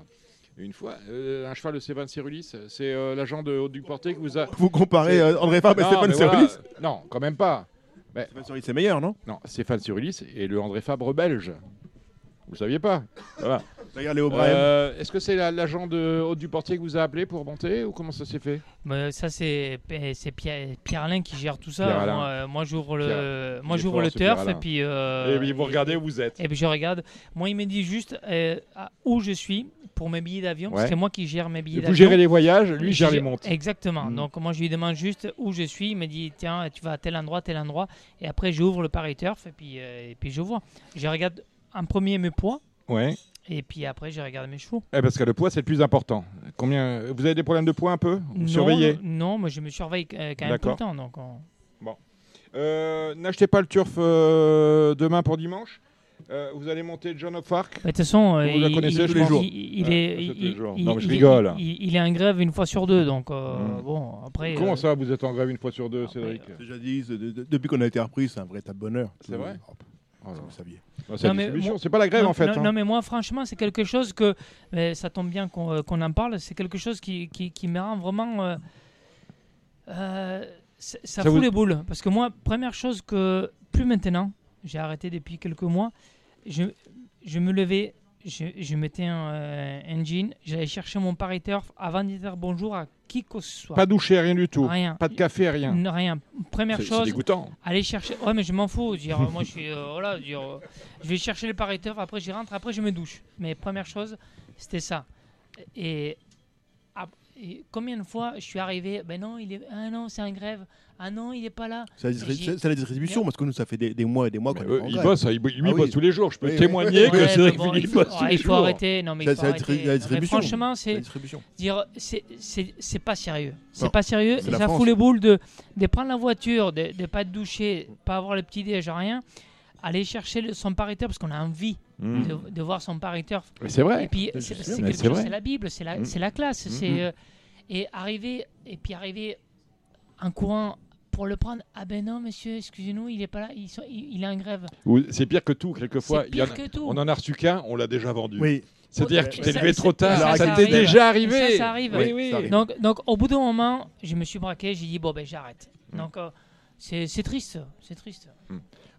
Une fois, euh, un cheval de Stéphane Cyrulis, c'est euh, l'agent de Haute du Porté qui vous a. Vous comparez, euh, André Fabre et Non, Stéphane mais voilà. Cyrulis Non, quand même pas. Mais... Stéphane Cyrulis, c'est meilleur, non? Non, Stéphane Cyrulis et le André Fabre belge. Vous saviez pas? Voilà. D'ailleurs, Léo Brahim. Euh, Est-ce que c'est la- l'agent de Haute du Portier qui vous a appelé pour monter ou comment ça s'est fait? Mais ça c'est c'est Pierre, Pierre Alain qui gère tout ça. Pierre Alain. Moi, euh, moi, j'ouvre le Pierre. moi Il est j'ouvre fort, le ce Pierre turf et puis euh, Et puis vous regardez où vous êtes. Et puis je regarde. Moi il me dit juste euh, à où je suis pour mes billets d'avion. Ouais. C'est moi qui gère mes billets Vous d'avion. gérez les voyages, lui gère les montes. Exactement. Mm. Donc moi je lui demande juste où je suis. Il me dit tiens tu vas à tel endroit tel endroit et après j'ouvre le Paris Turf et puis euh, et puis je vois. Je regarde en premier mes poids. Ouais. Et puis après je regarde mes chevaux. Eh, parce que le poids, c'est le plus important. Combien Vous avez des problèmes de poids un peu? Vous Non, surveillez? Non, mais je me surveille euh, quand même tout le temps. Donc on- Bon. Euh, N'achetez pas le turf euh, demain pour dimanche. Euh, vous allez monter John of Arc? De toute façon, Vous la il- connaissez, est, ça, c'est tous il- les jours. il- Non, mais je rigole. Il, est en grève une fois sur deux, donc euh, Mm. bon, après. Comment euh, ça, vous êtes en grève une fois sur deux, Cédric? Déjà dit, de- de- depuis qu'on a été repris, c'est un véritable bonheur. C'est vrai? Oh, Vous saviez. Bah, c'est pas la grève non, en fait. Non, hein. non, mais moi, franchement, c'est quelque chose que. mais ça tombe bien qu'on euh, qu'on en parle. C'est quelque chose qui, qui, qui me rend vraiment. euh, euh, ça, ça Ça fout vous- les boules. Parce que moi, première chose que. Plus maintenant, j'ai arrêté depuis quelques mois. Je, je me levais, je, je mettais un, euh, un jean, j'allais chercher mon Paris Turf avant de dire bonjour à qui que ce soit. Pas douché, rien du tout. Rien. Pas de café, rien. N- Rien. Première C'est- c'est chose. dégoûtant. Aller chercher. Ouais, mais je m'en fous. Dire, moi, je suis. euh, voilà, dire, euh, je vais chercher le Paris Turf, après, j'y rentre, après, je me douche. Mais première chose, c'était ça. Et, et combien de fois je suis arrivé Ben non, il est. Ah non, c'est en grève. Ah non, il est pas là. C'est la, distribution, parce que nous, ça fait des, des mois et des mois qu'on Euh, il bosse, il, Ah il bosse oui. tous les jours. Je peux Oui, oui. témoigner que Ouais, Cédric bon, Philippe il faut, bosse tous ouais, les il faut jours. arrêter. Non, mais il C'est- faut la arrêter. la Mais franchement, c'est dire, c'est- c'est c'est pas sérieux. C'est pas sérieux. ça France. fout les boules de, de prendre la voiture, de ne pas te doucher, pas avoir le petit déj, rien. Aller chercher son pariteur parce qu'on a envie Mm. de, de voir son pariteur. Mais c'est vrai. Et puis C'est la Bible, c'est la, Mm. c'est la classe. Mm, c'est euh, et arriver et puis arriver en courant pour le prendre. Ah ben non, monsieur, excusez-nous, il est pas là, il, sont- il- il est en grève. Ou C'est pire que tout. Quelquefois, C'est il y en pire a- que tout. on en a reçu qu'un, on l'a déjà vendu. Oui. C'est-à-dire que tu t'es levé trop tard. ça, Ça, ça t'est arrive. déjà arrivé. Ça, ça arrive. Oui, oui. Donc, donc, au bout d'un moment, je me suis braqué, j'ai dit bon ben j'arrête. Mm. Donc euh, c'est c'est triste, c'est triste.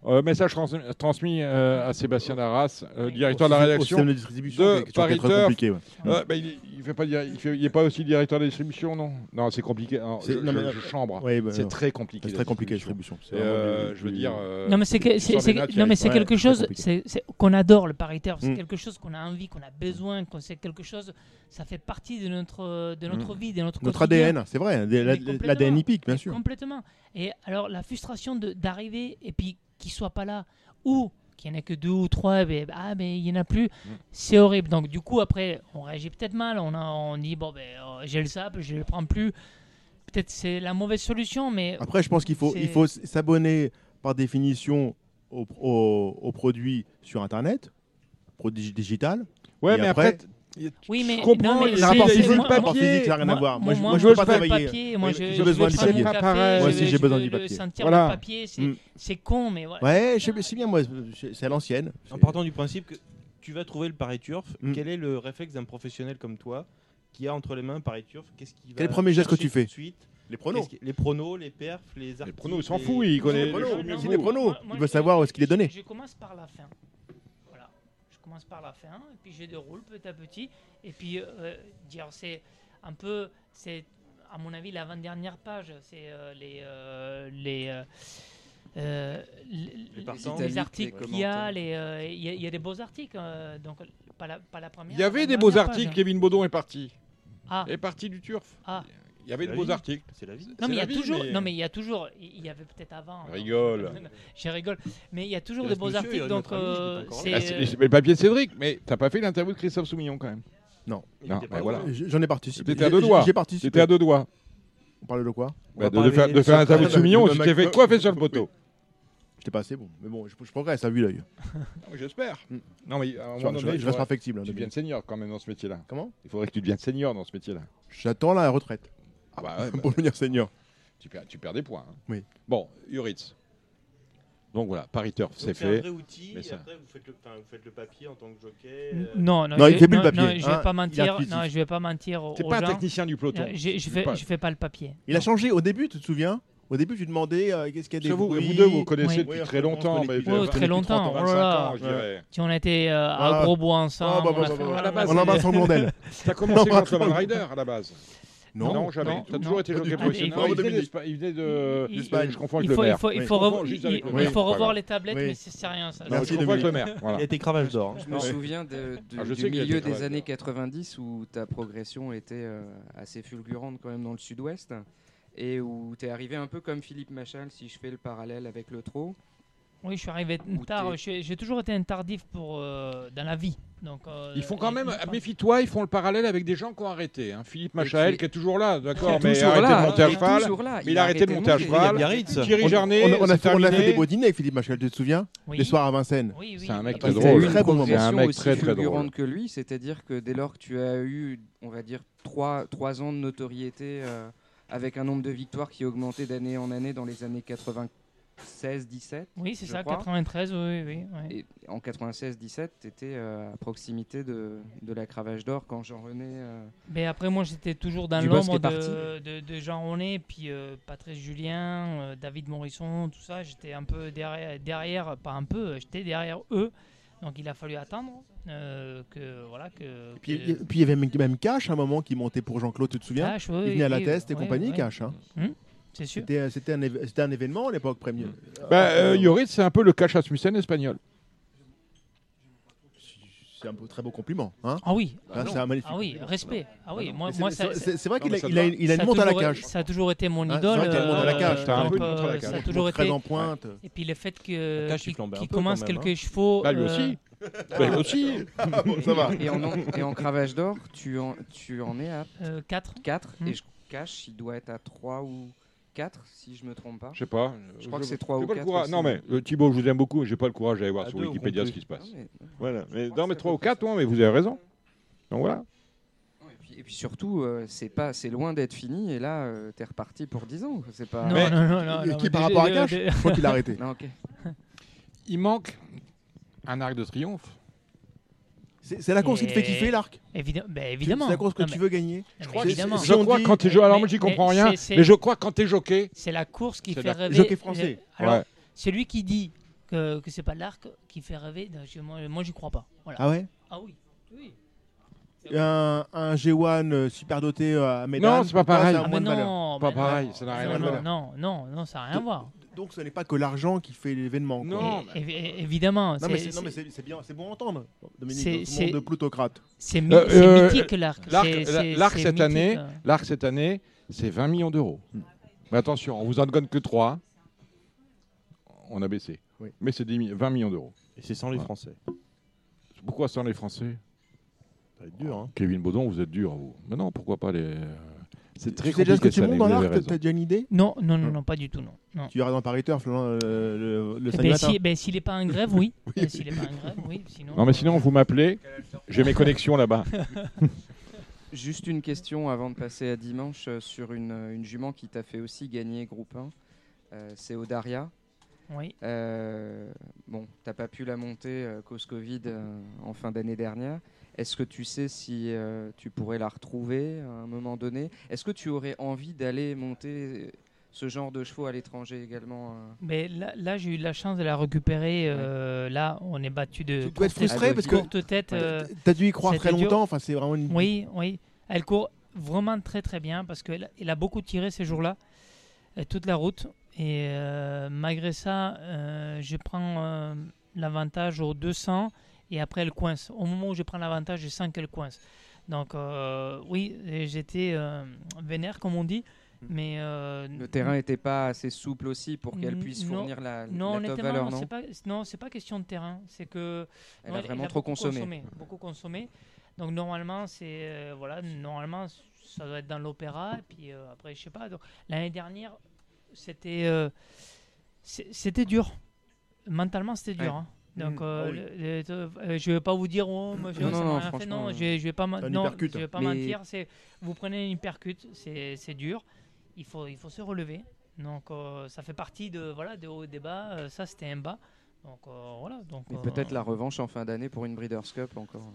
Euh, message trans- transmis euh, à Sébastien Darras, euh, directeur de la rédaction système de distribution, de Paris compliqué, ouais. Euh, bah, il, il fait pas, dire- il, fait- il est pas aussi directeur de la distribution, non? Non, c'est compliqué. Alors, C'est- je, non, mais- je- je chambre. Ouais, bah, c'est non. très compliqué. C'est très compliqué, la distribution. Euh, du- je veux dire. non mais c'est que- non quelque chose qu'on adore le paritaire. C'est Mm. quelque chose qu'on a envie, qu'on a besoin, qu'on c'est quelque chose. Ça fait partie de notre de notre vie, de notre Notre quotidien. ADN, c'est vrai, l'ADN hippique, bien sûr. Complètement. Et alors la frustration de- d'arriver et puis qu'il soit pas là ou qu'il y en a que deux ou trois, ben, ah mais il y en a plus, Mm. c'est horrible. Donc du coup après on réagit peut-être mal, on, a, on dit bon ben euh, j'ai le sap, je le prends plus. Peut-être c'est la mauvaise solution, mais Après, je pense qu'il faut, il faut s'abonner par définition aux au, aux produits sur Internet, produits digital. Ouais, Et mais après, Oui, mais je comprends, non, mais Le rapport c'est- physique, moi- physique, ça n'a rien à voir. Moi, moi- je- veux pas pas le travailler. papier, moi, J'ai besoin du papier. Moi aussi, j'ai besoin du le papier. sentir Voilà. le papier, c'est Mm. c'est con, mais voilà. Ouais, c'est bien, moi, c'est à l'ancienne. En partant du principe que tu vas trouver le Paris Turf, Mm. quel est le réflexe d'un professionnel comme toi qui a entre les mains Paris Turf? Qu'est-ce qu'il va Quel est le premier geste que tu fais? Les pronos. Qui- Les pronos, les perfs, les les articles. pronos, il s'en les- fout, il connaît les les pronos, les pronos. Moi- Il veut savoir où est-ce qu'il est donné. Je commence par la fin commence par la fin, et puis je déroule petit à petit. Et puis, euh, dire, c'est un peu, c'est à mon avis l'avant-dernière page, c'est euh, les. Euh, les les, articles qu'il y a, il y, a des beaux articles, donc pas la, première. Il y avait des beaux articles, Kevin Baudon est parti. Ah. Est parti du turf. Ah. Il y avait de beaux articles. Non mais, il y a toujours, non mais il y a toujours, il y avait peut-être avant. Je hein. rigole. Je rigole. Mais il y a toujours de beaux articles. Donc euh, ah, le papier de Cédric. Mais t'as pas fait l'interview de Christophe Soumillon quand même. Non. Bah voilà. J'en ai participé. T'étais à deux doigts. J'ai participé. T'étais à deux doigts. On parlait de quoi bah, de, de, faire, de faire l'interview de Soumillon. Tu t'es fait coiffer sur le poteau. J'étais pas assez bon, mais bon, je, progresse à vue d'œil. J'espère. Non, mais mm. je, je, reste perfectible. Hein, tu deviens senior quand même dans ce métier-là. Comment Il faudrait que tu deviennes senior dans ce métier-là. J'attends la retraite. Ah bah, bah pour devenir senior. Tu perds, tu perds des points. Hein. Oui. Bon, Uritz. Donc voilà, Paris c'est fait. vrai outil. vous faites, le, papier en tant que jockey. Euh, non, non, Non, je- il fait le papier. je vais ah, pas mentir. Non, je vais pas mentir aux pas un technicien du peloton. Je, je fais, pas- je fais pas le papier. Il a changé au début, tu te souviens? Au début, tu demandais euh, qu'est-ce qu'il y a des Vous, vous deux, vous connaissez depuis très longtemps. Oh, depuis très longtemps, oh on était euh, à Ah. gros bois ensemble. Ah, bah, on a. À la en commencé Non, contre le Rider à la base. Non, non, jamais. Non, toujours non. été jockey professionnel. Il, venait de l'Espagne, je confonds avec le maire. Il faut revoir les tablettes, mais c'est rien. Ça. Merci, le maire. Il a été cravage d'or. Hein. Je me souviens ah, du milieu des années 90 où ta progression était euh, assez fulgurante quand même dans le sud-ouest et où tu es arrivé un peu comme Philippe Machal, si je fais le parallèle avec le trot. Oui, je suis arrivé tard. J'ai toujours été un tardif pour, euh, dans la vie. Euh, ils font quand même, méfie-toi, ils font le parallèle avec des gens qui ont arrêté. Hein. Philippe Machael qui, est toujours là, d'accord, mais il a arrêté de monter à cheval. Il a arrêté de monter à cheval. Thierry Jarnet. On, a fait, on des beaux dîners avec Philippe Machael, tu te souviens. Les soirs à Vincennes. Oui. C'est un mec très drôle. C'est un mec aussi très, très drôle. plus que lui, c'est-à-dire que dès lors que tu as eu, on va dire, 3, 3 ans de notoriété. Euh, avec un nombre de victoires qui augmentait d'année en année dans les années 80, 16, 17. Oui, c'est ça, 93, oui. oui. Et en 96-17, tu étais à proximité de, de la Cravache d'Or quand Jean-René. Euh, Mais après, moi, j'étais toujours dans l'ombre de, de, Jean-René, puis euh, Patrice Julien, euh, David Morisson, tout ça. J'étais un peu derrière, pas un peu, j'étais derrière eux. Donc il a fallu attendre que voilà que. Et puis. Il, y avait même Cash à un moment qui montait pour Jean-Claude, tu te souviens? Cash, oui, Il venait à la test et compagnie, Cash. Hein. Hum? C'était un, événement à l'époque, Premier. Mm. Euh, ben, euh, c'est un peu le Cash Asmussen espagnol c'est un très beau compliment. Hein. Ah oui. Ah, c'est un magnifique. Ah oui, respect. Ah oui, ah moi, c'est vrai qu'il a, a, une montre à la cage. Ça a toujours été mon idole. Ah, a à la cage. Ça a toujours été. Très en pointe. Et puis le fait qu'il commence quelques hein. chevaux. Bah, lui euh, aussi. Bah, lui aussi. ça va. Et en, cravache d'or, tu en, es à 4. 4 mmh. et je cache, il doit être à 3 ou 4, si je me trompe pas. Je sais pas. Je euh, crois je... que c'est 3 ou 4. Non, mais euh, je vous aime beaucoup, mais j'ai pas le courage d'aller voir à sur Wikipédia ce qui se passe. Non, mais, euh, non, voilà. Mais, non, hein, mais 3 ou 4, ouais, mais vous avez raison. Donc voilà. Et puis, surtout, euh, c'est loin d'être fini. Et là, euh, t'es reparti pour 10 ans. C'est pas. Non, mais, non, non, non, Qui par rapport à Cash, je qu'il a Il manque un arc de triomphe. C'est la course qui te fait kiffer l'arc Évidemment. Bah, évidemment. C'est la course que tu veux gagner. Je crois, c quand tu joues. Alors, moi, j'y comprends rien, mais je crois quand tu es jockey. C'est la course qui fait rêver. Jockey français. Euh, alors, celui qui dit que, que c'est pas l'arc qui fait rêver, moi, moi j'y crois pas. Ah ouais? Ah oui. Un, un, G1 euh, super doté euh, à Médan. Non, c'est pas pareil. Ah, pas pareil. Non, non, non, ça n'a rien à voir. Donc ce n'est pas que l'argent qui fait l'événement. Non, évidemment. Non, mais c'est, bien, c'est bon à entendre, Dominique, c'est, de plutocrate. C'est euh, mi- euh, mythique l'arc. L'arc, cette année, euh. l'arc cette année, c'est 20 millions d'euros. Hmm. Mais attention, on vous en donne que 3. On a baissé. Oui. Mais c'est 20 millions d'euros. Et c'est sans les Français. Pourquoi sans les Français? Ça va être dur. Hein. Kevin Baudon, vous êtes dur, vous. Mais non, pourquoi pas les. Euh, c'est très tu sais déjà ce que tu montes dans l'arc T'as déjà une idée non, non, non, pas du tout, non. Tu iras dans Paris Turf le, le, le eh samedi ben, matin si, ben, S'il n'est pas en grève, oui. oui. Eh ben, s'il pas en grève, oui. Sinon, non, mais sinon, euh, vous m'appelez, j'ai mes connexions là-bas. Juste une question avant de passer à dimanche euh, sur euh, une, jument qui t'a fait aussi gagner groupe 1. C'est Odaria. Oui. Euh, bon, t'as pas pu la monter cause Covid en fin d'année dernière. Est-ce que tu sais si euh, tu pourrais la retrouver à un moment donné? Est-ce que tu aurais envie d'aller monter euh, ce genre de chevaux à l'étranger également euh? Mais là, j'ai eu la chance de la récupérer. Là, on est battu de. Tu dois être frustré parce que. Tête, euh, as dû y croire très longtemps. Enfin, c'est vraiment une. Oui, oui. Elle court vraiment très très bien parce qu'elle elle a beaucoup tiré ces jours-là, toute la route. Et malgré ça, je prends l'avantage aux 200 et après elle coince. Au moment où je prends l'avantage, je sens qu'elle coince. Donc euh, oui, j'étais euh, vénère comme on dit, mais euh, Le terrain n'était pas assez souple aussi pour qu'elle puisse non, fournir la, non, la top valeur, non, non c'est pas, non, c'est pas question de terrain, c'est que Elle non, a vraiment trop beaucoup consommé. beaucoup consommé. Donc normalement, c'est euh, voilà, normalement ça doit être dans l'opéra et puis euh, après je sais pas. donc, L'année dernière, c'était euh, c'était dur. Mentalement, c'était dur. Ouais. hein. Donc, Mhm. euh, Ah oui. le- le- euh, je vais pas vous dire, oh, moi, je, Non, ça non, m'a non, rien fait. franchement, non, je, vais- je vais pas, non, je vais pas Mais- mentir. C'est, vous prenez une hypercute, c'est, c'est dur. Il faut, il faut se relever. Donc, euh, ça fait partie de, voilà, des hauts et des bas. Euh, ça, c'était un bas. Donc, euh, voilà. Donc, Mais euh, peut-être la revanche en fin d'année pour une Breeders' Cup encore.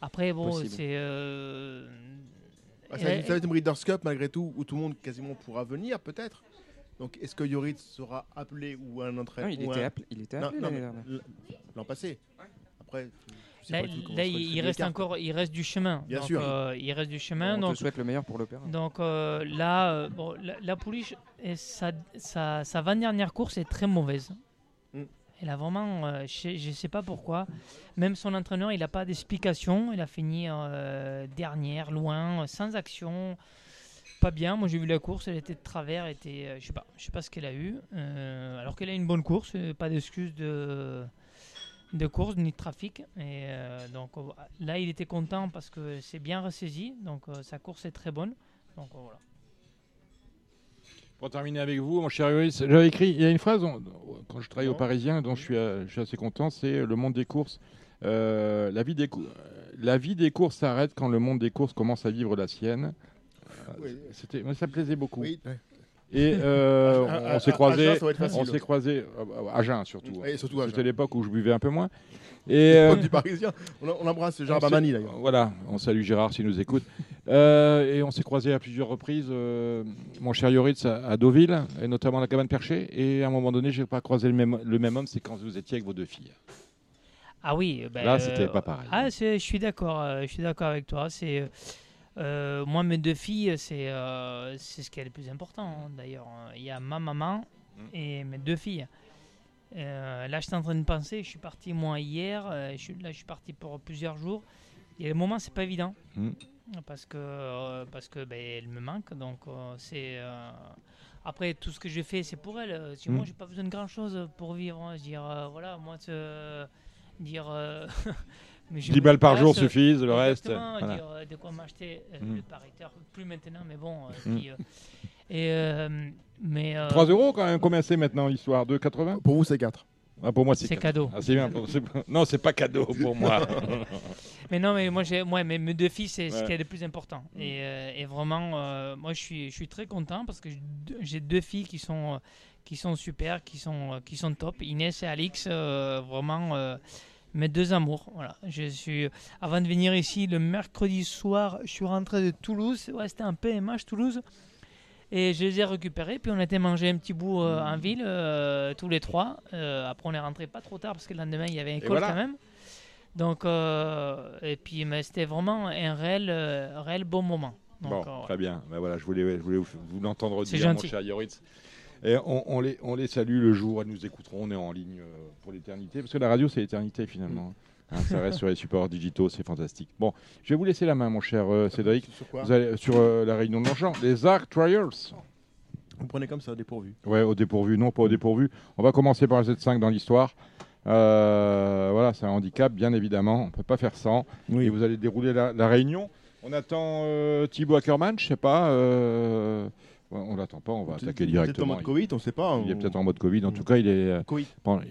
Après, bon, possible. c'est. euh, Bah, être- ça va être une Breeders' Cup malgré tout, où tout le monde quasiment pourra venir peut-être. Donc est-ce que Yoritz sera appelé ou un entraîneur il était appelé- il était appelé l'année dernière. L'an passé. Après, je sais Là, il, reste cartes. encore, il reste du chemin. Bien Donc, sûr. euh, il reste du chemin. On donc, te souhaite le meilleur pour l'opéra. Donc euh, là, euh, bon, la, la pouliche, et sa, sa, sa 20 dernière course est très mauvaise. Mm. Elle a vraiment, euh, je ne sais pas pourquoi. Même son entraîneur, il n'a pas d'explication. Il a fini euh, dernière, loin, sans action. Pas bien. Moi, j'ai vu la course. Elle était de travers. Elle était, euh, je sais pas, je sais pas ce qu'elle a eu. Euh, alors qu'elle a une bonne course, euh, pas d'excuse de de course ni de trafic. Et donc là, il était content parce que c'est bien ressaisi. Donc sa course est très bonne. Donc voilà. Pour terminer avec vous, mon cher Yoris, j'avais écrit, il y a une phrase on- quand je travaille au. Parisien dont je suis, je suis assez content, c'est le monde des courses. Euh, la, vie des la vie des courses s'arrête quand le monde des courses commence à vivre la sienne. Oui. C'était, moi, ça me plaisait beaucoup. Oui. Et euh, À- à- on, s'est à croisés, Agen, ça va être facile. on s'est croisés euh, à Agen surtout. Et surtout à C'était l'époque où je buvais un peu moins. Et euh, L'époque du Parisien. On, on embrasse Gérard on s'est- Bamani d'ailleurs. Voilà, on salue Gérard s'il nous écoute. Euh, et on s'est croisés à plusieurs reprises, euh, mon cher Yoritz, à, à Deauville, et notamment à la cabane perchée. Et à un moment donné, je n'ai pas croisé le même, le même homme, c'est quand vous étiez avec vos deux filles. Ah oui, ben, Là, c'était pas pareil. Ah, c'est- je suis d'accord, euh, je suis d'accord avec toi. C'est euh, euh, moi mes deux filles, c'est euh, c'est ce qui est le plus important. hein, D'ailleurs, il y a ma maman Mm. et mes deux filles. Euh, là, je suis en train de penser. Je suis parti moi hier. je suis, là, je suis parti pour plusieurs jours. Il y a des moments, c'est pas évident Mm. parce que parce que ben, elle me manque. Donc c'est après tout ce que je fais, c'est pour elle. Si Moi, Mm. j'ai pas besoin de grand chose pour vivre. hein. Je veux dire voilà, moi dire 10 me balles par jour suffisent, le reste. voilà. dire, euh, de quoi m'acheter euh, Mm. le pariteur plus maintenant mais bon euh, Mm. puis, euh, et euh, mais euh, 3 euros quand même, combien c'est maintenant l'histoire? 2,80 Pour vous, c'est 4. ah, Pour moi, c'est cadeau. Ah, c'est bien. pour- Non, c'est pas cadeau pour moi. mais non mais moi j'ai moi mes, mes deux filles c'est ce Ouais. qui est le plus important et, euh, et vraiment euh, moi je suis je suis très content parce que j'ai deux- filles qui sont qui sont super qui sont qui sont top Inès et Alix euh, vraiment euh, mes deux amours voilà je suis avant de venir ici le mercredi soir je suis rentré de Toulouse ouais c'était un PMH Toulouse et je les ai récupérés puis on a été manger un petit bout euh, en ville euh, tous les trois Euh, après on est rentré pas trop tard parce que le lendemain il y avait un école voilà. quand même donc et puis mais c'était vraiment un réel réel bon moment donc Bon, très bien. Ben voilà, je voulais, je voulais vous, vous l'entendre dire, mon gentil. cher Yoritz. Et on, on les, on les salue le jour elles nous écouteront. On est en ligne euh, pour l'éternité. Parce que la radio, c'est l'éternité finalement. Hein, ça reste sur les supports digitaux, c'est fantastique. Bon, je vais vous laisser la main, mon cher euh, Cédric. Sur quoi Vous allez sur euh, la réunion de Longchamp, les Arc Trials. Vous prenez comme ça, dépourvu. Ouais, au dépourvu, non, pas au dépourvu. On va commencer par le Z5 dans l'histoire. Euh, voilà, c'est un handicap, bien évidemment. On peut pas faire sans. Et vous allez dérouler la, la réunion. On attend Thibaut Ackermann, je sais pas. Ouais, on l'attend pas, on va Peut-être- attaquer peut-être directement. en mode Covid, on sait pas. Il est on- peut-être en mode Covid. En tout cas, il est. Covid. bon, euh,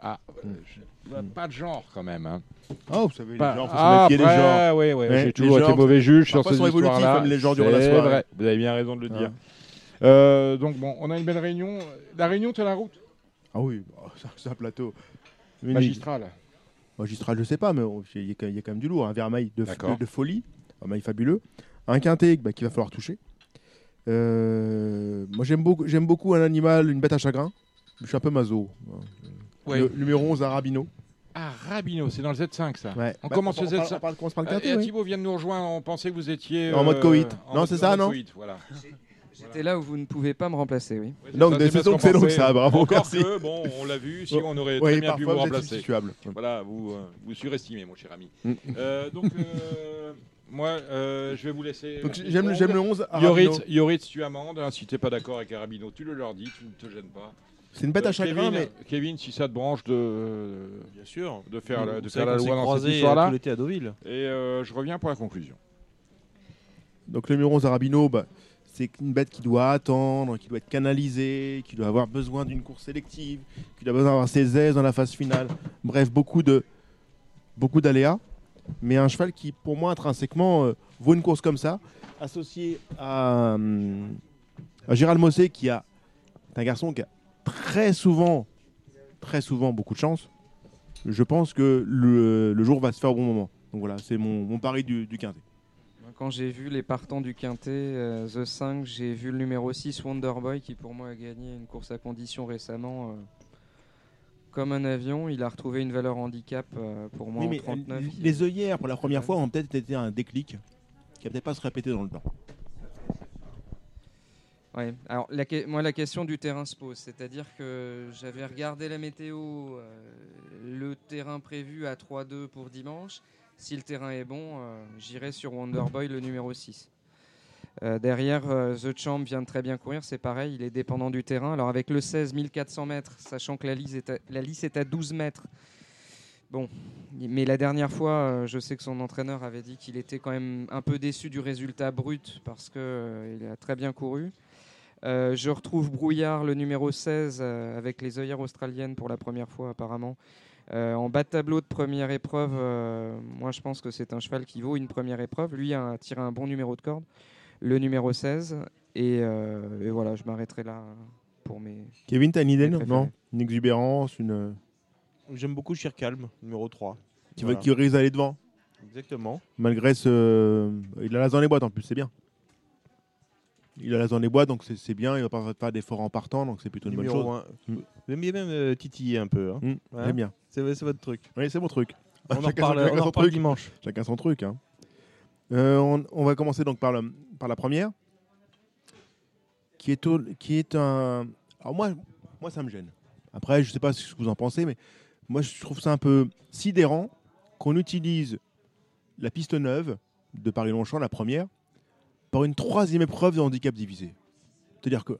ah, je- bah, pas de genre quand même. Hein. Ah, vous savez, les Pas- genres, faut ah, se méfier des après, genres. ouais, ouais, Ouais, J'ai les toujours été mauvais juge sur ces histoires-là. même les genres soirée. vrai, Vous avez bien raison de le Ah. dire. Euh, donc bon, on a une belle réunion. La réunion, c'est la route Ah oui, ça, c'est un plateau. magistrale. Magistral, je sais pas, mais il y, a quand il y a quand même du lourd. Un vermeil de, de, de folie, un mail fabuleux. Un quintet bah, qu'il va falloir toucher. Euh, moi, j'aime beaucoup, j'aime beaucoup un animal, une bête à chagrin. Je suis un peu maso. Ouais. Le numéro 11, Arabino. Ah, Rabino, c'est dans le Z5 ça. Ouais. On Bah, commence on le parle- Z5. on parle- on Euh, et oui. Thibaut vient de nous rejoindre, on pensait que vous étiez En mode Covid. en Non, c'est ça, non Covid, voilà. J'étais là où vous ne pouvez pas me remplacer, oui. Ouais, Donc, c'est donc- donc ça, bravo, Encore merci. que, bon, on l'a vu, si on aurait Oui, très bien pu parfois, vous remplacer. Voilà, vous, euh, vous surestimez, mon cher ami. Mm. Euh, donc, euh, moi, euh, je vais vous laisser. Donc, j'aime, le 11. Yoritz, Arabino. Yoritz, tu amendes. hein, si t'es pas d'accord avec Arabino, tu le leur dis, tu ne te gênes pas. C'est une bête Euh, à chagrin, Kevin, mais Kevin, si ça te branche de, Bien sûr. de faire, la- de faire la loi dans cette euh, histoire-là. tout l'été à Deauville. Et euh, je reviens pour la conclusion. Donc le numéro 11 Arabino, bah, c'est une bête qui doit attendre, qui doit être canalisée, qui doit avoir besoin d'une course sélective, qui doit besoin d'avoir ses aises dans la phase finale. Bref, beaucoup de beaucoup d'aléas, mais un cheval qui, pour moi, intrinsèquement, euh, vaut une course comme ça, associé à, hum, à Gérald Mossé, qui a est un garçon qui a très souvent, très souvent beaucoup de chance. Je pense que le, jour va se faire au bon moment. Donc voilà, c'est mon, pari du, du quintet. Quand j'ai vu les partants du Quintet, euh, The 5, j'ai vu le numéro 6, Wonderboy, qui pour moi a gagné une course à condition récemment. euh, comme un avion, il a retrouvé une valeur handicap euh, pour moi Oui, en mais 39. l- qui- les œillères pour la première fois ont peut-être été un déclic qui va peut-être pas se répéter dans le temps. Ouais. Alors, la que- moi, la question du terrain se pose. C'est-à-dire que j'avais regardé la météo, euh, le terrain prévu à 3-2 pour dimanche. Si le terrain est bon, euh, j'irai sur Wonderboy, le numéro 6. Euh, derrière, euh, The Champ vient de très bien courir, c'est pareil, il est dépendant du terrain. Alors avec le 16, 1400 mètres, sachant que la lisse est à, la lisse est à 12 mètres. Bon, mais la dernière fois, euh, je sais que son entraîneur avait dit qu'il était quand même un peu déçu du résultat brut parce qu'il a très bien couru. Je retrouve Brouillard, le numéro 16, euh, avec les œillères australiennes pour la première fois apparemment. En bas de tableau de première épreuve, moi je pense que c'est un cheval qui vaut une première épreuve. Lui a tiré un bon numéro de corde, le numéro 16. Et, euh, et voilà, je m'arrêterai là pour mes. Kevin, t'as une idée non? Une exubérance, une J'aime beaucoup Calme, numéro 3. qui, Voilà. veut, qui risque d'aller devant, Exactement. malgré ce. Il a l'as dans les boîtes en plus, c'est bien. Il a l'as dans les boîtes, donc c'est c'est bien. Il va pas faire d'efforts en partant, donc c'est plutôt une bonne Numéro chose. 1. Mm. Aimez même euh, titiller un peu. Hein? Mm, Hein J'aime bien. C'est votre truc. Oui, c'est mon truc. On en Chacun reparle, son- chacun on en truc. dimanche. Chacun son truc. hein. Euh, on, va commencer donc par, la première, qui est, un. Alors moi, ça me gêne. Après, je sais pas ce que vous en pensez, mais moi, je trouve ça un peu sidérant qu'on utilise la piste neuve de Paris-Longchamp, la première, par une troisième épreuve de handicap divisé. C'est-à-dire que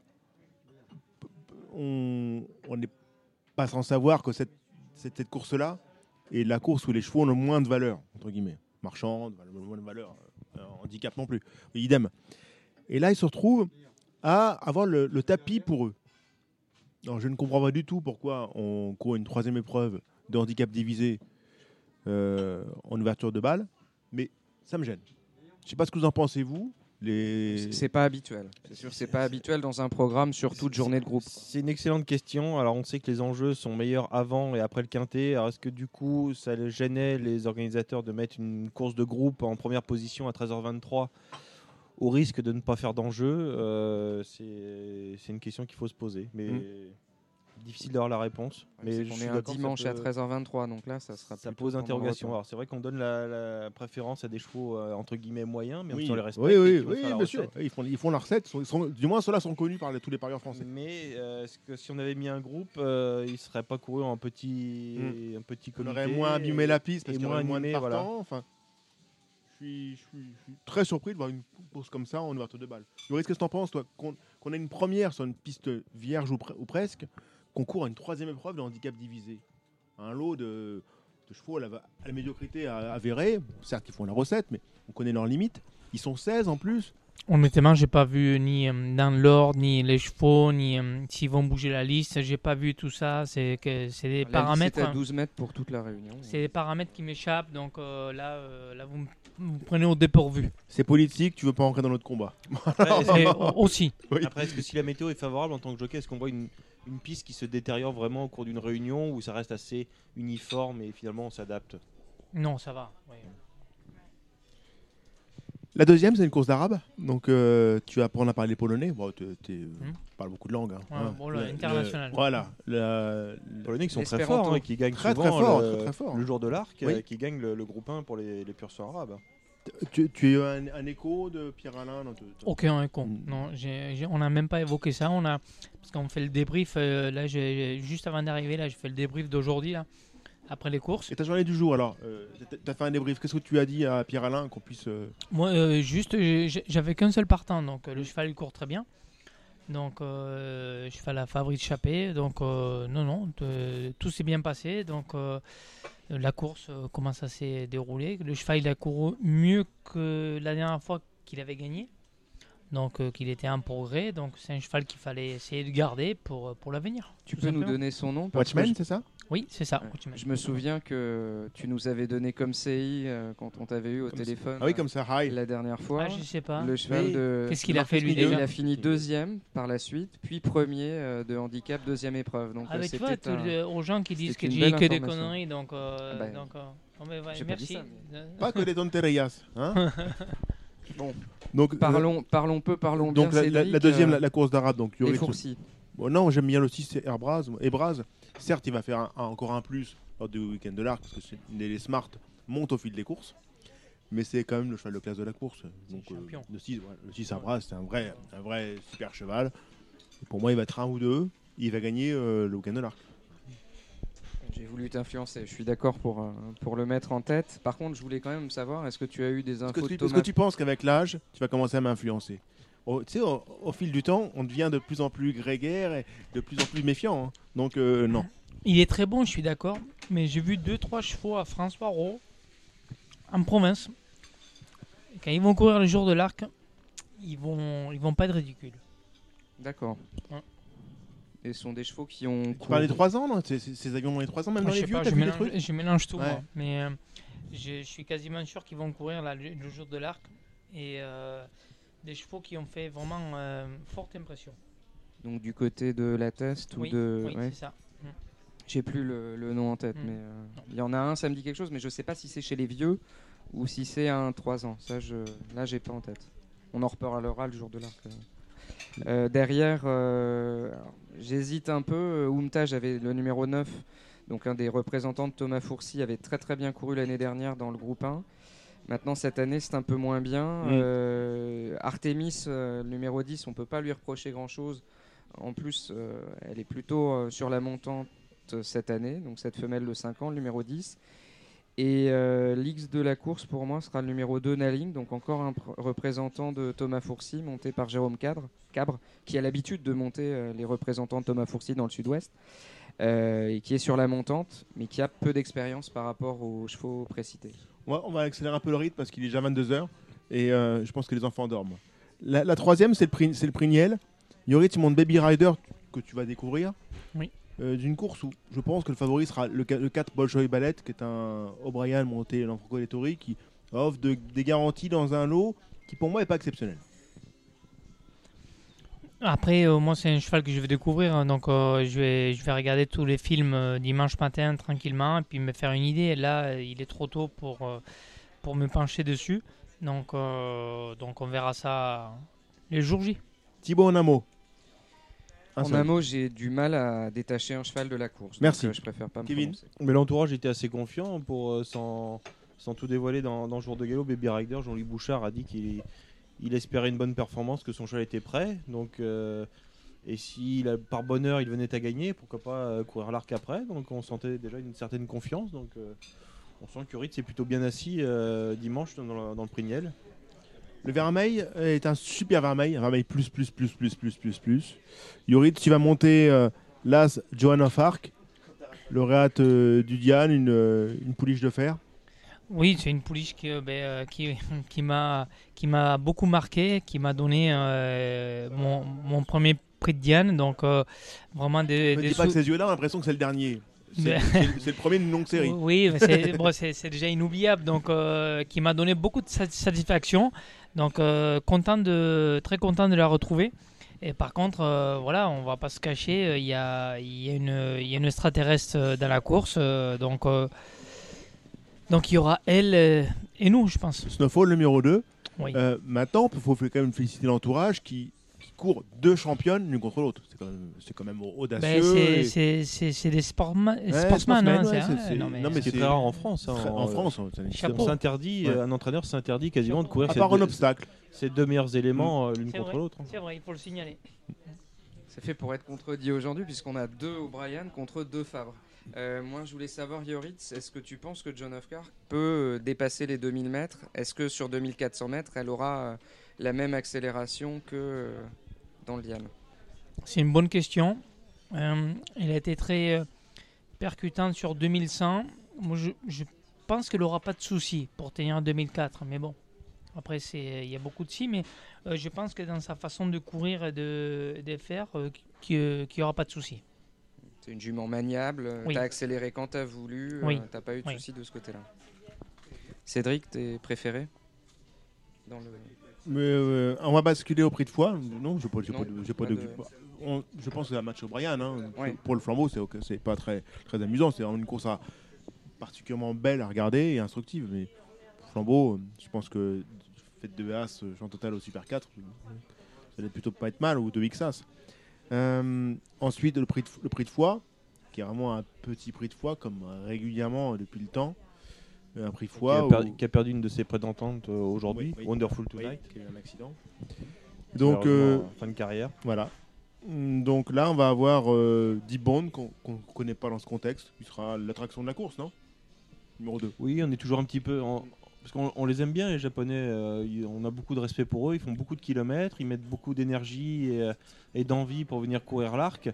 on n'est pas sans savoir que cette, cette, cette course-là est la course où les chevaux ont le moins de valeur, entre guillemets. Marchande, valeur, euh, handicap non plus. Idem. Et là, ils se retrouvent à avoir le, le tapis pour eux. Alors, je ne comprends pas du tout pourquoi on court une troisième épreuve de handicap divisé euh, en ouverture de balle, mais ça me gêne. Je ne sais pas ce que vous en pensez, vous. Les... C'est pas habituel. C'est sûr, c'est pas habituel dans un programme, surtout de journée de groupe. C'est une excellente question. Alors, on sait que les enjeux sont meilleurs avant et après le quintet. Alors, est-ce que du coup, ça gênait les organisateurs de mettre une course de groupe en première position à 13h23 au risque de ne pas faire d'enjeu? Euh, C'est c'est une question qu'il faut se poser. Mais Mm. Difficile d'avoir la réponse. Mais Mais on je est suis un dimanche à peut- 13h23, donc là, ça sera Ça pose interrogation. Alors, c'est vrai qu'on donne la, la préférence à des chevaux euh, entre guillemets moyens, mais oui, on les respecte. oui, oui, oui, la bien sûr. Ils font, ils font la recette. Sont- sont- du moins, ceux-là sont connus par les- tous les parieurs français. Mais euh, est-ce que si on avait mis un groupe, euh, il serait pas couru en petit, un petit On comité aurait moins abîmé la piste parce et qu'il y moins aurait moins de animé, voilà. Enfin, je suis, je, suis, je suis très surpris de voir une course comme ça en ouverture de balle. Loris, qu'est-ce que tu en penses, toi? Qu'on qu'on ait une première sur une piste vierge ou, pre- ou presque, qu'on court à une troisième épreuve de handicap divisé. Un lot de, chevaux à la, médiocrité avérée. Certes, ils font la recette, mais on connaît leurs limites. Ils sont 16 en plus. Honnêtement, j'ai pas vu ni euh, dans l'ordre, ni les chevaux, ni euh, s'ils vont bouger la liste. J'ai pas vu tout ça. C'est que c'est des La paramètres. liste est à 12 mètres pour toute la réunion. C'est des paramètres qui m'échappent. Donc euh, là, euh, là, vous me vous prenez au dépourvu. C'est politique, tu veux pas entrer dans notre combat. Après, aussi. Oui. Après, est-ce que si la météo est favorable en tant que jockey, est-ce qu'on voit une, une piste qui se détériore vraiment au cours d'une réunion ou ça reste assez uniforme et finalement on s'adapte? Non, ça va. oui. La deuxième, c'est une course d'arabe. Donc, euh, tu vas apprendre à parler polonais. Bon, tu parles beaucoup de langues. hein. Hmm. Ouais, bon, Le- international. le- voilà. La- Les Polonais qui sont très forts hein, et qui gagnent Très, souvent très fort, le, très, très fort. le jour de l'arc, Oui. euh, qui gagnent le, le groupe 1 pour les, les pur sang arabes. Tu, tu as un, un écho de Pierre-Alain non, tu- tu- Aucun écho. Mm. Non, on n'a même pas évoqué ça. On a, parce qu'on fait le débrief, euh, là, juste avant d'arriver, là, j'ai fait le débrief d'aujourd'hui, là, après les courses. Et ta journée du jour alors Tu as fait un débrief. Qu'est-ce que tu as dit à Pierre-Alain qu'on puisse. euh, Moi, euh, juste, j'avais qu'un seul partant, donc euh, le cheval il court très bien. Donc, euh, cheval à Fabrice Chappé. Donc, euh, non, non, tout s'est bien passé. Donc, euh, la course, euh, comment ça s'est déroulé Le cheval, il a couru mieux que la dernière fois qu'il avait gagné. Donc, euh, qu'il était en progrès. Donc, c'est un cheval qu'il fallait essayer de garder pour, euh, pour l'avenir. Tu peux nous donner son nom Watchman, je- c'est ça? Oui, c'est ça. Ouais. Je me souviens que tu nous avais donné comme CI euh, quand on t'avait eu au Comme téléphone Ah oui, euh, comme ça, High. la dernière fois. Ah, je sais pas. Le cheval Mais de. Qu'est-ce qu'il a fait, lui, déjà Il a fini deuxième par la suite, puis premier euh, de handicap, deuxième épreuve. Donc, Ah, euh, tout un- le- aux gens qui disent que j'ai que des conneries, donc. euh, Ah bah, donc euh, non, mais ouais, j'ai pas dit merci. ça, Pas que des tonterías. Hein Bon, donc, euh, parlons, parlons peu, parlons donc bien. la, la- deuxième, euh, la, la course d'Arad. Donc, il y et aurait- Fourcy. Bon, non, j'aime bien aussi c'est Airbraz. Airbraz, certes, il va faire un- un- encore un plus lors du week-end de l'Arc, parce que c'est- les, les Smart montent au fil des courses. Mais c'est quand même le cheval de classe de la course. Donc, le champion. le 6, ouais, le 6 Airbraz, c'est un vrai, un vrai super cheval. Et pour moi, il va être un ou deux. Il va gagner euh, le week-end de l'Arc. J'ai voulu t'influencer, je suis d'accord pour, euh, pour le mettre en tête. Par contre, je voulais quand même savoir, est-ce que tu as eu des Est-ce infos que, de tu- est-ce que tu penses qu'avec l'âge, tu vas commencer à m'influencer Au- Tu sais, au, au fil du temps, on devient de plus en plus grégaire et de plus en plus méfiant. hein. Donc, euh, non. Il est très bon, je suis d'accord, mais j'ai vu 2-3 chevaux à François Rowe en province. Et Quand ils vont courir le jour de l'arc, ils vont, ils vont pas être ridicules. D'accord. Ouais. Et ce sont des chevaux qui ont. Tu parles des 3 ans, non Ces avions dans les 3 ans, même Moi, dans je les vieux, pas, je, vu mélange, trucs je mélange tout, Ouais. moi. Mais euh, je, je suis quasiment sûr qu'ils vont courir là, le, le jour de l'arc. Et euh, des chevaux qui ont fait vraiment euh, forte impression. Donc du côté de la test ou Oui, de. oui ouais. c'est ça. Mm. J'ai plus le, le nom en tête, Mm. mais euh, il y en a un, ça me dit quelque chose, mais je sais pas si c'est chez les vieux ou si c'est un 3 ans. Ça, je, là, j'ai pas en tête. On en reparlera le jour de l'arc. Euh. Derrière, euh, j'hésite un peu. Euh, Oumta, j'avais le numéro 9, donc un des représentants de Thomas Fourcy, avait très très bien couru l'année dernière dans le groupe 1. Maintenant, cette année, c'est un peu moins bien. Mm. Euh, Artemis, euh, le numéro 10, on peut pas lui reprocher grand-chose. En plus, euh, elle est plutôt sur la montante cette année, donc cette femelle de 5 ans, le numéro 10. Et euh, l'X de la course, pour moi, sera le numéro 2, Naling, donc encore un pr- représentant de Thomas Fourcy, monté par Jérôme Cadre, Cabre, qui a l'habitude de monter euh, les représentants de Thomas Fourcy dans le sud-ouest, euh, et qui est sur la montante, mais qui a peu d'expérience par rapport aux chevaux précités. On va, on va accélérer un peu le rythme parce qu'il est déjà 22h et euh, je pense que les enfants dorment. La, la troisième, c'est le, prix, c'est le prix Niel. Yori, tu montes Baby Rider que tu vas découvrir. Oui. Euh, D'une course où je pense que le favori sera le, le 4 Bolshoi Ballet, qui est un O'Brien monté dans Franco Lettori, qui offre de- des garanties dans un lot qui pour moi n'est pas exceptionnel. Après, euh, moi, c'est un cheval que je vais découvrir, hein, donc euh, je, vais, je vais regarder tous les films euh, dimanche matin tranquillement et puis me faire une idée. Là, il est trop tôt pour, pour me pencher dessus, donc, donc on verra ça les jours J. Thibaut Onamo. Un En seul. un mot, j'ai du mal à détacher un cheval de la course. Merci. donc, euh, je préfère pas me Kevin prononcer. Mais l'entourage était assez confiant pour euh, sans, sans tout dévoiler dans, dans Jour de Galop. Baby Rider, Jean-Louis Bouchard a dit qu'il il espérait une bonne performance, que son cheval était prêt. Donc, euh, et si il a- par bonheur il venait à gagner, pourquoi pas courir l'arc après. Donc on sentait déjà une certaine confiance. Donc euh, on sent que Ritz s'est plutôt bien assis euh, dimanche dans, le- dans le prix Niel. Le vermeil est un super vermeil, un vermeil plus, plus, plus, plus, plus, plus, plus. Yorit, tu vas monter euh, l'As Johan of Arc, lauréate euh, du Diane, une, euh, une pouliche de fer. Oui, c'est une pouliche qui, euh, euh, qui, qui m'a beaucoup marqué, qui m'a donné euh, mon, mon premier prix de Diane, donc euh, vraiment des, Ne dis pas que ces yeux-là, on a l'impression que c'est le dernier. C'est le- premier d'une longue série. Oui, c'est bon, déjà inoubliable, donc euh, qui m'a donné beaucoup de sat- satisfaction. Donc euh, content de, très content de la retrouver. Et par contre, euh, voilà, on va pas se cacher, euh, il y, a, il y, a une- il y a une extraterrestre dans la course, euh, donc euh, donc il y aura elle euh, et nous, je pense. Snowfall numéro 2. Oui. Euh, maintenant, il faut quand même féliciter l'entourage qui, courent deux championnes l'une contre l'autre. C'est quand même, quand même audacieux. Ben, c'est- et- des Ouais, sportsman. hein, ouais, c'est- c'est- non, mais- non, mais C'est très rare en France. hein, en France, hein, s'interdit, Ouais. euh, un entraîneur s'interdit quasiment de courir À ces part un deux- obstacle. ces deux meilleurs éléments euh, l'une contre l'autre. hein. C'est vrai, il faut le signaler. C'est fait pour être contredit aujourd'hui, puisqu'on a deux O'Brien contre deux Favre. Euh, moi, je voulais savoir, Yoritz, est-ce que tu penses que John of Clark peut euh, dépasser les 2000 mètres? Est-ce que sur 2400 mètres, elle aura euh, la même accélération que euh, dans le Liam C'est une bonne question. Euh, elle a été très euh, percutante sur 2100. Moi, je, je pense qu'elle n'aura pas de souci pour tenir en 2004. Mais bon, après, c'est- il y a beaucoup de si. Mais euh, je pense que dans sa façon de courir et de, de faire, euh, qu'il n'y aura pas de souci. C'est une jument maniable, euh, Oui. t'as accéléré quand t'as voulu, euh, Oui. t'as pas eu de Oui. souci de ce côté-là. Cédric, tes préférés? Dans le... Mais euh, on va basculer au prix de foi. Non, j'ai pas, de, j'ai pas pas de- de- on- je pense que c'est un match O'Brien. Hein. Ouais. Pour le flambeau, c'est, ok, c'est pas très, très amusant. C'est une course à- particulièrement belle à regarder et instructive. Mais flambeau, je pense que faites de As, en total au Super 4, ça allait plutôt pas être mal, ou de Xas. Euh, ensuite, le prix, de, le prix de foi, qui est vraiment un petit prix de foi, comme régulièrement depuis le temps. Un prix de Qui foi. a, per- où- qui a perdu une de ses prétendantes euh, aujourd'hui, Oui, oui. Wonderful Oui, Tonight. qui a eu un accident. Donc, euh, fin de carrière. Voilà. Hum, Donc là, on va avoir euh, D-Bond qu'on ne connaît pas dans ce contexte, qui sera l'attraction de la course, non? Numéro 2. Oui, on est toujours un petit peu. en- Parce qu'on on les aime bien, les Japonais. euh, on a beaucoup de respect pour eux. Ils font beaucoup de kilomètres. Ils mettent beaucoup d'énergie et, euh, et d'envie pour venir courir l'arc.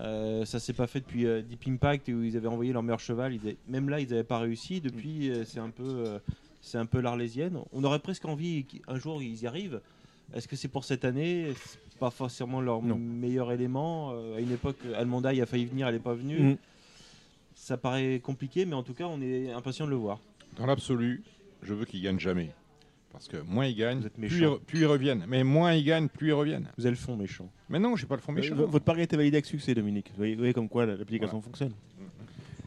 Euh, ça s'est pas fait depuis euh, Deep Impact où ils avaient envoyé leur meilleur cheval. Ils avaient- même là, ils n'avaient pas réussi. Depuis, euh, c'est un peu, euh, c'est un peu l'arlésienne. On aurait presque envie qu'un jour ils y arrivent. Est-ce que c'est pour cette année? C'est pas forcément leur Non. meilleur élément. Euh, à une époque, Almondaï a failli venir, elle n'est pas venue. Mm. Ça paraît compliqué, mais en tout cas, on est impatient de le voir. Dans l'absolu, je veux qu'ils gagnent jamais. Parce que moins ils gagnent, Vous êtes plus ils, méchant. plus ils reviennent. Mais moins ils gagnent, plus ils reviennent. Vous avez le fond méchant. Mais non, j'ai pas le fond méchant. Euh, votre pari a été validé avec succès, Dominique. Vous voyez, vous voyez comme quoi la- l'application fonctionne.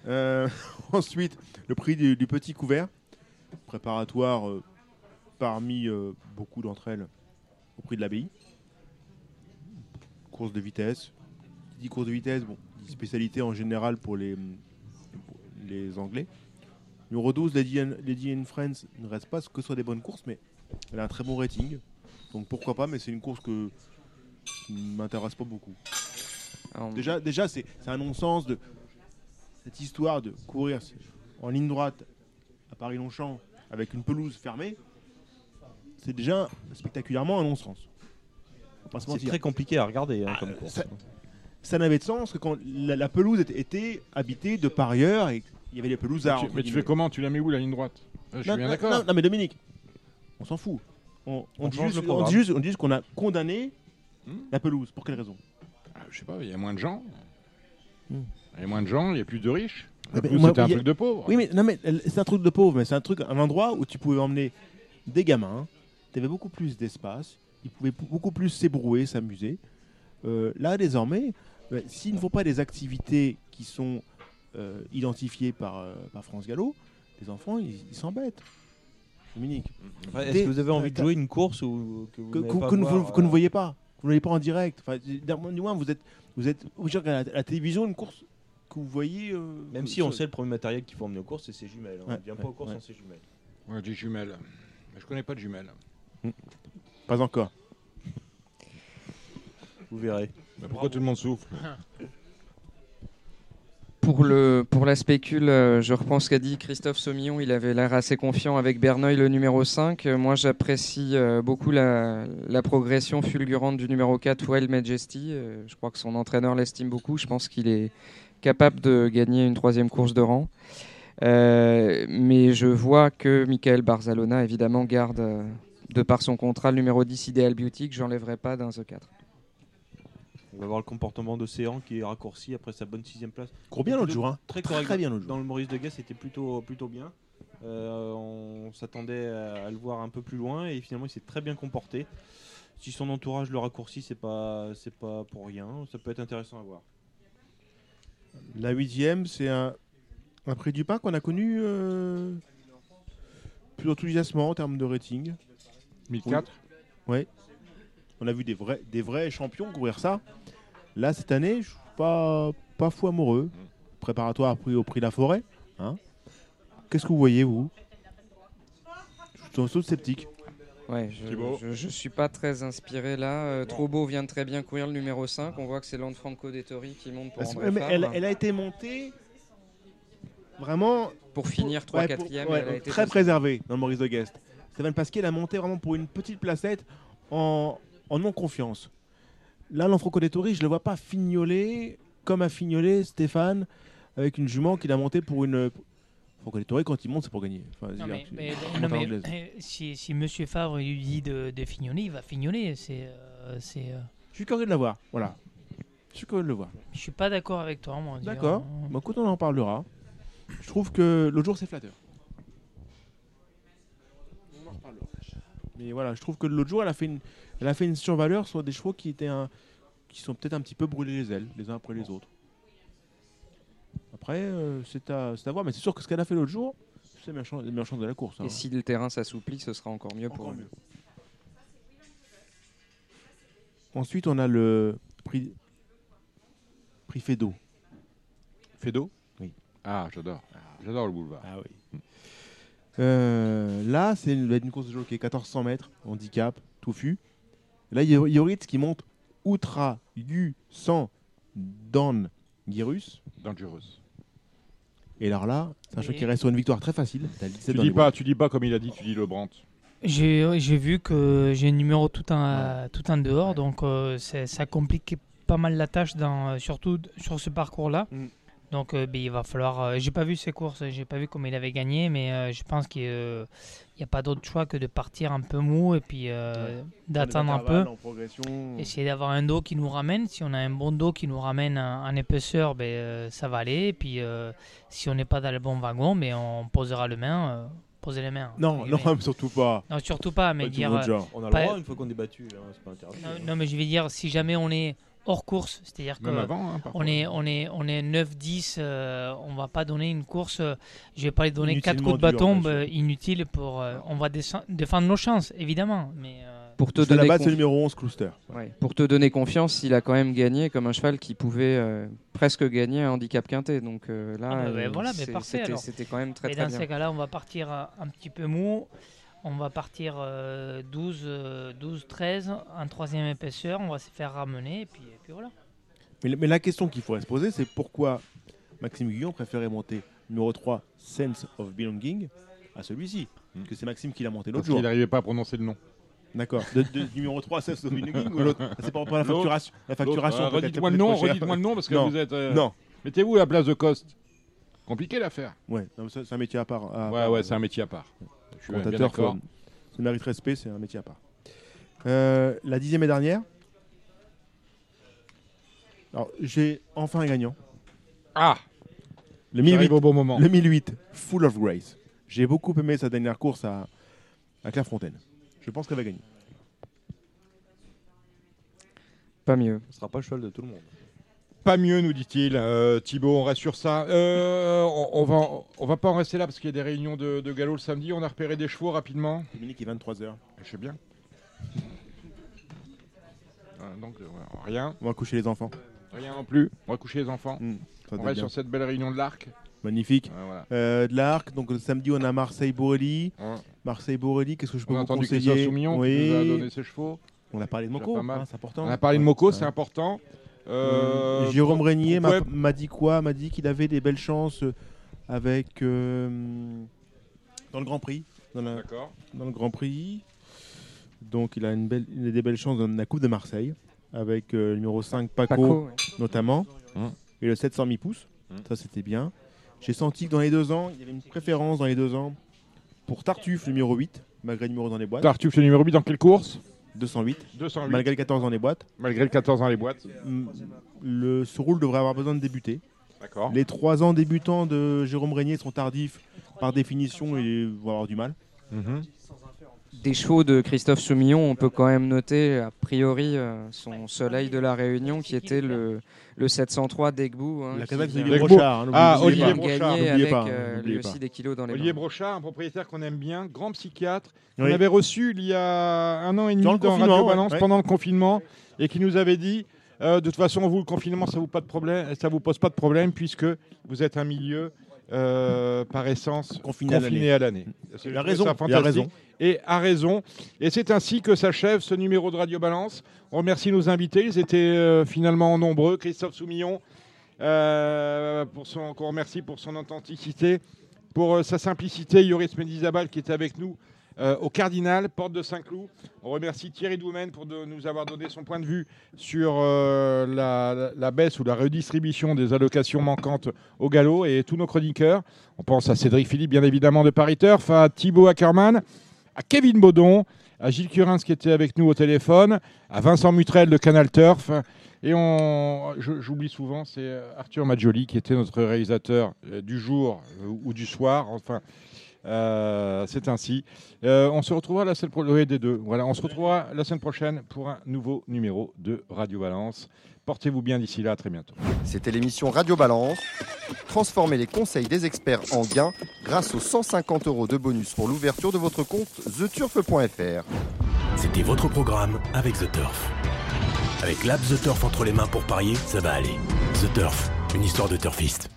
Euh, ensuite, le prix du, du petit couvert, préparatoire euh, parmi beaucoup d'entre elles au prix de l'abbaye. Course de vitesse. Qui dit course de vitesse, bon, dit spécialité en général pour les, pour les Anglais. Numéro 12, Lady and, Lady and Friends ne reste pas que ce soit des bonnes courses, mais elle a un très bon rating. Donc pourquoi pas, mais c'est une course que, qui ne m'intéresse pas beaucoup. Alors, Déjà, déjà c'est un non-sens de cette histoire de courir en ligne droite à Paris-Longchamp avec une pelouse fermée. C'est déjà spectaculairement un non-sens. C'est très compliqué à regarder hein, Ah, comme course. ça- Ça n'avait de sens que quand la, la pelouse était, était habitée de parieurs et il y avait les pelousards. Tu- entre mais tu guillemets. fais comment Tu la mets où la ligne droite Euh, Je suis non, bien non, d'accord. non, non, mais Dominique, on s'en fout. On, on On dit change juste, le on programme. dit juste- on dit juste qu'on a condamné Hmm. la pelouse. Pour quelle raison? Ah, Je sais pas, il y a moins de gens. Hmm. Il y a moins de gens, il y a plus de riches. Ah, En plus, moi, C'était un il y a- truc de pauvre. Oui, mais, non, mais c'est un truc de pauvre, mais c'est un truc, un endroit où tu pouvais emmener des gamins, tu avais beaucoup plus d'espace, ils pouvaient pou- beaucoup plus s'ébrouer, s'amuser. Euh, là, désormais, euh, s'ils ne font pas des activités qui sont euh, identifiées par, euh, par France Gallo, les enfants, ils s'embêtent. Dominique. Enfin, Est-ce que vous avez envie de jouer une course ou que vous que, n'allez que- pas que ne voir, vous, que ne euh, voyez pas, que vous ne voyez pas en direct. Enfin, du moins, vous êtes, vous êtes obligé de regarder à la, la télévision une course que vous voyez. euh, Même si on sait le premier matériel qu'il faut emmener aux courses, c'est ses jumelles. hein. On ne vient ouais, pas aux courses ouais. sans ses jumelles. Ouais, des jumelles. Mais je connais pas de jumelles. Pas encore. Vous verrez. Bah, pourquoi tout le monde souffle Pour, le, pour la spécule, euh, je reprends ce qu'a dit Christophe Saumillon. Il avait l'air assez confiant avec Berneuil, le numéro 5. Euh, moi, j'apprécie euh, beaucoup la, progression fulgurante du numéro 4, Wild Majesty. Je crois que son entraîneur l'estime beaucoup. Je pense qu'il est capable de gagner une troisième course de rang. Mais je vois que Michael Barzalona, évidemment, garde, de par son contrat, le numéro 10, Ideal Beauty, que j'enlèverai pas d'un The 4. On va voir le comportement d'Océan qui est raccourci après sa bonne sixième place. Court bien l'autre jour. Hein. Très Très, correct. très bien l'autre jour. Dans le Maurice de Guess, c'était plutôt, plutôt bien. Euh, on s'attendait à, à le voir un peu plus loin et finalement il s'est très bien comporté. Si son entourage le raccourcit, c'est pas, c'est pas pour rien. Ça peut être intéressant à voir. La huitième, c'est un, un prix du pain qu'on a connu euh, plus enthousiasmant en termes de rating. 1004 Ouais. On a vu des vrais, des vrais champions courir ça. Là, cette année, je suis pas, pas fou amoureux. Préparatoire pris au prix de la forêt. hein. Qu'est-ce que vous voyez, vous? Je suis sceptique. Ouais, je, je suis pas très inspiré là. Euh, Trobo vient de très bien courir le numéro 5. On voit que c'est Lanfranco Dettori qui monte pour André mais elle, elle a été montée vraiment Pour finir 3 Ouais, 4 pour- e ouais, elle a été très préservée dans le Maurice de Guest. Stéphane Pasquier elle a monté vraiment pour une petite placette en, en non-confiance. Là, l'Anfranco Dettori, je ne le vois pas fignoler comme a fignolé Stéphane avec une jument qu'il a montée pour une. Franco Dettori, quand il monte, c'est pour gagner. Enfin, Non, mais, dire, non, mais, euh, si, si Monsieur Favre lui dit de, de fignoler, il va fignoler. C'est, euh, c'est, euh, Je suis curieux de la voir. Voilà. Je suis curieux de le voir. je suis pas d'accord avec toi, moi. dire, D'accord. euh, Bah, écoute, on en parlera. Je trouve que l'autre jour, c'est flatteur. On en reparlera. Mais voilà, je trouve que l'autre jour, elle a fait une, elle a fait une survaleur sur des chevaux qui étaient un, qui sont peut-être un petit peu brûlés les ailes, les uns après les autres. Après, euh, c'est à, c'est à voir, mais c'est sûr que ce qu'elle a fait l'autre jour, c'est la meilleure chance, la meilleure chance de la course. hein. Et si le terrain s'assouplit, ce sera encore mieux pour Encore eux. mieux. Ensuite, on a le prix, prix Fedo. Fedo Oui. Ah, j'adore. J'adore le boulevard. Ah oui. Euh, là, c'est une course de jockey, 1400 mètres, handicap, touffu. Là, il y a Yoritz qui monte Outra Yu 100 Dan Girus. Dangerous. Et alors là, sachant Et- qu'il reste sur une victoire très facile, t'as le 17 Tu dans dis les pas, tu dis pas comme il a dit, tu dis le Brandt. J'ai, j'ai vu que j'ai un numéro tout en, tout en dehors, donc euh, c'est- ça complique pas mal la tâche, dans, euh, surtout sur ce parcours-là. Mm. Donc euh, ben, il va falloir. euh, j'ai pas vu ses courses, j'ai pas vu comment il avait gagné, mais euh, je pense qu'il n'y a pas d'autre choix que de partir un peu mou et puis euh, d'attendre un peu. En progression. Essayer d'avoir un dos qui nous ramène. Si on a un bon dos qui nous ramène en, épaisseur, ben, euh, ça va aller. Et puis euh, si on n'est pas dans le bon wagon, ben, on posera le main. euh, poser les mains. Non, non, surtout pas. Non, surtout pas, mais Pas dire. euh. On a le Pas- droit une fois qu'on est battu, là, c'est pas interdit. non, non, mais je vais dire, si jamais on est hors course, c'est-à-dire que avant, hein, on est, on est, on est 9-10, euh, on va pas donner une course, euh, je vais pas lui donner 4 Inutilement coups de bâton euh, inutiles pour. euh, on va défendre nos chances, évidemment. Mais, euh, Pour te à la donner base, c'est numéro 11, Clouster. Ouais. Pour te donner confiance, il a quand même gagné comme un cheval qui pouvait euh, presque gagner un handicap quintet. Donc euh, là, Ah bah, voilà, c'était quand même très mais très dans bien. ces cas-là, on va partir un petit peu mou. On va partir euh, 12, euh, 12, 13 en troisième épaisseur. On va se faire ramener et puis, et puis voilà. Mais, mais la question qu'il faudrait se poser, c'est pourquoi Maxime Guillon préférait monter numéro 3, Sense of Belonging, à celui-ci. Parce que c'est Maxime qui l'a monté l'autre Parce jour. qu'il n'arrivait pas à prononcer le nom. D'accord. De, de- numéro 3, Sense of Belonging ou l'autre C'est rapport à la facturation. La facturation. Euh, peut-être Redites-moi le nom, redites-moi le nom parce que Non. vous êtes. euh, Non. Mettez-vous à la place de Coste. Compliqué l'affaire. Ouais, c'est un métier à part. à Ouais, part. ouais, c'est un métier à part. Je suis bien d'accord. faut- ça mérite respect, c'est un métier à part. Euh, la dixième et dernière. Alors, j'ai enfin un gagnant. Ah Le J'arrive 1008, au bon moment. le 1008, Full of Grace. J'ai beaucoup aimé sa dernière course à, à Clairefontaine. Je pense qu'elle va gagner. Pas mieux. Ce sera pas le cheval de tout le monde. Pas mieux, nous dit-il. Euh, Thibaut, on reste sur ça. Euh, on, on va, on va pas en rester là parce qu'il y a des réunions de, de galop le samedi. On a repéré des chevaux rapidement. Dominique, il est 23h. Je sais bien. Euh, donc, euh, rien. On va coucher les enfants. Rien non plus. On va coucher les enfants. Hmm, on reste bien. sur cette belle réunion de l'arc. Magnifique. Voilà. Euh, de l'arc, donc le samedi on a Marseille-Borelli. Ouais. Marseille-Borelli, qu'est-ce que je peux On a vous entendu Christophe conseiller Soumillon oui. qui nous a donné ses chevaux. On a parlé de mal. hein, c'est important. On a parlé de Ouais. c'est important. Euh, Jérôme Régnier m'a dit quoi? M'a dit qu'il avait des belles chances euh, avec euh, dans le Grand Prix. Dans, la- D'accord. dans le Grand Prix. Donc il a, une belle, il a des belles chances dans la Coupe de Marseille avec euh, le numéro 5 Paco, Paco, ouais. notamment Hum. et le 700 mi pouces. Hum. Ça c'était bien. J'ai senti que dans les deux ans, il y avait une préférence dans les deux ans pour Tartuffe numéro 8 malgré le numéro dans les boîtes. Tartuffe, le numéro 8 dans quelle course? 208 208. malgré le 14 dans les boîtes. Malgré le 14 dans les boîtes. Mm, Le Souroul devrait avoir besoin de débuter. D'accord. Les trois ans débutants de Jérôme Régnier sont tardifs par définition et vont avoir du mal. Mhm. Des chevaux de Christophe Soumillon, on peut quand même noter a priori euh, son soleil de la Réunion qui était le, le 703 d'Egbou. hein, La vient- d'Olivier Brochard, hein, Ah, Olivier Brochard, n'oubliez pas, euh, n'oubliez lui pas. aussi des kilos dans les Olivier mains. Brochard, un propriétaire qu'on aime bien, grand psychiatre, qu'on Oui. avait reçu il y a un an et demi Dans dans, Radio Balance ouais. pendant le confinement et qui nous avait dit euh, de toute façon vous le confinement ça vous pas de problème, ça vous pose pas de problème puisque vous êtes un milieu euh, par essence Confiné à confiné à l'année. Il a raison, il a raison. Et a raison. Et c'est ainsi que s'achève ce numéro de Radio Balance. On remercie nos invités. Ils étaient euh, finalement nombreux. Christophe Soumillon, euh, pour son, qu'on remercie pour son authenticité, pour sa simplicité. Yoris Mendizabal qui était avec nous euh, au Cardinal, porte de Saint-Cloud. On remercie Thierry Doumen pour de nous avoir donné son point de vue sur euh, la, baisse ou la redistribution des allocations manquantes au galop et tous nos chroniqueurs. On pense à Cédric Philippe, bien évidemment, de Paris Turf, à Thibaut Ackermann, à Kevin Baudon, à Gilles Curins qui était avec nous au téléphone, à Vincent Mutrel de Canal Turf. Et on, j'oublie souvent, c'est Arthur Maggioli qui était notre réalisateur euh, du jour ou du soir. Enfin, euh, c'est ainsi. Euh, on se retrouvera la semaine prochaine. des deux. Voilà, on se retrouvera la semaine prochaine pour un nouveau numéro de Radio Balance. Portez-vous bien d'ici là. À très bientôt. C'était l'émission Radio Balance. Transformez les conseils des experts en gains grâce aux 150 euros de bonus pour l'ouverture de votre compte theturf.fr. C'était votre programme avec The Turf. Avec l'app The Turf entre les mains pour parier, ça va aller. The Turf, une histoire de turfiste.